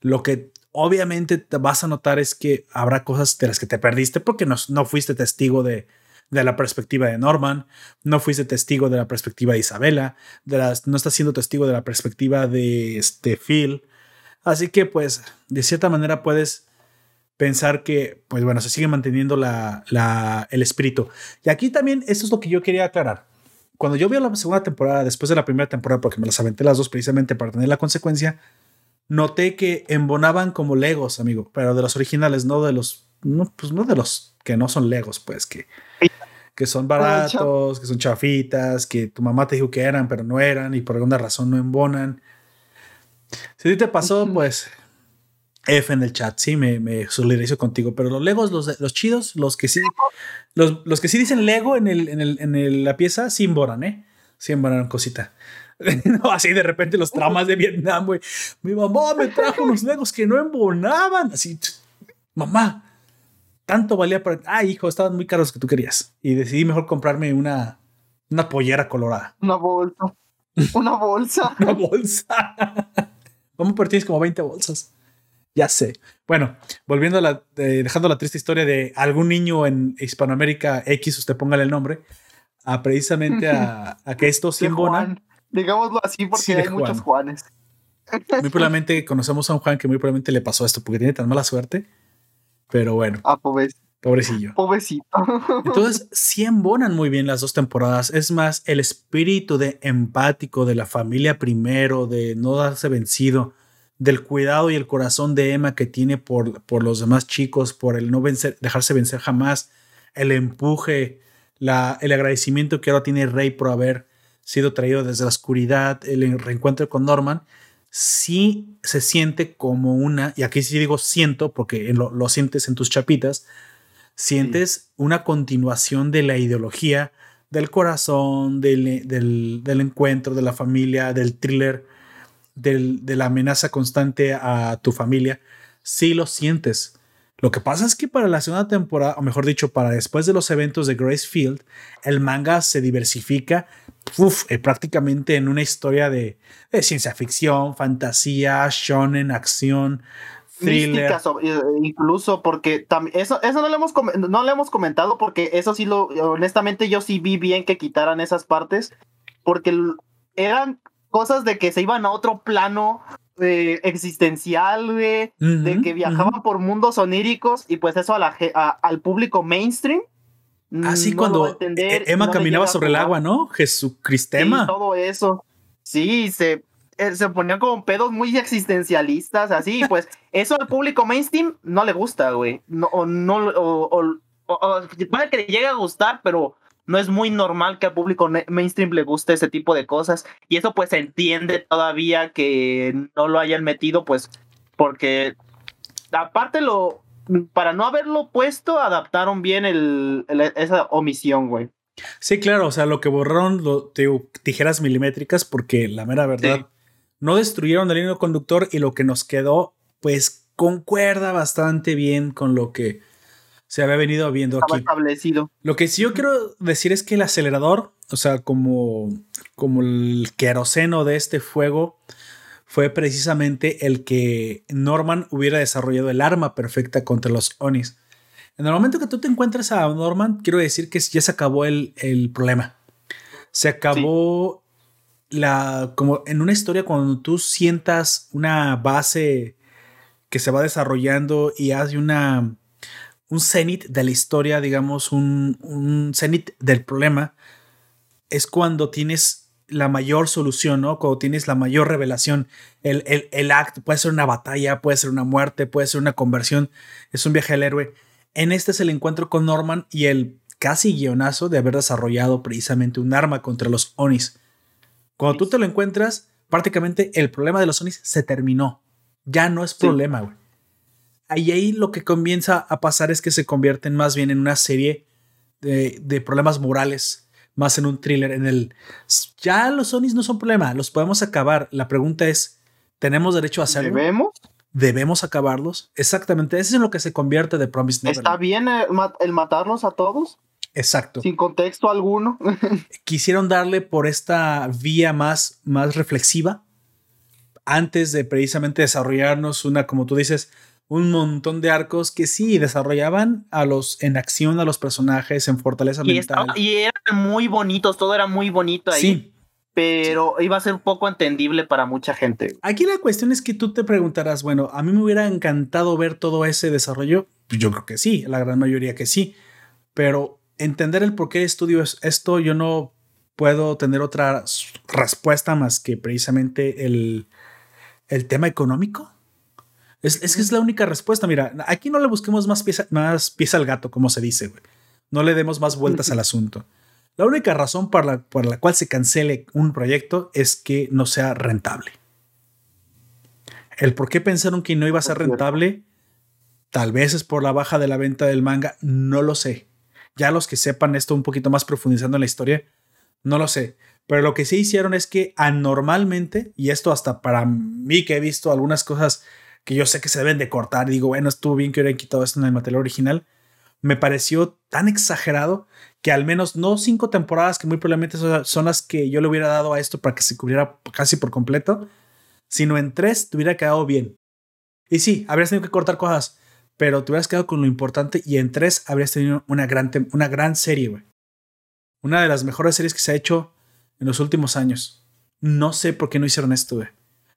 A: Lo que obviamente te vas a notar es que habrá cosas de las que te perdiste porque no, no fuiste testigo de, de la perspectiva de Norman, no fuiste testigo de la perspectiva de Isabela, de las, no estás siendo testigo de la perspectiva de este Phil. Así que pues de cierta manera puedes pensar que, pues bueno, se sigue manteniendo la, la, el espíritu. Y aquí también, esto es lo que yo quería aclarar. Cuando yo vi la segunda temporada, después de la primera temporada, porque me las aventé las dos precisamente para tener la consecuencia, noté que embonaban como Legos, amigo, pero de los originales, no de los, no, pues no de los que no son Legos, pues que, que son baratos, que son chafitas, que tu mamá te dijo que eran, pero no eran y por alguna razón no embonan. Si te pasó, pues F en el chat, sí, me, me solidarizo contigo, pero los Legos, los, los chidos, los que sí, los, los que sí dicen Lego en, el, en, el, en la pieza, sí emboran, ¿eh? Sí emboran cosita. no, así de repente los traumas de Vietnam, güey. Mi mamá me trajo unos Legos que no embonaban. Así, mamá, tanto valía para. Ah, hijo, estaban muy caros que tú querías. Y decidí mejor comprarme una, una pollera colorada.
B: Una bolsa. Una bolsa.
A: una bolsa. ¿Cómo tienes como 20 bolsas? Ya sé. Bueno, volviendo a la, dejando la triste historia de algún niño en Hispanoamérica X, usted póngale el nombre, a precisamente a, que esto sí embona.
B: Digámoslo así porque hay muchos Juanes.
A: Muy probablemente conocemos a un Juan que muy probablemente le pasó esto porque tiene tan mala suerte. Pero bueno.
B: Ah, pobrecito.
A: Pobrecillo.
B: Pobrecito.
A: Entonces, sí embonan muy bien las dos temporadas. Es más, el espíritu de empático de la familia primero, de no darse vencido, del cuidado y el corazón de Emma que tiene por, por los demás chicos, por el no vencer, dejarse vencer jamás, el empuje, la, el agradecimiento que ahora tiene Rey por haber sido traído desde la oscuridad, el reencuentro con Norman, sí se siente como una, y aquí sí digo siento, porque lo, lo sientes en tus chapitas, sientes una continuación de la ideología, del corazón, del, del, del encuentro, de la familia, del thriller de la amenaza constante a tu familia, sí lo sientes. Lo que pasa es que para la segunda temporada, o mejor dicho, para después de los eventos de Gracefield, el manga se diversifica eh, prácticamente en una historia de, ciencia ficción, fantasía, shonen, acción,
B: mística, eh, incluso porque eso, eso no, lo hemos, no lo hemos comentado porque eso sí lo, honestamente yo sí vi bien que quitaran esas partes porque eran cosas de que se iban a otro plano eh, existencial, de que viajaban por mundos oníricos y pues eso a la, al público mainstream.
A: Así ah, cuando e-, Emma caminaba sobre el agua, ¿no? Jesucristema.
B: Sí, todo eso. Sí, se, eh, se ponían como pedos muy existencialistas, así, pues eso al público mainstream no le gusta, güey. No, o no, o, puede que le llegue a gustar, pero no es muy normal que al público mainstream le guste ese tipo de cosas. Y eso pues se entiende todavía que no lo hayan metido, pues, porque aparte lo, para no haberlo puesto, adaptaron bien el, esa omisión, güey.
A: Sí, claro, o sea, lo que borraron, lo, tijeras milimétricas, porque la mera verdad, no destruyeron el hilo conductor y lo que nos quedó, pues concuerda bastante bien con lo que se había venido viendo aquí.
B: establecido.
A: Lo que sí yo quiero decir es que el acelerador, o sea, como, como el queroseno de este fuego, fue precisamente el que Norman hubiera desarrollado el arma perfecta contra los Onis. En el momento que tú te encuentras a Norman, quiero decir que ya se acabó el, problema. Se acabó la. como en una historia, cuando tú sientas una base que se va desarrollando y hace una un cenit de la historia, digamos, un, un cenit del problema, es cuando tienes la mayor solución, ¿no? Cuando tienes la mayor revelación. El, el, acto puede ser una batalla, puede ser una muerte, puede ser una conversión, es un viaje al héroe. En este es el encuentro con Norman y el casi guionazo de haber desarrollado precisamente un arma contra los Onis. Cuando tú te lo encuentras, prácticamente el problema de los Onis se terminó. Ya no es problema, güey y ahí lo que comienza a pasar es que se convierten más bien en una serie de, problemas morales, más en un thriller, en el... Ya los Sonys no son problema, los podemos acabar. La pregunta es, ¿tenemos derecho a hacerlo?
B: ¿Debemos?
A: ¿Debemos acabarlos? Exactamente, eso es en lo que se convierte de Promise
B: Neverland. ¿Está bien el, matarlos a todos?
A: Exacto.
B: Sin contexto alguno.
A: Quisieron darle por esta vía más, más reflexiva antes de precisamente desarrollarnos una, como tú dices, un montón de arcos que sí desarrollaban a los en acción a los personajes en fortaleza
B: y
A: mental.
B: y eran muy bonitos, todo era muy bonito ahí. Sí. Pero iba a ser un poco entendible para mucha gente.
A: Aquí la cuestión es que tú te preguntarás, bueno, a mí me hubiera encantado ver todo ese desarrollo. Pues yo creo que sí, la gran mayoría que sí. Pero entender el por qué estudio esto, yo no puedo tener otra respuesta más que precisamente el, el tema económico. Es, que es la única respuesta. Mira, aquí no le busquemos más pieza, más pieza al gato, como se dice, güey. No le demos más vueltas al asunto. La única razón por la, por la cual se cancele un proyecto es que no sea rentable. El por qué pensaron que no iba a ser rentable, tal vez es por la baja de la venta del manga, no lo sé. Ya los que sepan esto un poquito más profundizando en la historia, no lo sé. Pero lo que sí hicieron es que anormalmente, y esto hasta para mí que he visto algunas cosas que yo sé que se deben de cortar. Digo, bueno, estuvo bien que hubieran quitado esto en el material original. Me pareció tan exagerado que al menos no cinco temporadas, que muy probablemente son las que yo le hubiera dado a esto para que se cubriera casi por completo, sino en tres te hubiera quedado bien. Y sí, habrías tenido que cortar cosas, pero te hubieras quedado con lo importante y en tres habrías tenido una gran, una gran serie, güey. Una de las mejores series que se ha hecho en los últimos años. No sé por qué no hicieron esto, güey.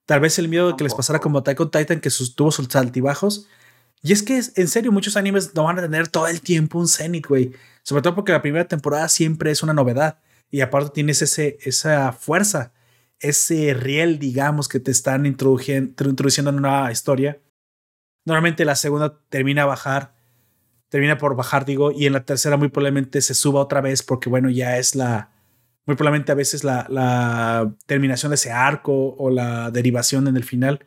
A: Tal vez el miedo de que les pasara como Attack on Titan, que tuvo sus altibajos. Y es que, en serio, muchos animes no van a tener todo el tiempo un Zenith, güey. Sobre todo porque la primera temporada siempre es una novedad. Y aparte tienes ese, esa fuerza, ese riel, digamos, que te están introduciendo en una historia. Normalmente la segunda termina a bajar, termina por bajar, digo, y en la tercera muy probablemente se suba otra vez porque, bueno, ya es la, muy probablemente a veces la, terminación de ese arco o la derivación en el final.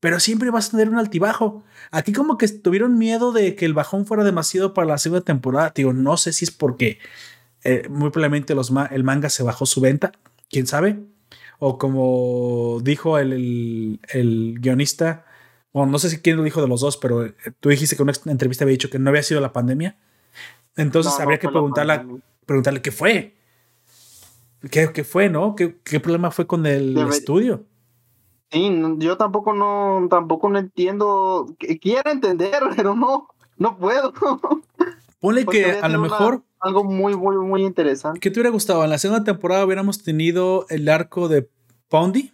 A: Pero siempre vas a tener un altibajo. Aquí como que tuvieron miedo de que el bajón fuera demasiado para la segunda temporada. Digo, no sé si es porque eh, muy probablemente los el manga se bajó su venta. ¿Quién sabe? O como dijo el, guionista, bueno, no sé si quién lo dijo de los dos, pero eh, tú dijiste que en una entrevista había dicho que no había sido la pandemia. Entonces habría que preguntarle, preguntarle qué fue. ¿Qué, fue, no? ¿Qué, problema fue con el estudio?
C: Sí, yo tampoco no, tampoco no entiendo. Quiero entender, pero no, no puedo.
A: Ponle que a lo mejor.
C: algo muy, muy, muy interesante.
A: ¿Qué te hubiera gustado? En la segunda temporada hubiéramos tenido el arco de Pondy.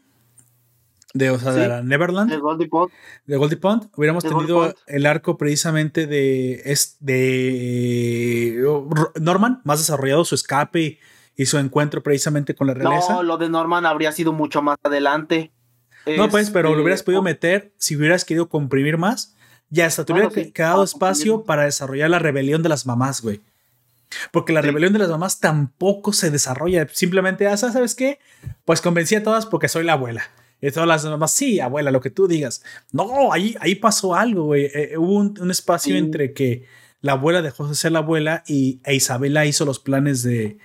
A: De, o sea, de la Neverland.
C: De Goldie Pond.
A: De Goldie Pond. Hubiéramos tenido el arco precisamente de, es, de Norman, más desarrollado su escape y su encuentro precisamente con la realeza.
C: No, lo de Norman habría sido mucho más adelante.
A: No, pues, pero lo hubieras este, podido meter si hubieras querido comprimir más. Ya hasta te hubiera quedado ah, espacio para desarrollar la rebelión de las mamás, güey. Porque la rebelión de las mamás tampoco se desarrolla. Simplemente, ah, ¿sabes qué? Pues convencí a todas porque soy la abuela. Y todas las mamás, sí, abuela, lo que tú digas. No, ahí, ahí pasó algo, güey. Eh, eh, hubo un, espacio entre que la abuela dejó de ser la abuela y e Isabela hizo los planes de,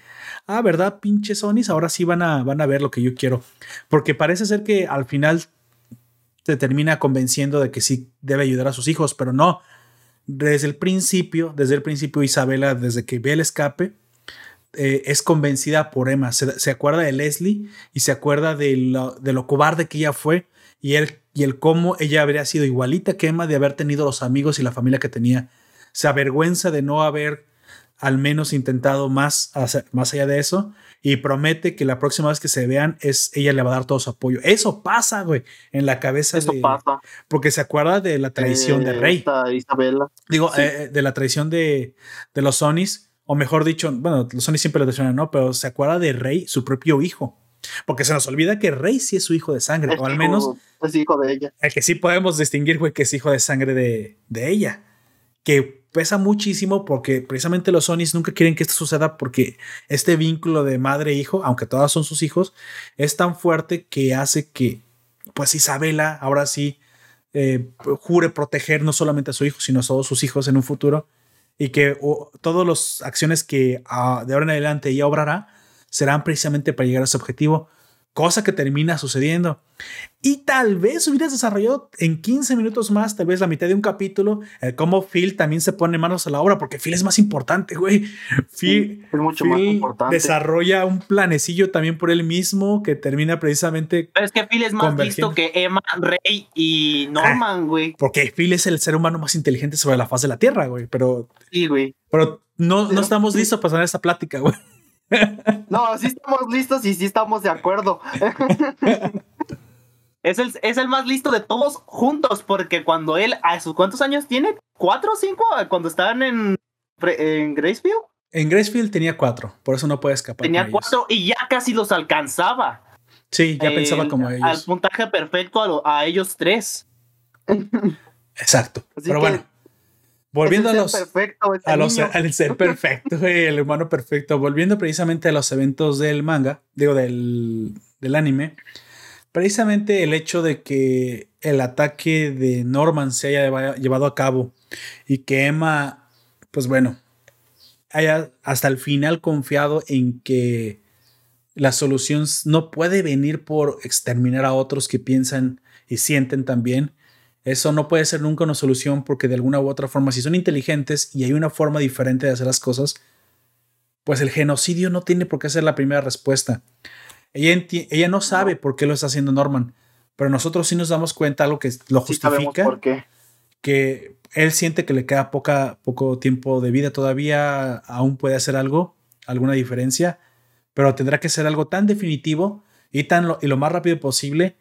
A: ah, ¿verdad? Pinche Sonis, ahora sí van a, van a ver lo que yo quiero. Porque parece ser que al final te termina convenciendo de que sí debe ayudar a sus hijos, pero no. Desde el principio, desde el principio Isabela, desde que ve el escape, eh, es convencida por Emma. Se, acuerda de Leslie y se acuerda de lo, de lo cobarde que ella fue y el, y el cómo ella habría sido igualita que Emma de haber tenido los amigos y la familia que tenía. Se avergüenza de no haber al menos intentado más, más allá de eso y promete que la próxima vez que se vean es ella le va a dar todo su apoyo. Eso pasa, güey, en la cabeza
C: Eso pasa.
A: Porque se acuerda de la traición de Rey.
C: Isabela.
A: Digo, eh, de la traición de, de los Sonys, o mejor dicho, bueno, los Sonys siempre lo traicionan, ¿no? Pero se acuerda de Rey, su propio hijo. Porque se nos olvida que Rey sí es su hijo de sangre, o al menos.
C: Es hijo de ella.
A: El que sí podemos distinguir, güey, que es hijo de sangre de, de ella. Que pesa muchísimo porque precisamente los Sonys nunca quieren que esto suceda porque este vínculo de madre e hijo, aunque todas son sus hijos, es tan fuerte que hace que, pues Isabela ahora sí eh, jure proteger no solamente a su hijo, sino a todos sus hijos en un futuro y que todas las acciones que ah, de ahora en adelante ella obrará serán precisamente para llegar a ese objetivo cosa que termina sucediendo. Y tal vez hubieras desarrollado en 15 minutos más, tal vez la mitad de un capítulo, el cómo Phil también se pone manos a la obra, porque Phil es más importante, güey. Phil,
C: es mucho más importante.
A: desarrolla un planecillo también por él mismo que termina precisamente.
C: Pero es que Phil es más listo que Emma, Rey y Norman, güey.
A: porque Phil es el ser humano más inteligente sobre la faz de la Tierra, güey. Pero.
C: Sí, güey.
A: Pero no, no estamos listos para hacer esta plática, güey.
C: No, sí estamos listos y sí estamos de acuerdo. Es el, es el más listo de todos juntos, porque cuando él, ¿a sus cuántos años tiene? ¿Cuatro o cinco? Cuando estaban en, en Gracefield.
A: En Gracefield tenía cuatro, por eso no puede escapar.
C: Tenía cuatro y ya casi los alcanzaba.
A: Sí, ya pensaba como ellos.
C: Al puntaje perfecto a, ellos tres.
A: Exacto. Pero bueno, Volviendo a los,
C: perfecto,
A: a los al ser perfecto, el humano perfecto, volviendo precisamente a los eventos del manga, digo del, del anime, precisamente el hecho de que el ataque de Norman se haya llevado a cabo y que Emma, pues bueno, haya hasta el final confiado en que la solución no puede venir por exterminar a otros que piensan y sienten también, eso no puede ser nunca una solución porque de alguna u otra forma, si son inteligentes y hay una forma diferente de hacer las cosas, pues el genocidio no tiene por qué ser la primera respuesta. Ella, ella no sabe por qué lo está haciendo Norman, pero nosotros sí nos damos cuenta algo que lo justifica.
C: por qué.
A: Que él siente que le queda poca, poco tiempo de vida todavía, aún puede hacer algo, alguna diferencia, pero tendrá que ser algo tan definitivo y, tan y lo más rápido posible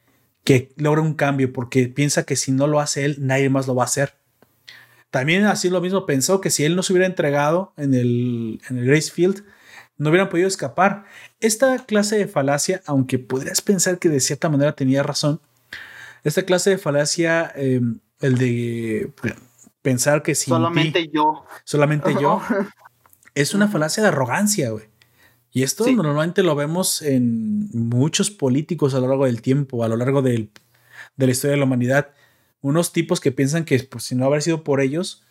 A: que logra un cambio porque piensa que si no lo hace él, nadie más lo va a hacer. También así lo mismo pensó que si él no se hubiera entregado en el, en el Gracefield, no hubieran podido escapar. Esta clase de falacia, aunque podrías pensar que de cierta manera tenía razón, esta clase de falacia, em, el de pensar que si
C: solamente yo,
A: solamente yo, es una falacia de arrogancia, güey. Y esto normalmente lo vemos en muchos políticos a lo largo del tiempo, a lo largo de la historia de la humanidad. Unos tipos que piensan que pues, si no hubiera sido por ellos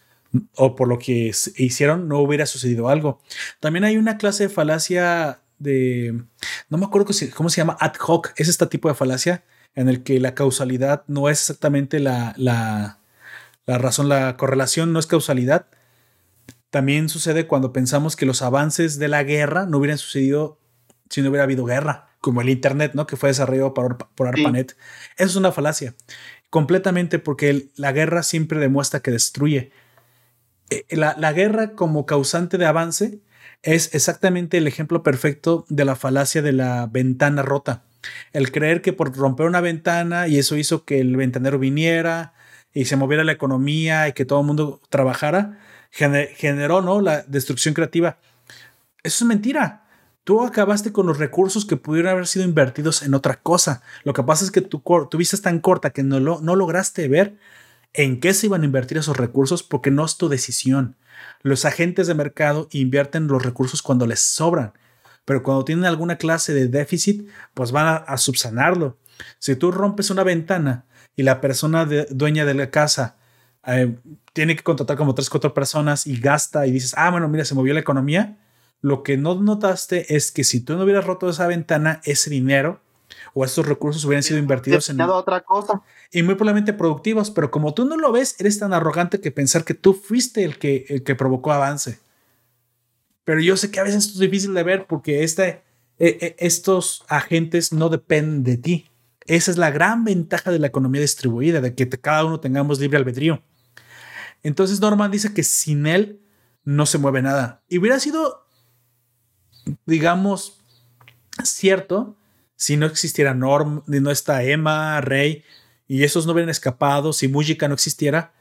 A: o por lo que hicieron, no hubiera sucedido algo. También hay una clase de falacia de, no me acuerdo cómo se llama, ad hoc. Es este tipo de falacia en el que la causalidad no es exactamente la, la, la razón, la correlación no es causalidad, también sucede cuando pensamos que los avances de la guerra no hubieran sucedido si no hubiera habido guerra. como el Internet, ¿no? Que fue desarrollado por, por ARPANET. Eso es una falacia. Completamente porque la guerra siempre demuestra que destruye. Eh, la, la guerra como causante de avance es exactamente el ejemplo perfecto de la falacia de la ventana rota. El creer que por romper una ventana y eso hizo que el ventanero viniera y se moviera la economía y que todo el mundo trabajara, generó ¿no? la destrucción creativa. Eso es mentira. Tú acabaste con los recursos que pudieron haber sido invertidos en otra cosa. Lo que pasa es que tu, tu vista es tan corta que no, lo, no lograste ver en qué se iban a invertir esos recursos porque no es tu decisión. Los agentes de mercado invierten los recursos cuando les sobran, pero cuando tienen alguna clase de déficit, pues van a, subsanarlo. Si tú rompes una ventana y la persona dueña de la casa eh, tiene que contratar como tres, cuatro personas y gasta y dices, ah, bueno, mira, se movió la economía, lo que no notaste es que si tú no hubieras roto esa ventana, ese dinero o esos recursos hubieran sido invertidos en
C: otra cosa
A: y muy probablemente productivos, pero como tú no lo ves, eres tan arrogante que pensar que tú fuiste el que, el que provocó avance. Pero yo sé que a veces esto es difícil de ver porque este, eh, estos agentes no dependen de ti. Esa es la gran ventaja de la economía distribuida, de que cada uno tengamos libre albedrío. Entonces Norman dice que sin él no se mueve nada. Y hubiera sido, digamos, cierto si no existiera Norm, no está Emma, Rey, y esos no hubieran escapado, si Mujica no existiera,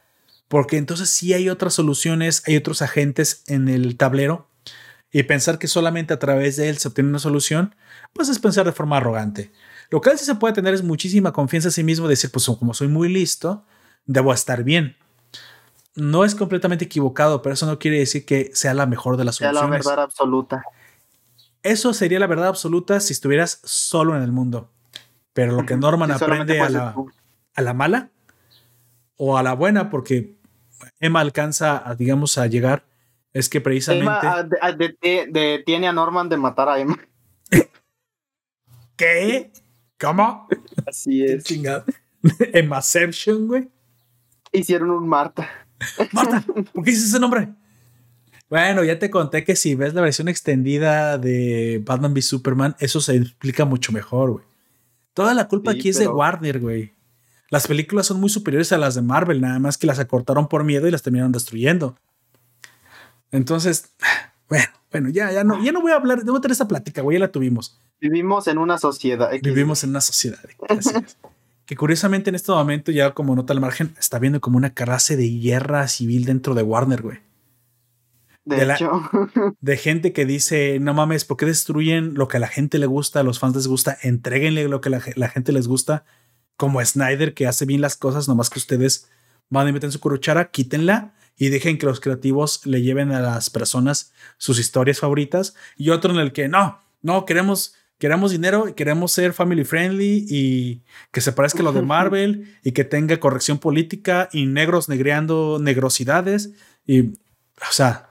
A: porque entonces sí hay otras soluciones, hay otros agentes en el tablero, y pensar que solamente a través de él se obtiene una solución, pues es pensar de forma arrogante. Lo que sí se puede tener es muchísima confianza en sí mismo, decir, pues como soy muy listo, debo estar bien. No es completamente equivocado, pero eso no quiere decir que sea la mejor de las soluciones.
C: Sea la verdad absoluta.
A: Eso sería la verdad absoluta si estuvieras solo en el mundo. Pero lo que Norman aprende a la, a la mala o a la buena, porque Emma alcanza, a, digamos, a llegar, es que precisamente...
C: Emma detiene a Norman de matar a Emma.
A: ¿Qué? ¿Cómo?
C: Así es.
A: Emmaception, güey.
C: Hicieron un Marta.
A: Marta, ¿por qué dices ese nombre? Bueno, ya te conté que si ves la versión extendida de Batman v Superman, eso se explica mucho mejor, güey. Toda la culpa aquí es de Warner, güey. Las películas son muy superiores a las de Marvel, nada más que las acortaron por miedo y las terminaron destruyendo. Entonces, bueno, bueno, ya, ya no, ya no voy a hablar, debo tener esta plática, güey, ya la tuvimos.
C: Vivimos en una sociedad.
A: Vivimos en una sociedad. Que curiosamente en este momento, ya como nota al margen, está viendo como una clase de guerra civil dentro de Warner, güey.
C: De, hecho.
A: de gente que dice, no mames, ¿por qué destruyen lo que a la gente le gusta, a los fans les gusta? Entréguenle lo que la, la gente les gusta como Snyder que hace bien las cosas, nomás que ustedes van y meten su curuchara, quítenla y dejen que los creativos le lleven a las personas sus historias favoritas. Y otro en el que no, no, queremos, queremos dinero, queremos ser family friendly y que se parezca a lo de Marvel y que tenga corrección política y negros negreando negrosidades. Y, o sea,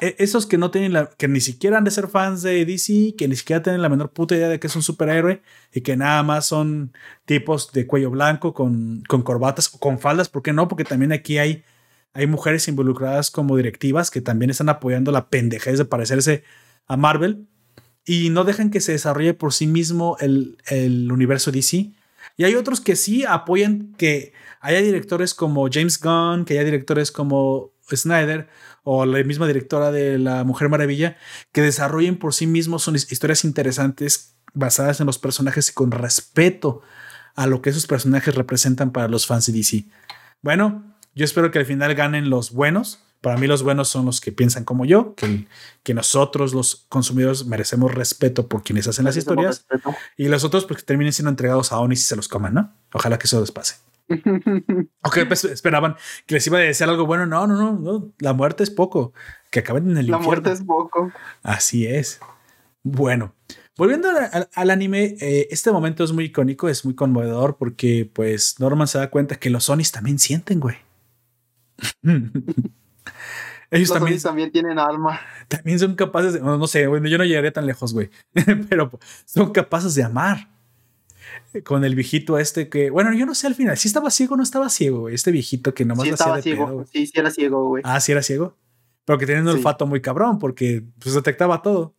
A: e, esos que no tienen la, que ni siquiera han de ser fans de DC, que ni siquiera tienen la menor puta idea de que es un superhéroe y que nada más son tipos de cuello blanco con, con corbatas o con faldas, ¿por qué no? Porque también aquí hay, hay mujeres involucradas como directivas que también están apoyando la pendejez de parecerse a Marvel y no dejan que se desarrolle por sí mismo el, el universo DC. Y hay otros que sí apoyan que haya directores como James Gunn, que haya directores como Snyder o la misma directora de La Mujer Maravilla, que desarrollen por sí mismos historias interesantes basadas en los personajes y con respeto a lo que esos personajes representan para los fans de DC. Bueno, yo espero que al final ganen los buenos. Para mí los buenos son los que piensan como yo, que, que nosotros los consumidores merecemos respeto por quienes hacen las historias y los otros porque terminen siendo entregados a Onis y se los coman, ¿no? Ojalá que eso les pase. ok, pues esperaban que les iba a decir algo bueno. No, no, no, no. La muerte es poco. Que acaben en el
C: La muerte es poco.
A: Así es. Bueno, volviendo al anime, eh, este momento es muy icónico, es muy conmovedor porque, pues, Norman se da cuenta que los Sonis también sienten, güey.
C: Ellos también, también tienen alma.
A: También son capaces de, no, sé, bueno, yo no llegaría tan lejos, güey, pero son capaces de amar con el viejito este que, bueno, yo no sé al final, si estaba ciego o no estaba ciego, güey. Este viejito que nomás
C: sí, estaba ciego. sí, sí era ciego, güey.
A: Ah, sí era ciego. Pero que tenía un olfato muy cabrón porque pues detectaba todo.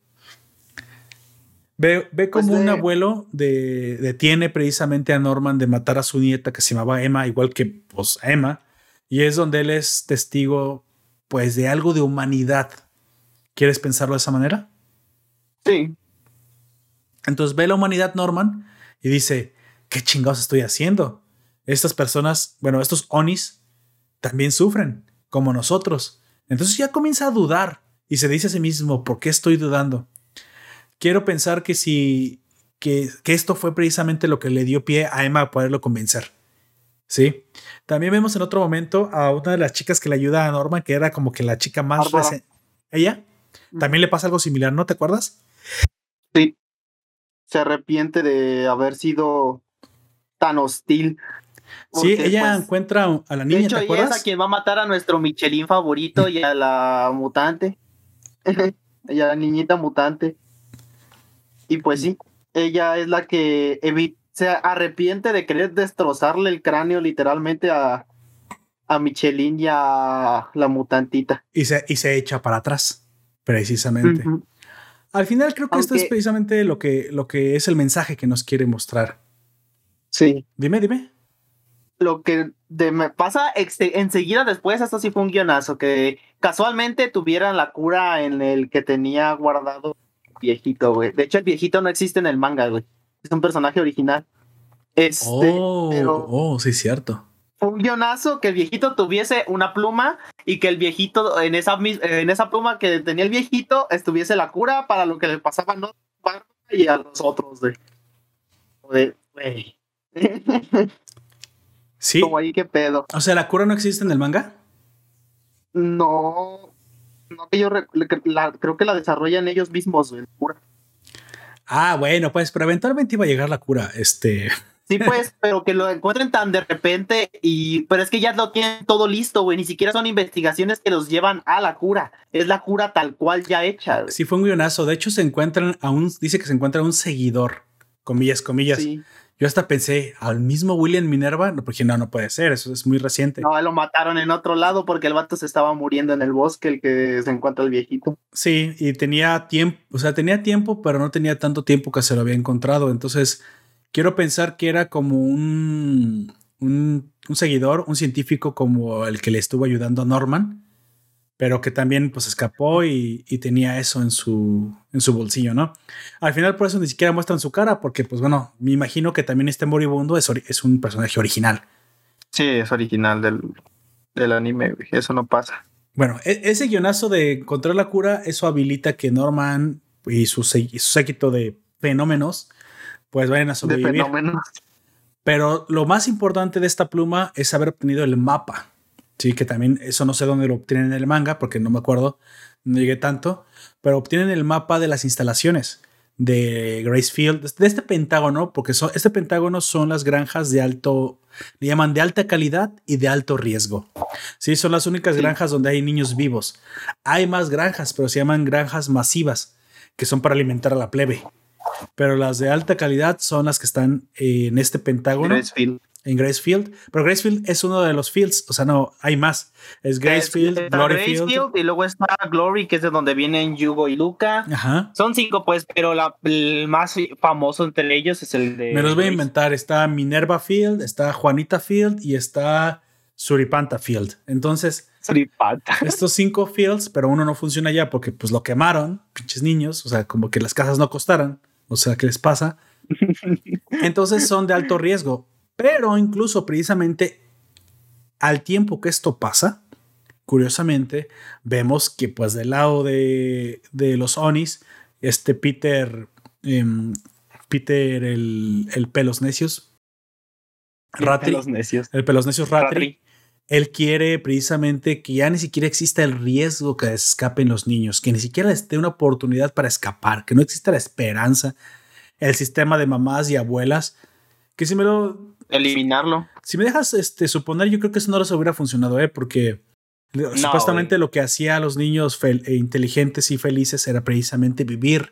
A: Ve, ve como
B: Pues
A: un
B: de-
A: abuelo de, detiene precisamente a Norman de matar a su nieta que se llamaba Emma, igual que pues, Emma, y es donde él es testigo pues de algo de humanidad. ¿Quieres pensarlo de esa manera?
B: Sí.
A: Entonces ve la humanidad Norman y dice, ¿qué chingados estoy haciendo? Estas personas, bueno, estos Onis también sufren, como nosotros. Entonces ya comienza a dudar y se dice a sí mismo, ¿por qué estoy dudando? Quiero pensar que si, que, que esto fue precisamente lo que le dio pie a Emma a poderlo convencer. Sí. También vemos en otro momento a una de las chicas que le ayuda a Norman, que era como que la chica más...
B: Bárbara.
A: reci- ¿Ella? También le pasa algo similar, ¿no te acuerdas?
B: Sí. Se arrepiente de haber sido tan hostil.
A: Sí, ella
B: pues,
A: encuentra a la
B: De
A: niña,
B: hecho,
A: ¿te
B: ella es
A: acuerdas?
B: a quien va a matar a nuestro Michelin favorito y a la mutante. y a la niñita mutante. Y pues sí, ella es la que evi- se arrepiente de querer destrozarle el cráneo literalmente a, a Michelin y a la mutantita.
A: y se, y se echa para atrás, precisamente. Al final creo que esto es precisamente lo que, lo que es el mensaje que nos quiere mostrar.
B: Sí.
A: Dime, dime.
B: Lo que de- me pasa enseguida después, esto sí fue un guionazo, que casualmente tuvieran la cura en el que tenía guardado el viejito, güey. De hecho, el viejito no existe en el manga, güey. Es un personaje original. Este,
A: oh,
B: pero-
A: oh, sí, cierto.
B: fue un guionazo que el viejito tuviese una pluma y que el viejito en esa, en esa pluma que tenía el viejito estuviese la cura para lo que le pasaba a Norman y a los otros, güey. Güey, güey.
A: Sí.
B: Como ahí, qué pedo.
A: O sea, la cura no existe en el manga.
B: No, no que yo la- creo que la desarrollan ellos mismos, güey, cura.
A: Ah, bueno, pues, pero eventualmente iba a llegar la cura. Este.
B: Sí, pues, pero que lo encuentren tan de repente y pero es que ya lo tienen todo listo, güey, ni siquiera son investigaciones que los llevan a la cura, es la cura tal cual ya hecha. güey.
A: Sí, fue un guionazo. De hecho, se encuentran a un. Dice que se encuentra un seguidor. Comillas, comillas.
B: Sí.
A: Yo hasta pensé, al mismo William Minerva. No, porque no, no puede ser. Eso es muy reciente.
B: No, lo mataron en otro lado porque el vato se estaba muriendo en el bosque, el que se encuentra el viejito.
A: Sí, y tenía tiempo, o sea, tenía tiempo, pero no tenía tanto tiempo que se lo había encontrado. Entonces, quiero pensar que era como un, un, un seguidor, un científico como el que le estuvo ayudando a Norman, pero que también pues escapó y, y tenía eso en su, en su bolsillo, ¿no? Al final por eso ni siquiera muestran su cara, porque pues bueno, me imagino que también este moribundo es, es un personaje original.
B: Sí, es original del, del anime. Eso no pasa.
A: Bueno, e- ese guionazo de encontrar la cura, eso habilita que Norman y su, y su séquito de fenómenos pues vayan a
B: De
A: sobrevivir.
B: fenómenos.
A: Pero lo más importante de esta pluma es haber obtenido el mapa. Sí, que también eso no sé dónde lo obtienen en el manga porque no me acuerdo, no llegué tanto, pero obtienen el mapa de las instalaciones de Gracefield, de este pentágono, porque son, este pentágono son las granjas de alto, le llaman de alta calidad y de alto riesgo. Sí, son las únicas
B: Sí.
A: granjas donde hay niños vivos. Hay más granjas, pero se llaman granjas masivas, que son para alimentar a la plebe. Pero las de alta calidad son las que están en este pentágono
B: Gracefield.
A: en Gracefield. Pero Gracefield es uno de los fields, o sea, no, hay más. Es Gracefield, Gloryfield.
B: Gracefield, y luego está Glory, que es de donde vienen Yugo y Luca.
A: Ajá.
B: Son cinco, pues, pero la, el más famoso entre ellos es el de.
A: Me los voy a inventar. Está Minerva Field, está Juanita Field y está Suripanta Field. Entonces,
B: Suripanta.
A: estos cinco fields, pero uno no funciona ya porque pues lo quemaron, pinches niños, o sea, como que las casas no costaran, o sea, ¿qué les pasa? Entonces son de alto riesgo, pero incluso precisamente al tiempo que esto pasa, curiosamente, vemos que pues del lado de, de los Onis, este Peter, em, Peter el, el pelos necios, Ratri,
B: Los necios.
A: el pelos necios Ratri,
B: Ratri.
A: Él quiere precisamente que ya ni siquiera exista el riesgo que escapen los niños, que ni siquiera les dé una oportunidad para escapar, que no exista la esperanza, el sistema de mamás y abuelas, que si me lo,
B: Eliminarlo.
A: si me dejas este, suponer, yo creo que eso no les hubiera funcionado, ¿eh? porque supuestamente lo que hacía a los niños fel- e inteligentes y felices era precisamente vivir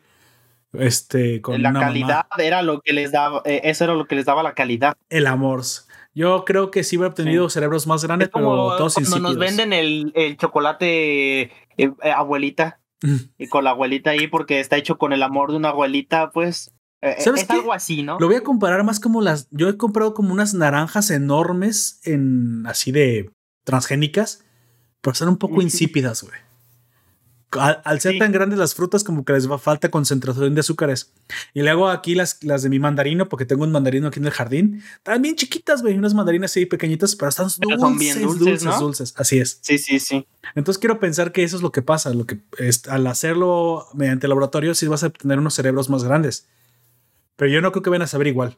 A: este, con
B: la
A: una
B: calidad
A: mamá,
B: era lo que les daba, eh, eso era lo que les daba la calidad.
A: el amor. Yo creo que sí hubiera obtenido cerebros más grandes,
B: Es como
A: pero todos
B: cuando nos venden el, el chocolate eh, eh, abuelita.
C: y con la abuelita ahí porque está hecho con el amor de una abuelita, pues eh,
A: ¿Sabes
C: es
A: qué?
C: algo así, ¿no?
A: Lo voy a comparar más como las. Yo he comprado como unas naranjas enormes en así de transgénicas, pero son un poco insípidas, güey. Al, al ser
C: Sí.
A: tan grandes las frutas, como que les va falta concentración de azúcares. Y le hago aquí las, las de mi mandarino, porque tengo un mandarino aquí en el jardín. Están bien chiquitas, güey. Unas mandarinas así pequeñitas, pero están
C: Pero
A: dulces,
C: son bien dulces,
A: dulces,
C: ¿no?
A: dulces. Así es.
C: Sí, sí, sí.
A: Entonces quiero pensar que eso es lo que pasa. Lo que es, al hacerlo mediante laboratorio, sí vas a obtener unos cerebros más grandes. Pero yo no creo que vayan a saber igual.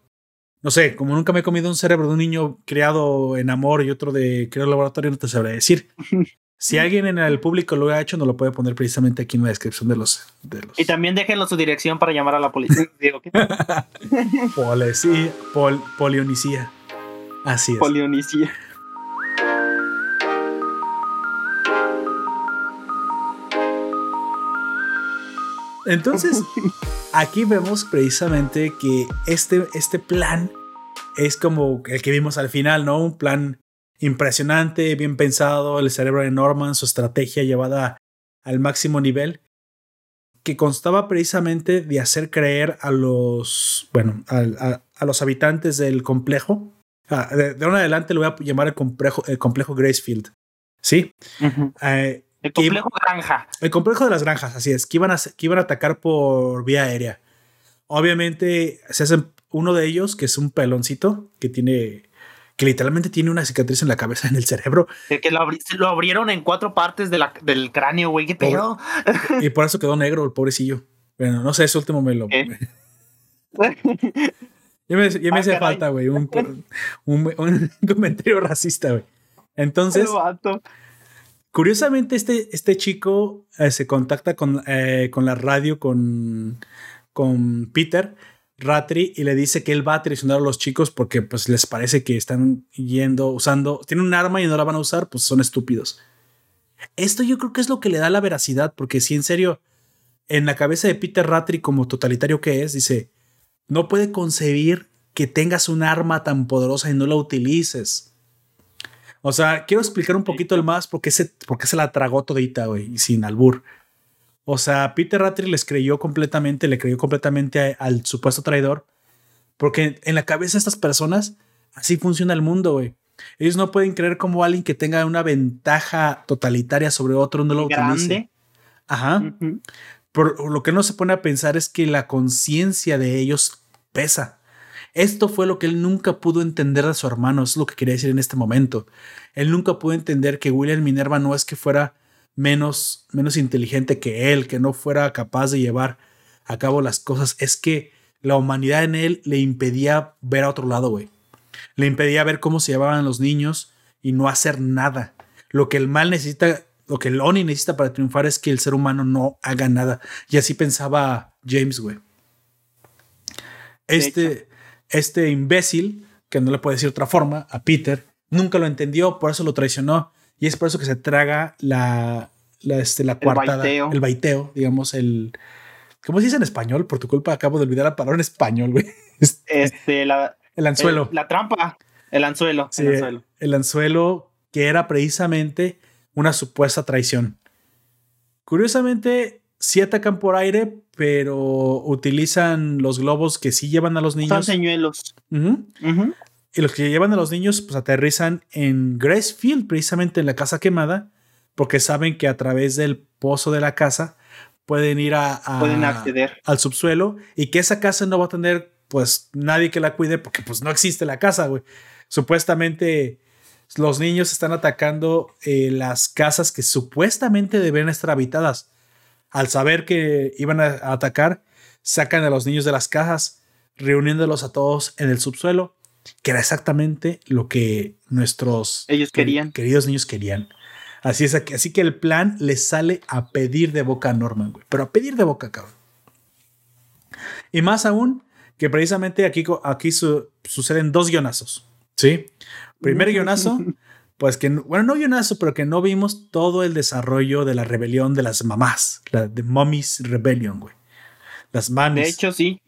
A: No sé, como nunca me he comido un cerebro de un niño criado en amor y otro de criado en laboratorio, no te sabré decir. Si alguien en el público lo ha hecho, nos lo puede poner precisamente aquí en la descripción de los. De los
C: Y también déjenlo su dirección para llamar a la policía.
A: Polesía, pol, polionicía. Así es.
C: Polionicía.
A: Entonces, aquí vemos precisamente que este, este plan es como el que vimos al final, ¿no? Un plan impresionante, bien pensado, el cerebro de Norman, su estrategia llevada al máximo nivel, que constaba precisamente de hacer creer a los, bueno, a, a- a los habitantes del complejo. ah, de, de ahora en adelante lo voy a llamar el complejo, el complejo Gracefield. ¿Sí? Eh,
C: El complejo granja.
A: el complejo de las granjas, así es, que iban a, que iban a atacar por vía aérea. Obviamente se hacen uno de ellos, que es un peloncito, que tiene, que literalmente tiene una cicatriz en la cabeza, en el cerebro,
C: El que lo, abri- se lo abrieron en cuatro partes de la- del cráneo, güey. ¿Qué pedo?
A: y por eso quedó negro el pobrecillo. Bueno, no sé, ese último me lo...
C: ¿Qué?
A: Ya me, ya me
C: Ah,
A: hace
C: caray.
A: falta, güey, un, un, un comentario racista, güey. Entonces. Curiosamente, este, este chico eh, se contacta con, eh, con la radio, con, con Peter Ratri, y le dice que él va a traicionar a los chicos porque pues les parece que están yendo, usando, tienen un arma y no la van a usar, pues son estúpidos. Esto yo creo que es lo que le da la veracidad, porque si en serio, en la cabeza de Peter Ratri como totalitario que es, dice, no puede concebir que tengas un arma tan poderosa y no la utilices. O sea, quiero explicar un poquito el más porque se, porque se la tragó todita, güey, y sin albur. O sea, Peter Ratri les creyó completamente, le creyó completamente a- al supuesto traidor, porque en la cabeza de estas personas así funciona el mundo, güey. Ellos no pueden creer como alguien que tenga una ventaja totalitaria sobre otro no lo utilice.
C: Grande.
A: Ajá.
C: Ujú.
A: Por lo que no se pone a pensar es que la conciencia de ellos pesa. Esto fue lo que él nunca pudo entender de su hermano, es lo que quería decir en este momento. Él nunca pudo entender que William Minerva no es que fuera menos, menos inteligente que él, que no fuera capaz de llevar a cabo las cosas, es que la humanidad en él le impedía ver a otro lado, güey. Le impedía ver cómo se llevaban los niños y no hacer nada. Lo que el mal necesita, lo que el Oni necesita para triunfar es que el ser humano no haga nada. Y así pensaba James, güey. Este, este imbécil, que no le puede decir otra forma, a Peter, nunca lo entendió, por eso lo traicionó. Y es por eso que se traga la, la, este, la cuartada,
C: baiteo.
A: el baiteo, digamos, el. ¿Cómo se dice en español? Por tu culpa acabo de olvidar la palabra en español, güey. Este,
C: Este, la,
A: el anzuelo.
C: el- la trampa. El anzuelo.
A: Sí,
C: el anzuelo.
A: el anzuelo que era precisamente una supuesta traición. Curiosamente, sí atacan por aire, pero utilizan los globos que sí llevan a los
C: Son
A: niños.
C: señuelos.
A: Ujú.
C: Ujú.
A: Y los que llevan a los niños, pues aterrizan en Gracefield, precisamente en la casa quemada, porque saben que a través del pozo de la casa pueden ir a, a-
C: Pueden acceder.
A: al subsuelo y que esa casa no va a tener pues nadie que la cuide porque pues no existe la casa, güey. Supuestamente los niños están atacando eh, las casas que supuestamente deben estar habitadas. Al saber que iban a, a atacar, sacan a los niños de las casas, reuniéndolos a todos en el subsuelo, que era exactamente lo que nuestros
C: Ellos
A: que-
C: querían.
A: queridos niños querían. Así es, así que el plan les sale a pedir de boca a Norman, güey. Pero a pedir de boca, cabrón. Y más aún, que precisamente aquí, aquí su- suceden dos guionazos. ¿Sí? Primer guionazo, pues que, no- bueno, no guionazo, pero que no vimos todo el desarrollo de la rebelión de las mamás, la de Mommy's Rebellion, güey. Las mamis.
C: De hecho, sí.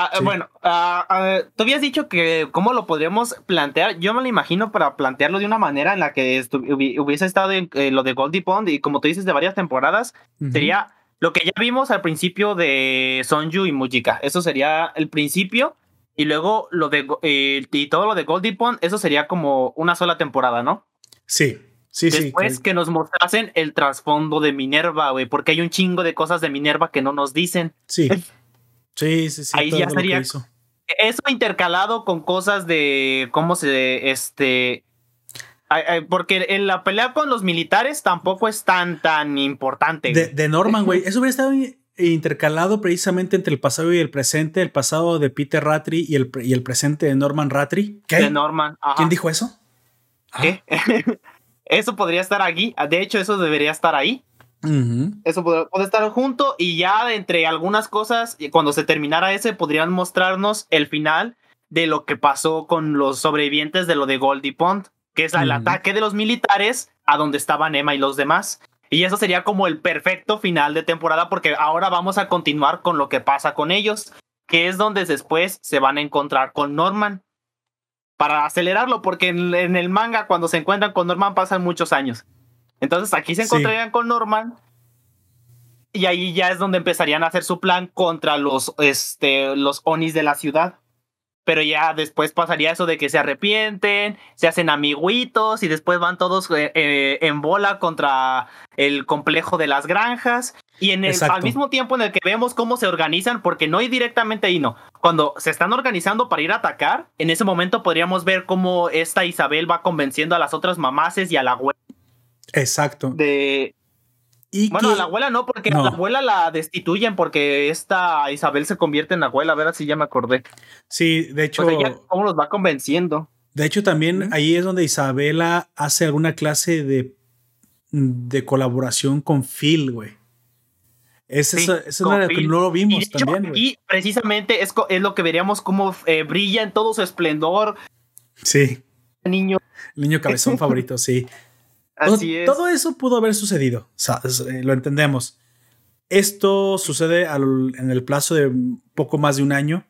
B: Ah,
A: Sí.
B: Bueno, ah, ah, tú habías dicho que cómo lo podríamos plantear. Yo me lo imagino para plantearlo de una manera en la que hubiese estado en eh, lo de Goldie Pond y como tú dices de varias temporadas,
A: Ujú.
B: sería lo que ya vimos al principio de Sonju y Mujika. Eso sería el principio. Y luego lo de eh, y todo lo de Goldie Pond, eso sería como una sola temporada, ¿no?
A: Sí, sí, sí.
B: Después
A: que-
B: que nos mostrasen el trasfondo de Minerva, güey, porque hay un chingo de cosas de Minerva que no nos dicen.
A: Sí. Sí, sí, sí.
B: Ahí ya sería-. Eso intercalado con cosas de cómo se, este, porque en la pelea con los militares tampoco es tan, tan importante.
A: De, Norman, güey. Eso hubiera estado intercalado precisamente entre el pasado y el presente, el pasado de Peter Ratry y el, y el presente de Norman Ratry. ¿Qué?
B: De Norman. ajá.
A: ¿Quién dijo eso? Ah,
B: ¿Qué? eso podría estar aquí. De hecho, eso debería estar ahí. Eso puede, puede estar junto y ya entre algunas cosas, y cuando se terminara ese, podrían mostrarnos el final de lo que pasó con los sobrevivientes de lo de Goldie Pond, que es el ataque de los militares a donde estaban Emma y los demás. Y eso sería como el perfecto final de temporada porque ahora vamos a continuar con lo que pasa con ellos, que es donde después se van a encontrar con Norman. Para acelerarlo, porque en, en el manga cuando se encuentran con Norman pasan muchos años. Entonces aquí se
A: Sí.
B: encontrarían con Norman y ahí ya es donde empezarían a hacer su plan contra los, este, los Onis de la ciudad. Pero ya después pasaría eso de que se arrepienten, se hacen amiguitos y después van todos eh, eh, en bola contra el complejo de las granjas. Y en el,
A: Exacto.
B: al mismo tiempo en el que vemos cómo se organizan, porque no hay directamente ahí, no. Cuando se están organizando para ir a atacar, en ese momento podríamos ver cómo esta Isabel va convenciendo a las otras mamaces y a la abuela
A: Exacto.
B: de,
A: Y
B: bueno,
A: que-
B: a la abuela no, porque
A: No.
B: a la abuela la destituyen porque esta Isabel se convierte en abuela. A ver si ya me acordé.
A: sí, de hecho,
B: Pues ella, ¿cómo los va convenciendo?
A: de hecho también ahí es donde Isabela hace alguna clase de, de colaboración con Phil, güey. Es
B: Sí, con
A: no, era- que no lo
B: Y,
A: vimos
B: hecho,
A: también,
B: aquí precisamente es, es lo que veríamos cómo eh, brilla en todo su esplendor.
A: Sí,
B: Niño,
A: el niño cabezón favorito, sí. Todo-
B: así es.
A: Todo eso pudo haber sucedido, eh, lo entendemos. Esto sucede al- en el plazo de poco más de un año,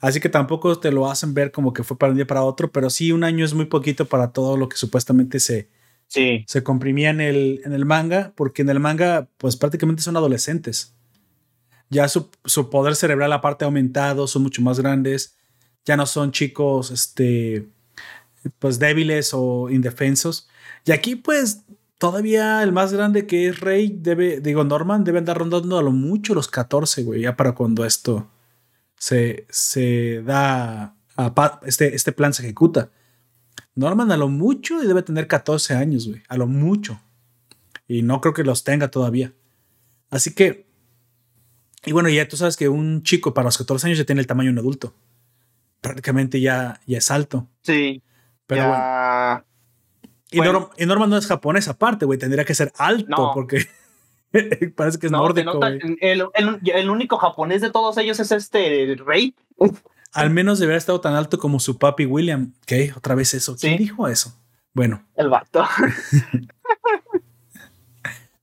A: así que tampoco te lo hacen ver como que fue para un día para otro, pero sí un año es muy poquito para todo lo que supuestamente se,
B: Sí,
A: se comprimía en el, en el manga, porque en el manga pues prácticamente son adolescentes. Ya su, su poder cerebral aparte ha aumentado, son mucho más grandes, ya no son chicos este, pues débiles o indefensos. Y aquí pues todavía el más grande que es Rey, debe, digo Norman, debe andar rondando a lo mucho los 14, güey, ya para cuando esto se, se da, a este, este plan se ejecuta. Norman a lo mucho y debe tener 14 años, güey. A lo mucho. Y no creo que los tenga todavía. Así que. Y bueno, ya tú sabes que un chico para los 14 años ya tiene el tamaño de un adulto. Prácticamente ya, ya es alto.
B: sí.
A: Pero bueno. Y,
B: bueno.
A: Norm- y Norman no es japonés aparte, güey. Tendría que ser alto
B: No.
A: porque parece que es
B: No,
A: nórdico,
B: nota- el, el- el único japonés de todos ellos es este rey.
A: Al menos debería haber estado tan alto como su papi William. ¿Qué? Otra vez eso. ¿Quién
B: Sí.
A: dijo eso? Bueno,
B: El vato.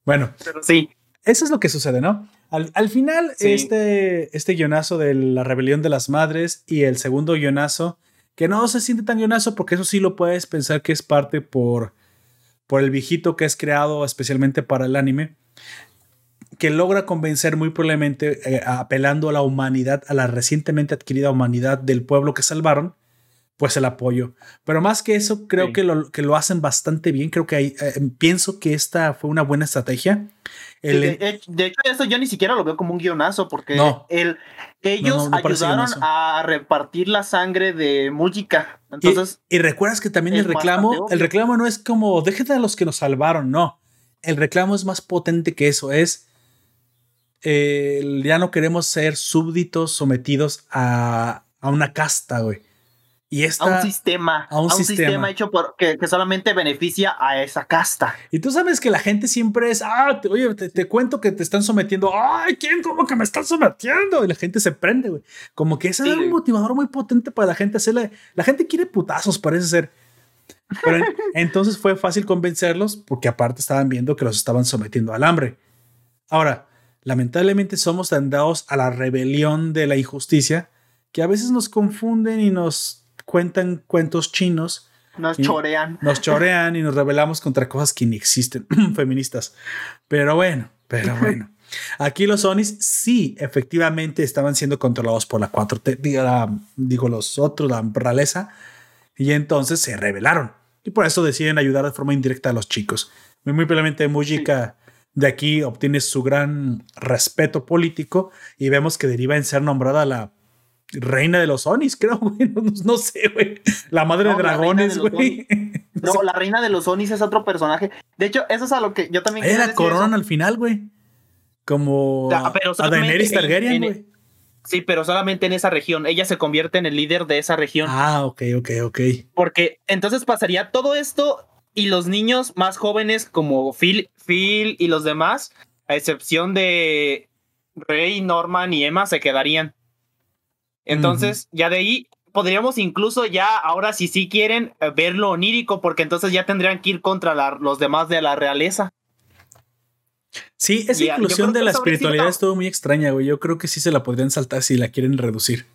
A: bueno.
B: Pero sí.
A: Eso es lo que sucede, ¿no? Al, al final,
B: Sí.
A: este, este guionazo de la rebelión de las madres y el segundo guionazo, que no se siente tan guionazo porque eso sí lo puedes pensar que es parte por, por el viejito que es creado especialmente para el anime, que logra convencer muy probablemente eh, apelando a la humanidad, a la recientemente adquirida humanidad del pueblo que salvaron, pues el apoyo. Pero más que eso, creo
B: Sí.
A: que, lo, que lo hacen bastante bien. Creo que hay, eh, pienso que esta fue una buena estrategia. El-
B: de, de- de hecho, eso yo ni siquiera lo veo como un guionazo, porque
A: No.
B: el, ellos
A: No, no,
B: ayudaron a repartir la sangre de Mújica. Entonces,
A: y, y recuerdas que también el reclamo, el reclamo no es como déjate a los que nos salvaron, no. El reclamo es más potente que eso, es eh, ya no queremos ser súbditos sometidos a, a una casta, güey. Y
B: a
A: esta,
B: un sistema,
A: a un sistema.
B: hecho por que, que solamente beneficia a esa casta.
A: y tú sabes que la gente siempre es, ah, te- oye, te, te cuento que te están sometiendo, ay, ¿quién? ¿Cómo que me están sometiendo? Y la gente se prende, güey. Como que ese
B: Sí,
A: es un motivador muy potente para la gente hacerle. La gente quiere putazos, parece ser. Pero en- entonces fue fácil convencerlos porque aparte estaban viendo que los estaban sometiendo al hambre. Ahora, lamentablemente somos tan dados a la rebelión de la injusticia que a veces nos confunden y nos cuentan cuentos chinos.
C: Nos chorean.
A: Nos chorean y nos rebelamos contra cosas que ni existen, feministas. Pero bueno, pero bueno. Aquí los Onis sí, efectivamente estaban siendo controlados por la 4T, digo, la- digo los otros, la realeza, y entonces se rebelaron. Y por eso deciden ayudar de forma indirecta a los chicos. Muy, muy probablemente Mujica de aquí obtiene su gran respeto político y vemos que deriva en ser nombrada la reina de los Onis, creo, güey. No, no sé, güey. La madre
C: No,
A: de dragones, güey.
C: No, la reina de los Onis es otro personaje. De hecho, eso es a lo que yo también
A: coronan
C: eso.
A: al final, güey. Como
B: Ah, pero
A: a Daenerys
B: en-
A: Targaryen,
B: en-
A: güey.
B: Sí, pero solamente en esa región. Ella se convierte en el líder de esa región.
A: Ah, ok, ok, ok.
B: Porque entonces pasaría todo esto y los niños más jóvenes como Phil, Phil y los demás, a excepción de Rey, Norman y Emma, se quedarían. Entonces, ya de ahí podríamos incluso ya, ahora si sí quieren, eh, verlo onírico, porque entonces ya tendrían que ir contra la- los demás de la realeza.
A: Sí, esa inclusión de la espiritualidad estuvo muy extraña, güey. Yo creo que sí se la podrían saltar si la quieren reducir.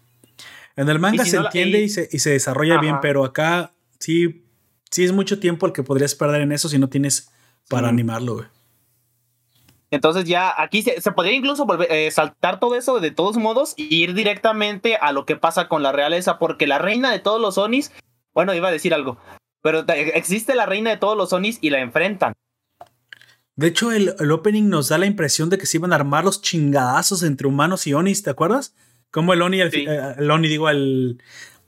A: En el manga
B: si
A: se
B: no
A: entiende
B: y-
A: y, se, y se desarrolla bien, pero acá sí, sí es mucho tiempo el que podrías perder en eso si no tienes para
B: Sí.
A: animarlo, güey.
B: Entonces ya aquí se, se podría incluso volver, eh, saltar todo eso de todos modos y ir directamente a lo que pasa con la realeza, porque la reina de todos los Onis, bueno, iba a decir algo, pero ta- existe la reina de todos los Onis y la enfrentan.
A: De hecho, el, el opening nos da la impresión de que se iban a armar los chingadazos entre humanos y Onis, ¿te acuerdas? Como el Oni,
B: Sí.
A: eh, el Oni, digo, el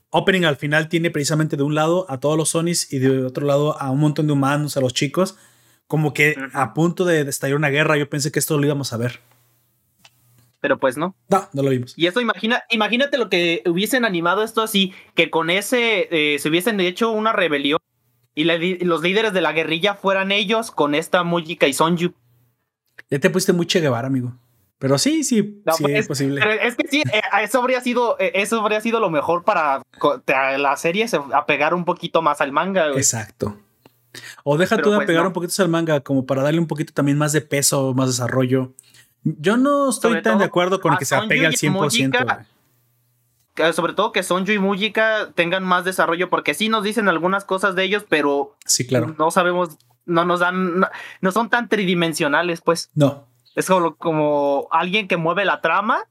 A: opening al final tiene precisamente de un lado a todos los Onis y de otro lado a un montón de humanos, a los chicos, como que a punto de estallar una guerra. Yo pensé que esto lo íbamos a ver.
B: Pero pues no.
A: No, no lo vimos.
B: Y esto imagina, imagínate lo que hubiesen animado esto así, que con ese eh, se hubiesen hecho una rebelión y la- los líderes de la guerrilla fueran ellos con esta Mujika y Sonju.
A: Ya te pusiste muy Che Guevara, amigo. Pero sí, sí,
B: No,
A: sí
B: pues,
A: es posible.
B: Pero es que sí, eh, eso habría sido, eh, eso habría sido lo mejor para la serie se apegar un poquito más al manga. güey.
A: Exacto. O deja tú de
B: pues
A: pegar
B: no.
A: un poquito al manga como para darle un poquito también más de peso, más desarrollo. Yo no estoy
B: Sobre
A: tan
B: todo
A: de acuerdo con que se apegue al
B: y
A: 100%.
B: Mujika,
A: güey.
B: Que sobre todo que Sonju y Mujika tengan más desarrollo, porque sí nos dicen algunas cosas de ellos, pero
A: Sí, claro.
B: no sabemos, no nos dan, no, no son tan tridimensionales, pues.
A: No.
B: Es como, como alguien que mueve la trama,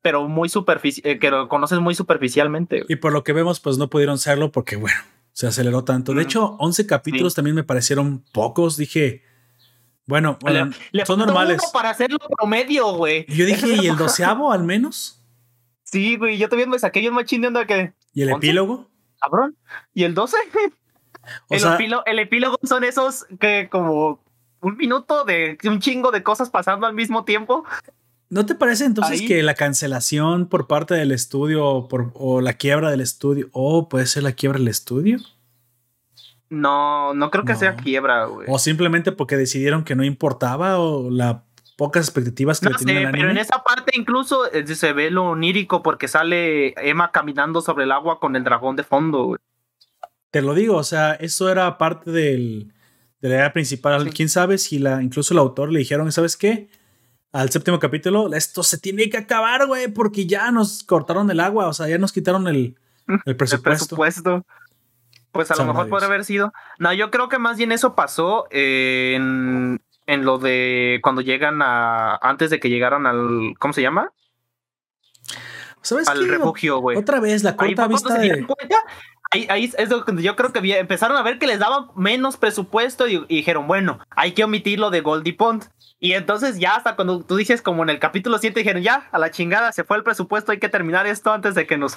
B: pero muy superficial, que lo conoces muy superficialmente.
A: Y por lo que vemos, pues no pudieron serlo porque, bueno, se aceleró tanto. De hecho, 11 capítulos
B: Sí.
A: también me parecieron pocos. Dije, bueno, bueno,
B: Le- le
A: son normales.
B: uno para hacerlo promedio, güey.
A: Yo dije, ¿y el doceavo al menos?
B: Sí, güey, yo también me saqué yo de onda que,
A: ¿Y el epílogo?
B: cabrón. ¿Y el 12?
A: O
B: el,
A: sea,
B: epílogo, el epílogo son esos que como un minuto de un chingo de cosas pasando al mismo tiempo.
A: ¿No te parece entonces
B: Ahí-
A: que la cancelación por parte del estudio o, por, o la quiebra del estudio, o puede ser la quiebra del estudio?
B: No, no creo que
A: No.
B: sea quiebra, güey.
A: O simplemente porque decidieron que no importaba o las pocas expectativas que
B: No
A: le
B: sé, pero en esa parte incluso eh, se ve lo onírico porque sale Emma caminando sobre el agua con el dragón de fondo, güey.
A: Te lo digo, o sea, eso era parte del, de la idea principal.
B: Sí.
A: Quién sabe si la, incluso el autor le dijeron, ¿sabes qué? Al séptimo capítulo, esto se tiene que acabar, güey, porque ya nos cortaron el agua, o sea, ya nos quitaron el, el
B: El
A: presupuesto.
B: Pues a lo mejor podría haber sido. No, yo creo que más bien eso pasó en, en lo de cuando llegan a. Antes de que llegaran al. ¿Cómo se llama?
A: ¿Sabes
B: Al
A: qué?
B: refugio, güey.
A: Otra vez, la corta vista de...
B: Ahí, ahí es donde yo creo que empezaron a ver que les daban menos presupuesto y, y dijeron, bueno, hay que omitir lo de Goldie Pond. Y entonces ya hasta cuando tú dices como en el capítulo 7 dijeron, ya, a la chingada, se fue el presupuesto, hay que terminar esto antes de que nos,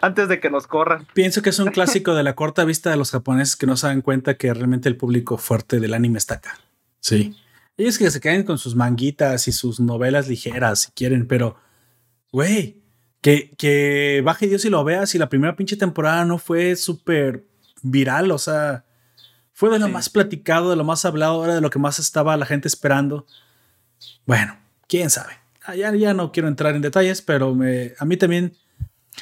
B: antes de que nos corran.
A: Pienso que es un clásico de la corta vista de los japoneses que no se dan cuenta que realmente el público fuerte del anime está acá. Sí. Ellos que se caen con sus manguitas y sus novelas ligeras si quieren, pero, güey, que, que baje Dios y lo veas y la primera pinche temporada no fue súper viral, o sea, fue de lo
B: Sí.
A: más platicado, de lo más hablado, era de lo que más estaba la gente esperando. Bueno, quién sabe. Ah, Ya, ya no quiero entrar en detalles, pero me, a mí también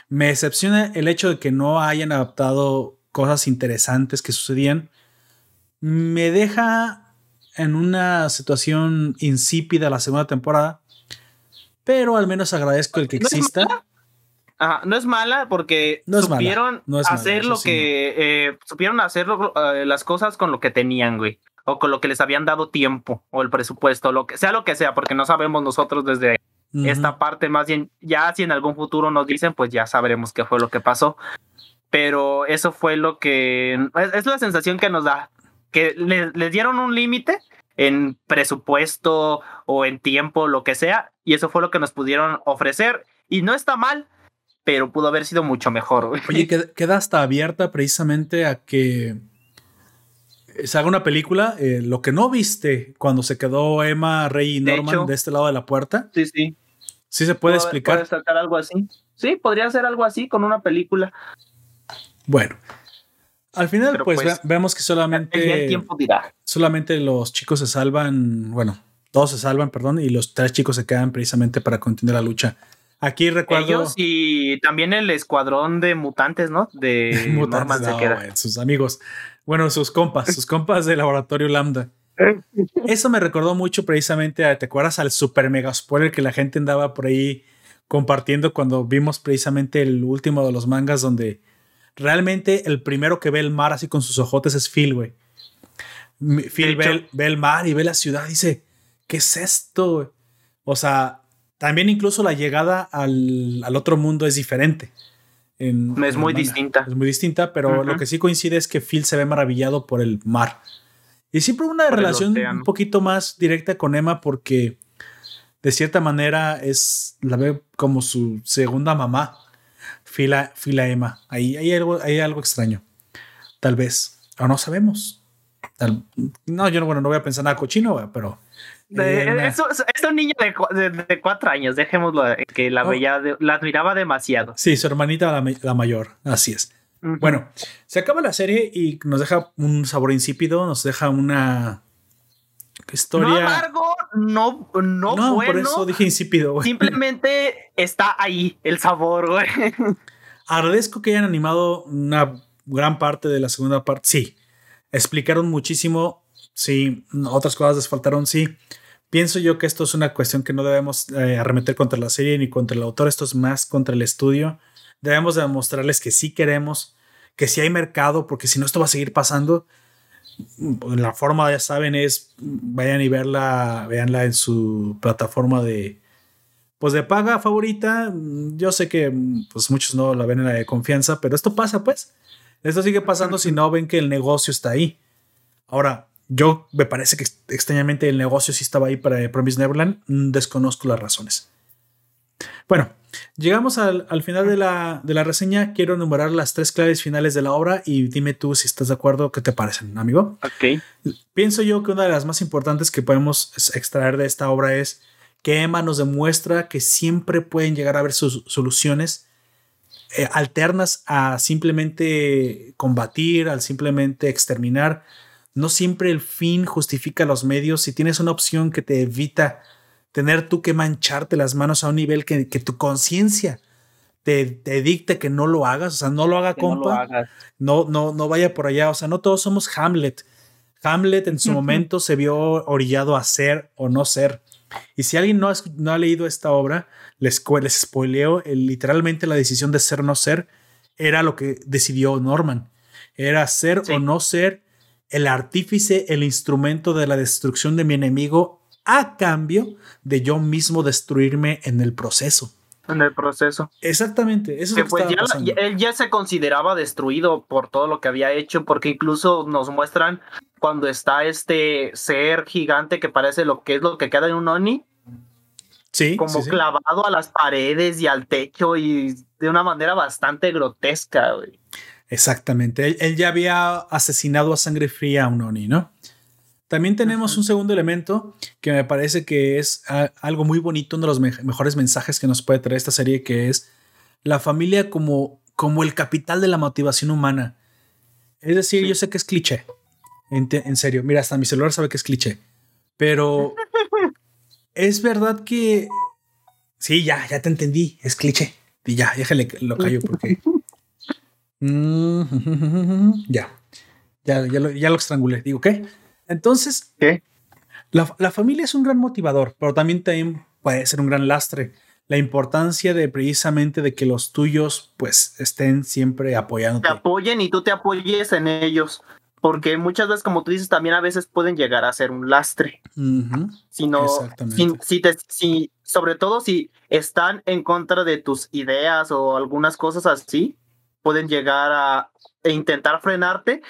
A: me decepciona el hecho de que no hayan adaptado cosas interesantes que sucedían. Me deja en una situación insípida la segunda temporada, pero al menos agradezco el que
B: ¿No
A: exista.
B: no es mala porque supieron hacer lo que eh, supieron hacer eh, las cosas con lo que tenían, güey. O con lo que les habían dado tiempo o el presupuesto, lo que sea lo que sea, porque no sabemos nosotros desde esta parte, más bien, ya si en algún futuro nos dicen, pues ya sabremos qué fue lo que pasó. Pero eso fue lo que es, la sensación que nos da, que les dieron un límite en presupuesto o en tiempo, lo que sea, y eso fue lo que nos pudieron ofrecer. Y no está mal, pero pudo haber sido mucho mejor.
A: Oye, queda hasta abierta precisamente a que se haga una película. Eh, lo que no viste cuando se quedó Emma, Rey y Norman de, este lado de la puerta.
B: Sí, sí.
A: Sí se puede explicar.
B: ¿Puede algo así? Sí, podría ser algo así con una película.
A: Bueno, al final, pues, pues vemos que solamente.
B: El tiempo dirá.
A: Solamente los chicos se salvan, bueno, todos se salvan, perdón, y los tres chicos se quedan precisamente para continuar la lucha. Aquí recuerdo.
B: Ellos y también el escuadrón de mutantes, ¿no? De mutantes,
A: no, sus amigos. Bueno, sus compas, sus compas del laboratorio Lambda. Eso me recordó mucho precisamente a, ¿te acuerdas al super mega spoiler que la gente andaba por ahí compartiendo cuando vimos precisamente el último de los mangas donde realmente el primero que ve el mar así con sus ojotes es Phil, güey. Phil ve, el mar y ve la ciudad y dice, ¿qué es esto? O sea, también incluso la llegada al, otro mundo es diferente.
B: es muy distinta.
A: Es muy distinta, pero lo que sí coincide es que Phil se ve maravillado por el mar. Y siempre una relación un poquito más directa con Emma porque de cierta manera es la ve como su segunda mamá fila, fila Emma. Ahí hay algo, hay algo extraño. Tal vez. O no sabemos. no, yo no, bueno, no voy a pensar nada cochino, pero.
B: Eh, es, un niño de, cuatro años, dejémoslo, que la, oh. veía, la admiraba demasiado.
A: Sí, su hermanita la, mayor, así es. Bueno, se acaba la serie y nos deja un sabor insípido, nos deja una historia. No
B: amargo, no, no, no por eso
A: dije insípido,
B: Simplemente está ahí el sabor, güey.
A: Agradezco que hayan animado una gran parte de la segunda parte. Sí, explicaron muchísimo. Sí, otras cosas les faltaron. Sí, pienso yo que esto es una cuestión que no debemos eh, arremeter contra la serie ni contra el autor. Esto es más contra el estudio. Debemos demostrarles que sí queremos, que sí hay mercado, porque si no, esto va a seguir pasando la forma, ya saben, es vayan y verla, veanla en su plataforma de pues de paga favorita. Yo sé que pues muchos no la ven en la de confianza, pero esto pasa, pues. Esto sigue pasando si no ven que el negocio está ahí. Ahora, yo me parece que extrañamente el negocio sí estaba ahí para Promise Neverland. Desconozco las razones. Bueno, Llegamos al, final de la, reseña. Quiero enumerar las tres claves finales de la obra y dime tú si estás de acuerdo, qué te parecen, amigo.
B: Ok.
A: Pienso yo que una de las más importantes que podemos extraer de esta obra es que Emma nos demuestra que siempre pueden llegar a haber sus soluciones eh, alternas a simplemente combatir, al simplemente exterminar. No siempre el fin justifica los medios. Si tienes una opción que te evita tener tú que mancharte las manos a un nivel que, tu conciencia te, te, dicte que no lo hagas, o sea, no lo haga, compa, no, no, no, vaya por allá, o sea, no todos somos Hamlet. Hamlet en su momento se vio orillado a ser o no ser. Y si alguien no ha, no ha leído esta obra, les, les spoileo, literalmente la decisión de ser o no ser era lo que decidió Norman. Era ser o no ser el artífice, el instrumento de la destrucción de mi enemigo a cambio de yo mismo destruirme en el proceso.
B: En el proceso.
A: Exactamente. Eso es pues
B: él ya se consideraba destruido por todo lo que había hecho, porque incluso nos muestran cuando está este ser gigante que parece lo que es lo que queda en un Oni.
A: Sí.
B: Como clavado a las paredes y al techo y de una manera bastante grotesca,
A: Exactamente. Él, él, ya había asesinado a sangre fría a un Oni, ¿no? También tenemos un segundo elemento que me parece que es algo muy bonito, uno de los mejores mensajes que nos puede traer esta serie, que es la familia como, como el capital de la motivación humana. Es decir, yo sé que es cliché. En, serio, mira, hasta mi celular sabe que es cliché. Pero es verdad que... Sí, ya, ya te entendí, es cliché. Y ya, déjale, lo callo porque... Mm, ya, ya, ya lo, ya lo estrangulé. Digo, ¿qué? Entonces, La, familia es un gran motivador, pero también, puede ser un gran lastre. la importancia de precisamente de que los tuyos pues estén siempre apoyando.
B: Te apoyen y tú te apoyes en ellos. Porque muchas veces, como tú dices, también a veces pueden llegar a ser un lastre. Si no, si, te, si, sobre todo si están en contra de tus ideas o algunas cosas así, pueden llegar a e intentar frenarte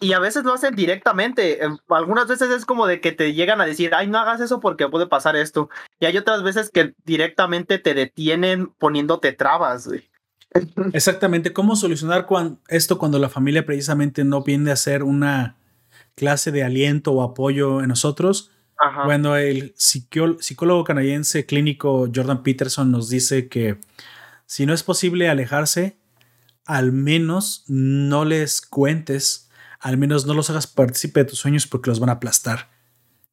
B: y a veces lo hacen directamente. Em, algunas veces es como de que te llegan a decir, ay, no hagas eso porque puede pasar esto. Y hay otras veces que directamente te detienen poniéndote trabas,
A: Exactamente. ¿Cómo solucionar esto cuando la familia precisamente no viene a ser una clase de aliento o apoyo en nosotros? Bueno, el psicólogo canadiense clínico Jordan Peterson nos dice que si no es posible alejarse, al menos no les cuentes al menos no los hagas partícipe de tus sueños porque los van a aplastar.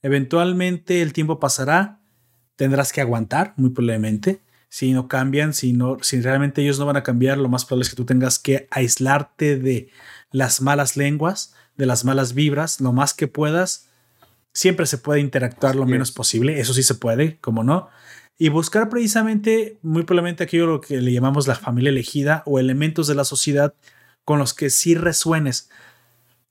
A: Eventualmente el tiempo pasará, tendrás que aguantar, muy probablemente. Si no cambian, si, no, si realmente ellos no van a cambiar, lo más probable es que tú tengas que aislarte de las malas lenguas, de las malas vibras, lo más que puedas. Siempre se puede interactuar lo menos posible, eso sí se puede, como no. Y buscar precisamente, muy probablemente aquello lo que le llamamos la familia elegida o elementos de la sociedad con los que sí resuenes.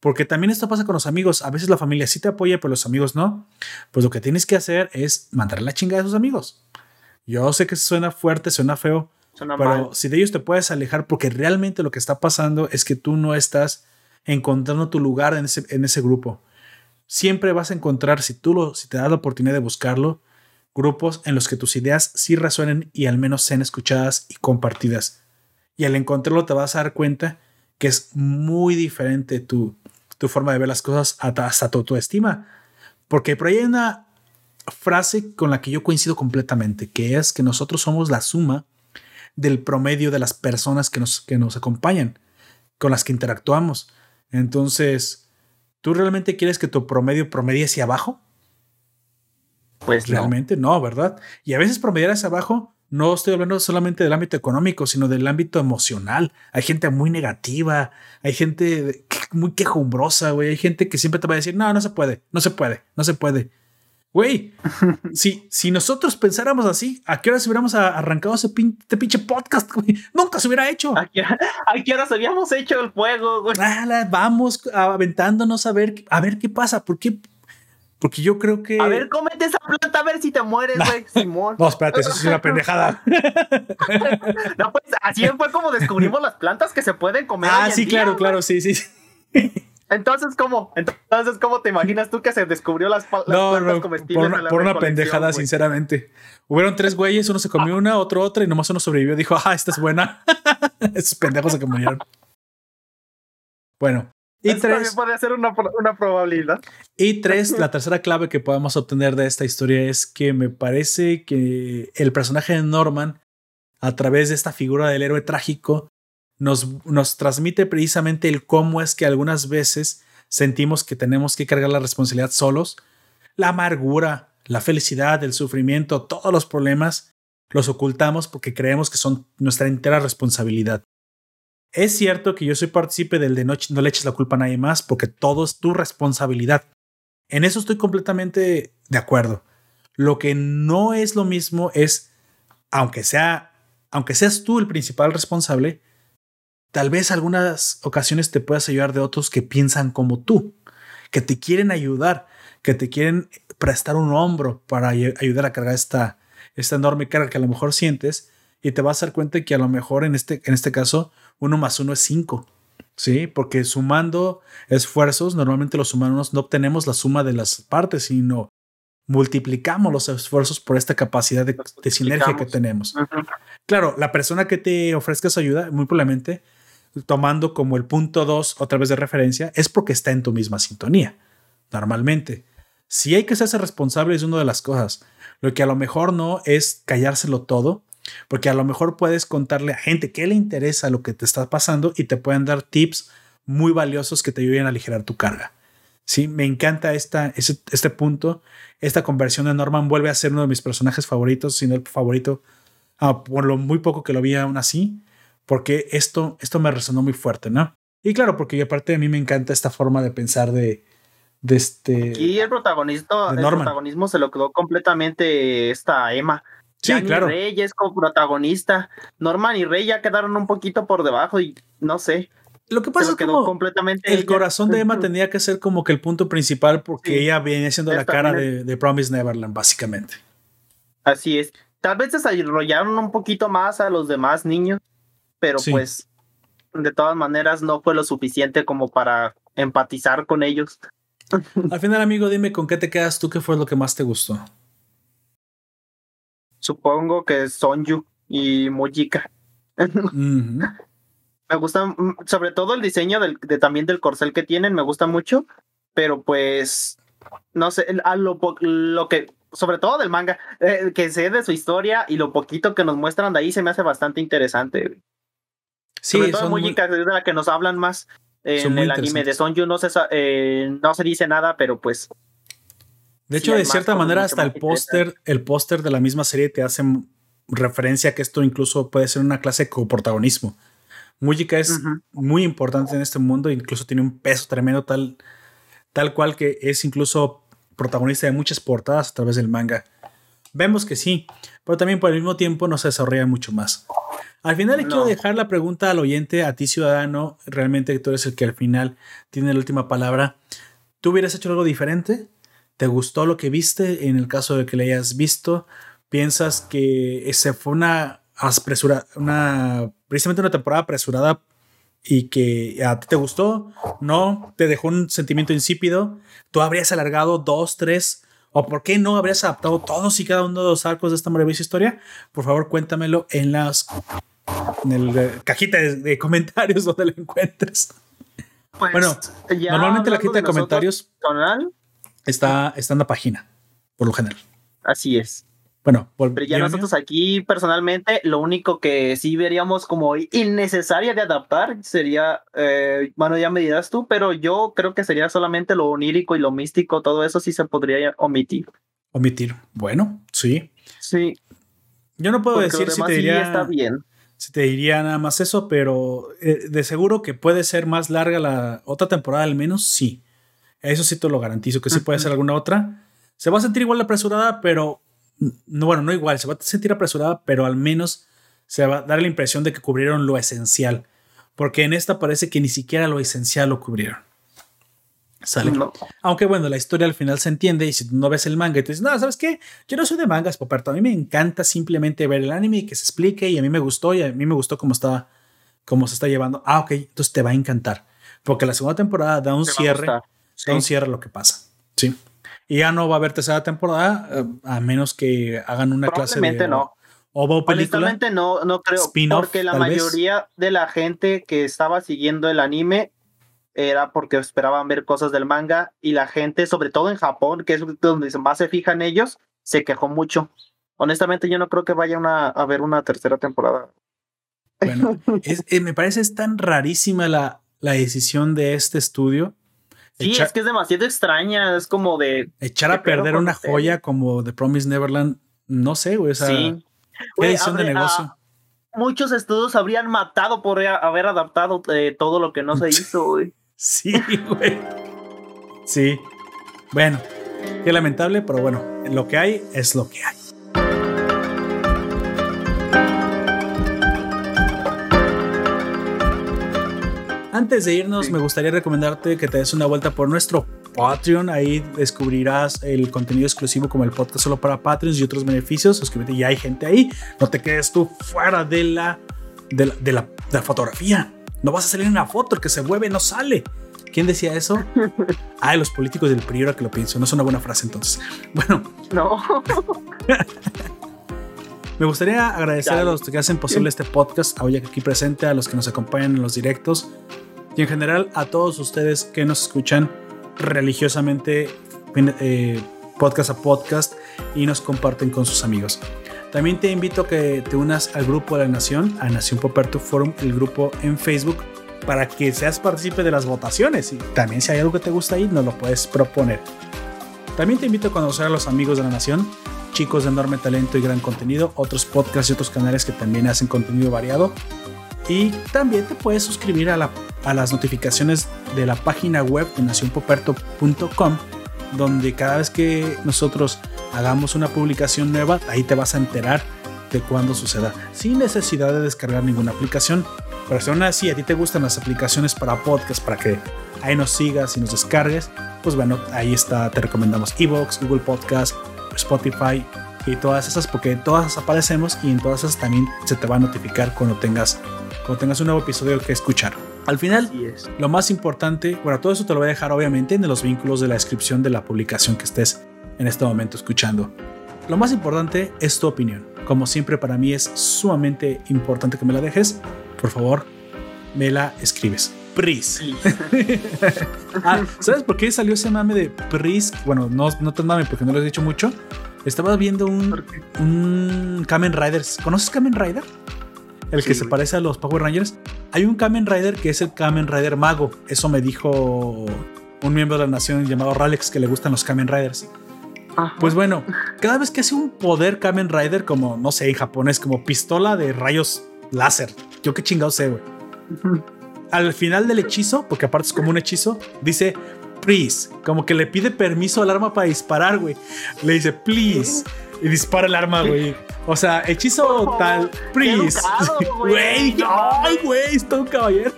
A: Porque también esto pasa con los amigos. A veces la familia sí te apoya, pero los amigos no. Pues lo que tienes que hacer es mandar la chingada a sus amigos. Yo sé que suena fuerte, suena feo, pero si de ellos te puedes alejar porque realmente lo que está pasando es que tú no estás encontrando tu lugar en ese, en ese grupo. Siempre vas a encontrar, si tú lo, si te das la oportunidad de buscarlo, grupos en los que tus ideas sí resuenen y al menos sean escuchadas y compartidas. Y al encontrarlo te vas a dar cuenta que es muy diferente tu, tu forma de ver las cosas hasta tu autoestima. Porque por ahí hay una frase con la que yo coincido completamente, que es que nosotros somos la suma del promedio de las personas que nos, que nos acompañan, con las que interactuamos. Entonces, ¿tú realmente quieres que tu promedio promedie hacia abajo? Pues realmente no, ¿verdad? Y a veces promediar hacia abajo no estoy hablando solamente del ámbito económico, sino del ámbito emocional. Hay gente muy negativa, hay gente muy quejumbrosa, güey. Hay gente que siempre te va a decir, no, no se puede, no se puede, no se puede. Güey, si, si nosotros pensáramos así, ¿a qué se hubiéramos arrancado ese este pinche podcast, güey? Nunca se hubiera hecho.
B: ¿A qué, a horas habíamos hecho el fuego, güey?
A: vamos aventándonos a ver, a ver qué pasa. ¿Por qué? Porque yo creo que.
B: A ver, cómete esa planta a ver si te mueres, güey, Simón.
A: No, espérate, eso es una pendejada.
B: no, pues así fue como descubrimos las plantas que se pueden comer.
A: Ah, sí, claro, claro, sí, sí.
B: Entonces, ¿cómo? Entonces, ¿cómo te imaginas tú que se descubrió las, plantas comestibles?
A: Por una, pendejada, sinceramente. Hubieron tres güeyes, uno se comió una, otro otra, y nomás uno sobrevivió. Dijo, ah, esta es buena. Esos pendejos se comieron. Bueno,
B: y tres, puede ser una, una, probabilidad.
A: Y tres, la tercera clave que podemos obtener de esta historia es que me parece que el personaje de Norman, a través de esta figura del héroe trágico, nos, nos transmite precisamente el cómo es que algunas veces sentimos que tenemos que cargar la responsabilidad solos. La amargura, la felicidad, el sufrimiento, todos los problemas los ocultamos porque creemos que son nuestra entera responsabilidad. Es cierto que yo soy partícipe del de no, no le eches la culpa a nadie más porque todo es tu responsabilidad. En eso estoy completamente de acuerdo. Lo que no es lo mismo es, aunque sea, aunque seas tú el principal responsable, tal vez algunas ocasiones te puedas ayudar de otros que piensan como tú, que te quieren ayudar, que te quieren prestar un hombro para ayudar a cargar esta, esta enorme carga que a lo mejor sientes y te vas a dar cuenta que a lo mejor en este, en este caso uno más uno es cinco. Sí, porque sumando esfuerzos, normalmente los humanos no obtenemos la suma de las partes, sino multiplicamos los esfuerzos por esta capacidad de, sinergia que tenemos. Claro, la persona que te ofrezca su ayuda, muy probablemente, tomando como el punto dos otra vez de referencia, es porque está en tu misma sintonía, normalmente. Si hay que ser responsable es una de las cosas. Lo que a lo mejor no es callárselo todo, porque a lo mejor puedes contarle a gente que le interesa lo que te está pasando y te pueden dar tips muy valiosos que te ayuden a aligerar tu carga. Sí, me encanta esta, este, este punto. Esta conversión de Norman vuelve a ser uno de mis personajes favoritos, sino el favorito, ah, por lo muy poco que lo vi aún así, porque esto, esto me resonó muy fuerte, ¿no? Y claro, porque aparte de mí me encanta esta forma de pensar de, de este.
B: Y el protagonista, el protagonismo se lo quedó completamente esta Emma.
A: Sí, claro.
B: Rey es como protagonista. Norman y Rey ya quedaron un poquito por debajo y no sé.
A: Lo que pasa es
B: quedó
A: como
B: completamente.
A: el
B: ella.
A: corazón de Emma tenía que ser como que el punto principal porque
B: Sí.
A: ella venía siendo la cara de, de Promise Neverland, básicamente.
B: Así es. Tal vez desarrollaron un poquito más a los demás niños, pero
A: Sí.
B: pues de todas maneras no fue lo suficiente como para empatizar con ellos.
A: Al final, amigo, dime con qué te quedas tú, qué fue lo que más te gustó.
B: Supongo que Sonju y Mujika.
A: Ujú.
B: Me gusta mm, sobre todo el diseño del, de, también del corcel que tienen, me gusta mucho, pero pues no sé, a lo, que, sobre todo del manga, eh, que sé de su historia y lo poquito que nos muestran de ahí se me hace bastante interesante.
A: Sí,
B: sobre todo
A: son muy-
B: de la que nos hablan más en el anime de. Sonju, no se, eh, no se dice nada, pero pues
A: De hecho, de cierta manera, hasta el póster, el póster de la misma serie te hace referencia a que esto incluso puede ser una clase de coprotagonismo. Mujika es muy importante en este mundo, incluso tiene un peso tremendo tal, tal cual que es incluso protagonista de muchas portadas a través del manga. Vemos que sí, pero también por el mismo tiempo no se desarrolla mucho más. Al final le quiero dejar la pregunta al oyente, a ti ciudadano, realmente tú eres el que al final tiene la última palabra. ¿Tú hubieras hecho algo diferente? ¿Te gustó lo que viste? En el caso de que le hayas visto, ¿piensas que ese fue una apresura, una precisamente una temporada apresurada y que a ti te gustó? ¿No? ¿Te dejó un sentimiento insípido? ¿Tú habrías alargado dos, tres? ¿O por qué no habrías adaptado todos y cada uno de los arcos de esta maravillosa historia? Por favor, cuéntamelo en las en el eh, cajita de, de comentarios donde lo encuentres.
B: Pues,
A: Bueno, Normalmente la cajita de comentarios está, está en la página, por lo general.
B: así es.
A: Bueno,
B: Pero ya nosotros aquí personalmente, lo único que sí veríamos como innecesaria de adaptar sería, eh, bueno, ya me dirás tú, pero yo creo que sería solamente lo onírico y lo místico, todo eso sí se podría omitir.
A: omitir. Bueno, sí.
B: Sí,
A: Yo no puedo
B: porque
A: decir si te
B: sí
A: diría
B: está bien.
A: si te diría nada más eso, pero eh, de seguro que puede ser más larga la otra temporada al menos, sí. Eso sí te lo garantizo, que sí puede ser alguna otra. Se va a sentir igual apresurada, pero no, bueno, no igual, se va a sentir apresurada, pero al menos se va a dar la impresión de que cubrieron lo esencial, porque en esta parece que ni siquiera lo esencial lo cubrieron. Sale.
B: No.
A: Aunque bueno, la historia al final se entiende y si tú no ves el manga y te dices, no, ¿sabes qué? Yo no soy de mangas, Poperto. A mí me encanta simplemente ver el anime y que se explique y a mí me gustó y a mí me gustó cómo está, cómo se está llevando. Ah, ok, entonces te va a encantar. Porque la segunda temporada da un
B: Te va a Sí.
A: cierre a lo que pasa. Sí. Y ya no va a haber tercera temporada eh, a menos que hagan una clase de
B: Probablemente no.
A: O película.
B: Honestamente no, no creo, porque la
A: vez.
B: mayoría de la gente que estaba siguiendo el anime era porque esperaban ver cosas del manga y la gente, sobre todo en Japón, que es donde más se fijan ellos, se quejó mucho. Honestamente yo no creo que vaya una, a haber una tercera temporada.
A: Bueno, es- eh, me parece es tan rarísima la, la decisión de este estudio.
B: Sí,
A: Echa-
B: es que es demasiado extraña, es como de...
A: echar a
B: ¿Qué pedo
A: perder una joya como The Promised Neverland, no sé, güey. O sea,
B: sí.
A: qué
B: Güey,
A: decisión de negocio.
B: muchos estudios habrían matado por haber adaptado eh, todo lo que no se hizo, güey.
A: Sí, güey. Sí. Bueno, qué lamentable, pero bueno, lo que hay es lo que hay. Antes de irnos,
B: Sí.
A: me gustaría recomendarte que te des una vuelta por nuestro Patreon. Ahí descubrirás el contenido exclusivo como el podcast solo para Patreons y otros beneficios. Suscríbete, ya hay gente ahí. No te quedes tú fuera de la, de la, de la, de la fotografía. No vas a salir en una foto, el que se mueve no sale. ¿Quién decía eso? Ah, los políticos del PRI, ahora que lo pienso. No es una buena frase entonces. Bueno,
B: No.
A: me gustaría agradecer a los que hacen posible este podcast, a Oyak aquí presente, a los que nos acompañan en los directos y en general a todos ustedes que nos escuchan religiosamente eh, podcast a podcast y nos comparten con sus amigos. También te invito a que te unas al grupo de la Nación, a Nación Poperto Forum, el grupo en Facebook, para que seas partícipe de las votaciones. Y también si hay algo que te gusta ahí, nos lo puedes proponer. También te invito a conocer a los amigos de la Nación, chicos de enorme talento y gran contenido, otros podcasts y otros canales que también hacen contenido variado. Y también te puedes suscribir a, la- a las notificaciones de la página web de nacionpoperto.com, donde cada vez que nosotros hagamos una publicación nueva, ahí te vas a enterar de cuándo suceda, sin necesidad de descargar ninguna aplicación. Pero si aún así a ti te gustan las aplicaciones para podcast, para que ahí nos sigas y nos descargues, pues bueno, ahí está, te recomendamos Evox, Google Podcast, Spotify y todas esas, porque todas aparecemos y en todas esas también se te va a notificar cuando tengas, cuando tengas un nuevo episodio que escuchar. Al final, lo más importante, bueno, todo eso te lo voy a dejar obviamente en los vínculos de la descripción de la publicación que estés en este momento escuchando. Lo más importante es tu opinión. Como siempre para mí es sumamente importante que me la dejes. Por favor, me la escribes. Pris. ah, ¿Sabes por qué salió ese mame de Pris? Bueno, no, no te mame porque no lo he dicho mucho. Estaba viendo un, un Kamen Riders. ¿Conoces Kamen Rider? El que se parece a los Power Rangers. Hay un Kamen Rider que es el Kamen Rider Mago. Eso me dijo un miembro de la nación llamado Ralex que le gustan los Kamen Riders. Pues bueno, cada vez que hace un poder Kamen Rider, como no sé, en japonés, como pistola de rayos láser. Yo qué chingado sé, güey. Al final del hechizo, porque aparte es como un hechizo, dice please, como que le pide permiso al arma para disparar, güey. Le dice please y dispara el arma, güey. O sea, hechizo tal, please. Güey, ay, güey, está un caballero.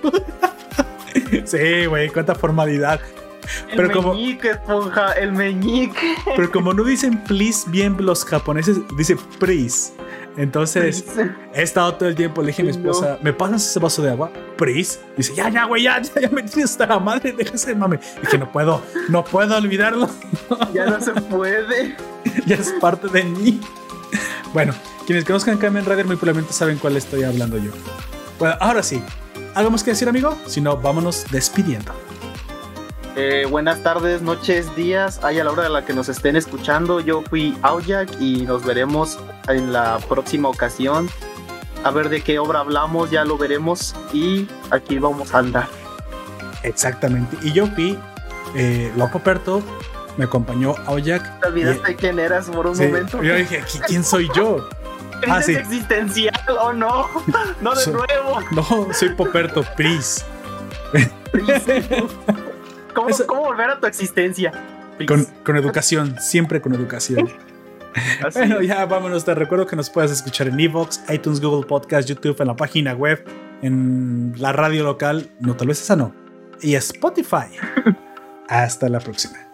A: sí, güey, cuánta formalidad.
C: El pero como, meñique, esponja, el meñique.
A: Pero como no dicen please bien los japoneses, dice please. Entonces, he estado todo el tiempo, le dije a mi esposa, ¿me pasas ese vaso de agua? Please. Dice, ya, ya, güey, ya, ya, ya me tienes hasta la madre, déjese, mame. Y que no puedo, no puedo olvidarlo.
C: Ya no se puede.
A: ya es parte de mí. Bueno, quienes conozcan Kamen Rider muy probablemente saben cuál estoy hablando yo. Bueno, ahora sí, ¿algo más que decir, amigo? Si no, vámonos despidiendo.
C: Eh, buenas tardes, noches, días, ahí a la hora de la que nos estén escuchando. Yo fui Aujak y nos veremos en la próxima ocasión. A ver de qué obra hablamos, ya lo veremos y aquí vamos a andar.
A: Exactamente. Y yo fui eh, Perto, me acompañó Aujak.
C: ¿Te olvidaste quién eras por un momento?
A: Yo dije, ¿quién soy yo?
C: ah, sí. existencial o no? No de nuevo.
A: No, soy Poperto, Pris.
C: ¿Cómo, volver a tu existencia?
A: Con, educación, siempre con educación. bueno, ya vámonos. Te recuerdo que nos puedes escuchar en Evox, iTunes, Google Podcast, YouTube, en la página web, en la radio local, no tal vez esa no, y Spotify. Hasta la próxima.